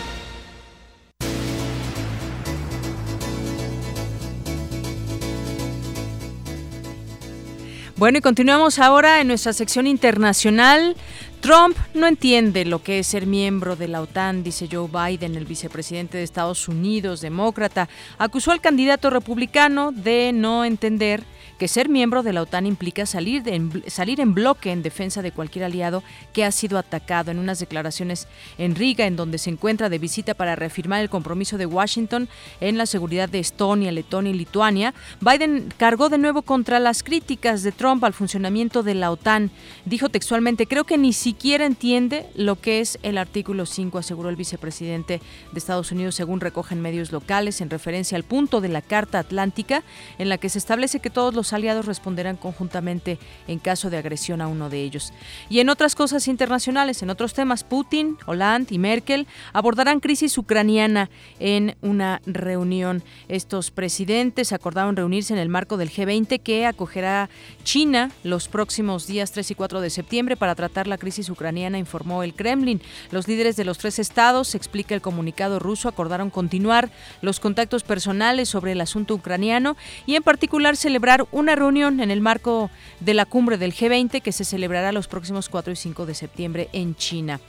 Bueno, y continuamos ahora en nuestra sección internacional. Trump no entiende lo que es ser miembro de la OTAN, dice Joe Biden, el vicepresidente de Estados Unidos, demócrata. Acusó al candidato republicano de no entender que ser miembro de la OTAN implica salir, de- en, salir en bloque en defensa de cualquier aliado que ha sido atacado. En unas declaraciones en Riga, en donde se encuentra de visita para reafirmar el compromiso de Washington en la seguridad de Estonia, Letonia y Lituania, Biden cargó de nuevo contra las críticas de Trump al funcionamiento de la OTAN. Dijo textualmente, creo que ni siquiera entiende lo que es el artículo 5, aseguró el vicepresidente de Estados Unidos, según recogen medios locales, en referencia al punto de la Carta Atlántica, en la que se establece que todos los aliados responderán conjuntamente en caso de agresión a uno de ellos. Y en otras cosas internacionales, en otros temas, Putin, Hollande y Merkel abordarán crisis ucraniana en una reunión. Estos presidentes acordaron reunirse en el marco del G20 que acogerá China los próximos días 3 y 4 de septiembre para tratar la crisis ucraniana, informó el Kremlin. Los líderes de los tres estados, explica el comunicado ruso, acordaron continuar los contactos personales sobre el asunto ucraniano y en particular celebrar una reunión en el marco de la cumbre del G20 que se celebrará los próximos 4 y 5 de septiembre en China.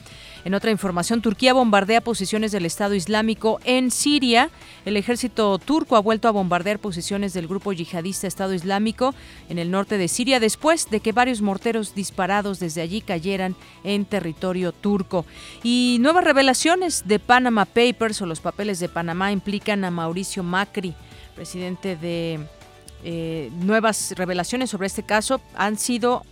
En otra información, Turquía bombardea posiciones del Estado Islámico en Siria. El ejército turco ha vuelto a bombardear posiciones del grupo yihadista Estado Islámico en el norte de Siria después de que varios morteros disparados desde allí cayeran en territorio turco. Y nuevas revelaciones de Panama Papers o los papeles de Panamá implican a Mauricio Macri, presidente de eh, nuevas revelaciones sobre este caso han sido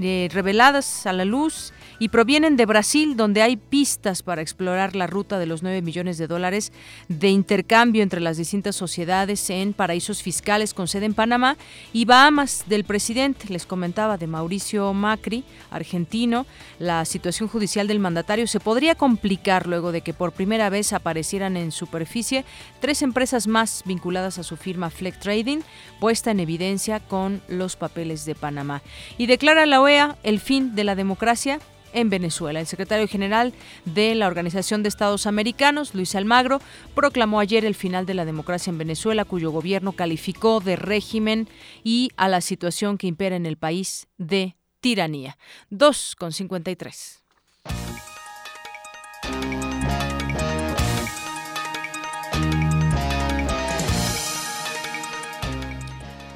eh, reveladas a la luz y provienen de Brasil, donde hay pistas para explorar la ruta de los 9 millones de dólares de intercambio entre las distintas sociedades en paraísos fiscales con sede en Panamá y Bahamas del presidente. Les comentaba de Mauricio Macri, argentino, la situación judicial del mandatario se podría complicar luego de que por primera vez aparecieran en superficie tres empresas más vinculadas a su firma Fleck Trading, puesta en evidencia con los papeles de Panamá. Y declara la OEA el fin de la democracia en Venezuela. El secretario general de la Organización de Estados Americanos, Luis Almagro, proclamó ayer el final de la democracia en Venezuela, cuyo gobierno calificó de régimen y a la situación que impera en el país de tiranía. 2,53.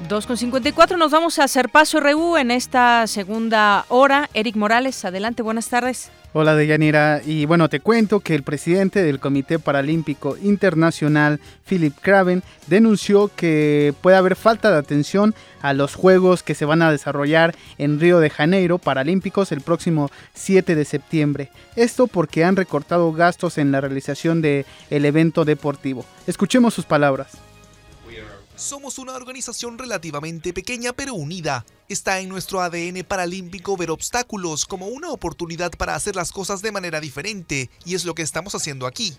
2.54, nos vamos a hacer paso RU en esta segunda hora. Eric Morales, adelante, buenas tardes. Hola Deyanira, y bueno, te cuento que el presidente del Comité Paralímpico Internacional, Philip Craven, denunció que puede haber falta de atención a los Juegos que se van a desarrollar en Río de Janeiro Paralímpicos el próximo 7 de septiembre. Esto porque han recortado gastos en la realización del de evento deportivo. Escuchemos sus palabras. Somos una organización relativamente pequeña pero unida. Está en nuestro ADN paralímpico ver obstáculos como una oportunidad para hacer las cosas de manera diferente y es lo que estamos haciendo aquí.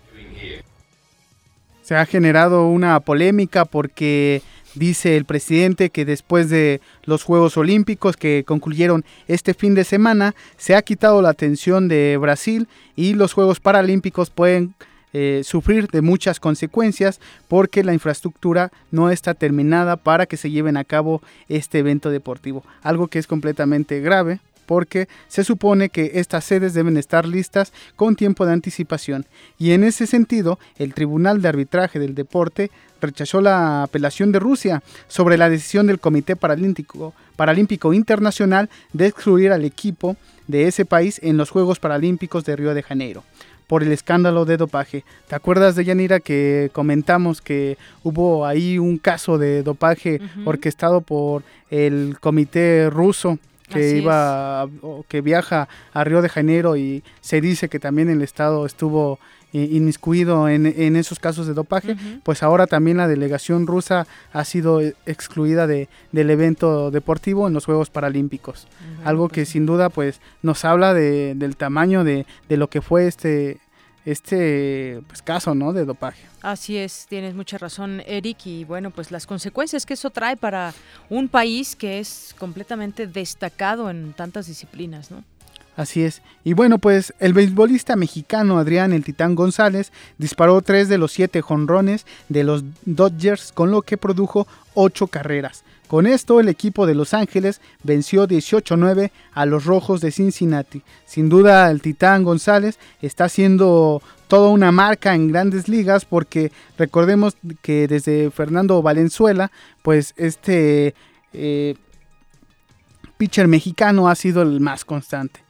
Se ha generado una polémica porque dice el presidente que después de los Juegos Olímpicos que concluyeron este fin de semana se ha quitado la atención de Brasil y los Juegos Paralímpicos pueden eh, sufrir de muchas consecuencias porque la infraestructura no está terminada para que se lleven a cabo este evento deportivo. Algo que es completamente grave porque se supone que estas sedes deben estar listas con tiempo de anticipación. Y en ese sentido, el Tribunal de Arbitraje del Deporte rechazó la apelación de Rusia sobre la decisión del Comité Paralímpico, Paralímpico Internacional de excluir al equipo de ese país en los Juegos Paralímpicos de Río de Janeiro por el escándalo de dopaje. ¿Te acuerdas de Yanira que comentamos que hubo ahí un caso de dopaje orquestado por el comité ruso que iba que viaja a Río de Janeiro y se dice que también el estado estuvo inmiscuido en, en, esos casos de dopaje, pues ahora también la delegación rusa ha sido excluida de, del evento deportivo en los Juegos Paralímpicos. Algo que pues sin duda pues nos habla de, del tamaño de, de lo que fue este este pues, caso no de dopaje. Así es, tienes mucha razón, Eric, y bueno, pues las consecuencias que eso trae para un país que es completamente destacado en tantas disciplinas, ¿no? Así es. Y bueno, pues el beisbolista mexicano Adrián El Titán González disparó tres de los siete jonrones de los Dodgers, con lo que produjo ocho carreras. Con esto, el equipo de Los Ángeles venció 18-9 a los Rojos de Cincinnati. Sin duda, el Titán González está haciendo toda una marca en grandes ligas porque recordemos que desde Fernando Valenzuela, pues este eh, pitcher mexicano ha sido el más constante.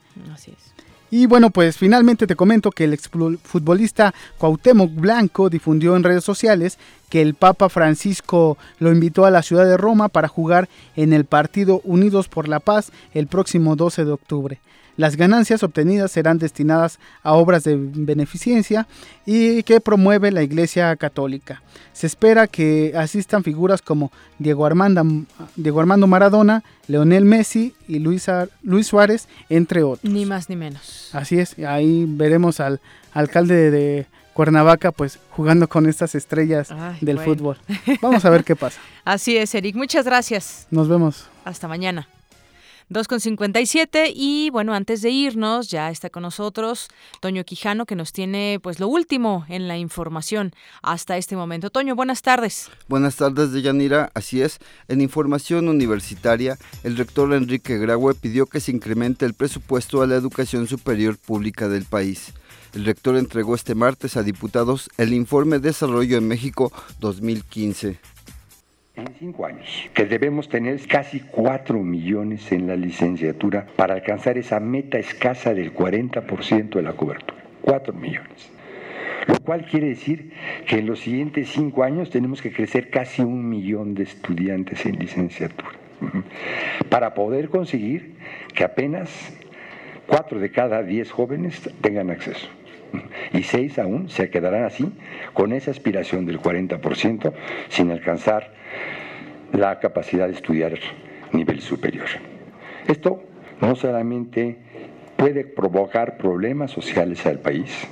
Y bueno, pues finalmente te comento que el exfutbolista Cuauhtémoc Blanco difundió en redes sociales que el Papa Francisco lo invitó a la ciudad de Roma para jugar en el partido Unidos por la Paz el próximo 12 de octubre. Las ganancias obtenidas serán destinadas a obras de beneficencia y que promueve la Iglesia Católica. Se espera que asistan figuras como Diego Armando, Diego Armando Maradona, Leonel Messi y Luis, Luis Suárez, entre otros. Ni más ni menos. Así es, ahí veremos al alcalde de Cuernavaca pues jugando con estas estrellas del fútbol. Vamos a ver qué pasa. Así es, Eric. Muchas gracias. Nos vemos. Hasta mañana. 2.57 y bueno, antes de irnos ya está con nosotros Toño Quijano que nos tiene pues lo último en la información hasta este momento. Toño, buenas tardes. Buenas tardes, Deyanira. Así es, en información universitaria, el rector Enrique Graue pidió que se incremente el presupuesto a la educación superior pública del país. El rector entregó este martes a diputados el informe Desarrollo en México 2015 en cinco años, que debemos tener casi cuatro millones en la licenciatura para alcanzar esa meta escasa del 40% de la cobertura. Cuatro millones. Lo cual quiere decir que en los siguientes cinco años tenemos que crecer casi un millón de estudiantes en licenciatura. Para poder conseguir que apenas cuatro de cada diez jóvenes tengan acceso y seis aún se quedarán así, con esa aspiración del 40%, sin alcanzar la capacidad de estudiar nivel superior. Esto no solamente puede provocar problemas sociales al país,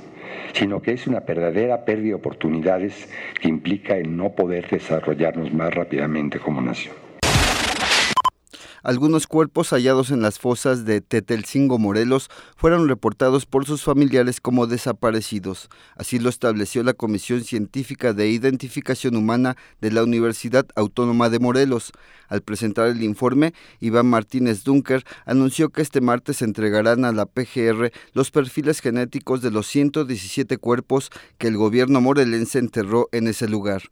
sino que es una verdadera pérdida de oportunidades que implica el no poder desarrollarnos más rápidamente como nación. Algunos cuerpos hallados en las fosas de Tetelcingo, Morelos, fueron reportados por sus familiares como desaparecidos. Así lo estableció la Comisión Científica de Identificación Humana de la Universidad Autónoma de Morelos. Al presentar el informe, Iván Martínez Dunker anunció que este martes entregarán a la PGR los perfiles genéticos de los 117 cuerpos que el gobierno morelense enterró en ese lugar.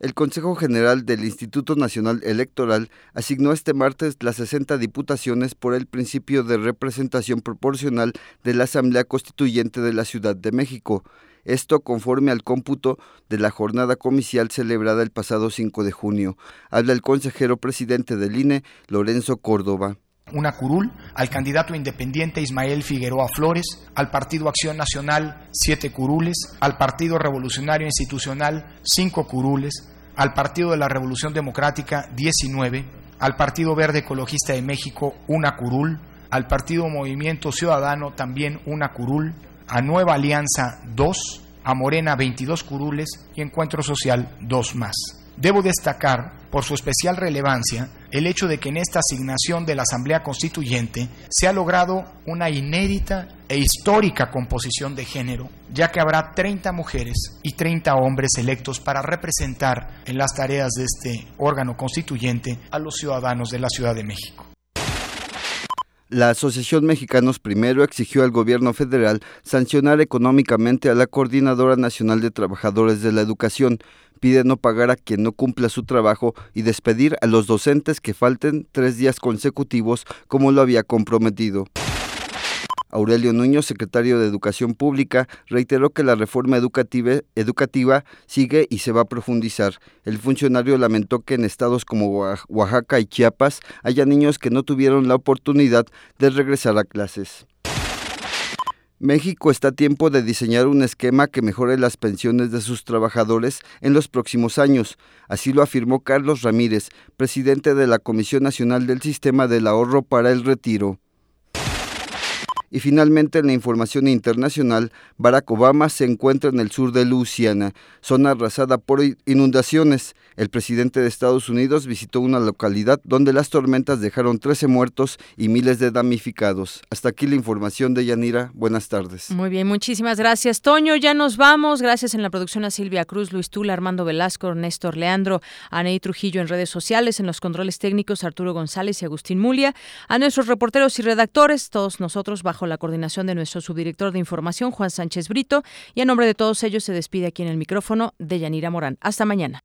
El Consejo General del Instituto Nacional Electoral asignó este martes las 60 diputaciones por el principio de representación proporcional de la Asamblea Constituyente de la Ciudad de México. Esto conforme al cómputo de la jornada comicial celebrada el pasado 5 de junio. Habla el consejero presidente del INE, Lorenzo Córdoba una curul, al candidato independiente Ismael Figueroa Flores, al Partido Acción Nacional siete curules, al Partido Revolucionario Institucional cinco curules, al Partido de la Revolución Democrática 19, al Partido Verde Ecologista de México una curul, al Partido Movimiento Ciudadano también una curul, a Nueva Alianza 2, a Morena 22 curules y Encuentro Social 2 más. Debo destacar, por su especial relevancia, el hecho de que en esta asignación de la Asamblea Constituyente se ha logrado una inédita e histórica composición de género, ya que habrá 30 mujeres y 30 hombres electos para representar en las tareas de este órgano constituyente a los ciudadanos de la Ciudad de México. La Asociación Mexicanos Primero exigió al gobierno federal sancionar económicamente a la Coordinadora Nacional de Trabajadores de la Educación. Pide no pagar a quien no cumpla su trabajo y despedir a los docentes que falten tres días consecutivos como lo había comprometido. Aurelio Nuño, secretario de Educación Pública, reiteró que la reforma educativa, educativa, sigue y se va a profundizar. El funcionario lamentó que en estados como Oaxaca y Chiapas haya niños que no tuvieron la oportunidad de regresar a clases. México está a tiempo de diseñar un esquema que mejore las pensiones de sus trabajadores en los próximos años. Así lo afirmó Carlos Ramírez, presidente de la Comisión Nacional del Sistema del Ahorro para el Retiro. Y finalmente, en la información internacional, Barack Obama se encuentra en el sur de Luisiana, zona arrasada por inundaciones. El presidente de Estados Unidos visitó una localidad donde las tormentas dejaron 13 muertos y miles de damnificados. Hasta aquí la información de Yanira. Buenas tardes. Muy bien, muchísimas gracias, Toño. Ya nos vamos. Gracias en la producción a Silvia Cruz, Luis Tula, Armando Velasco, Néstor Leandro, Aney Trujillo en redes sociales, en los controles técnicos, Arturo González y Agustín Mulia, a nuestros reporteros y redactores, todos nosotros bajo la coordinación de nuestro subdirector de información, Juan Sánchez Brito, y a nombre de todos ellos se despide aquí en el micrófono de Yanira Morán. Hasta mañana.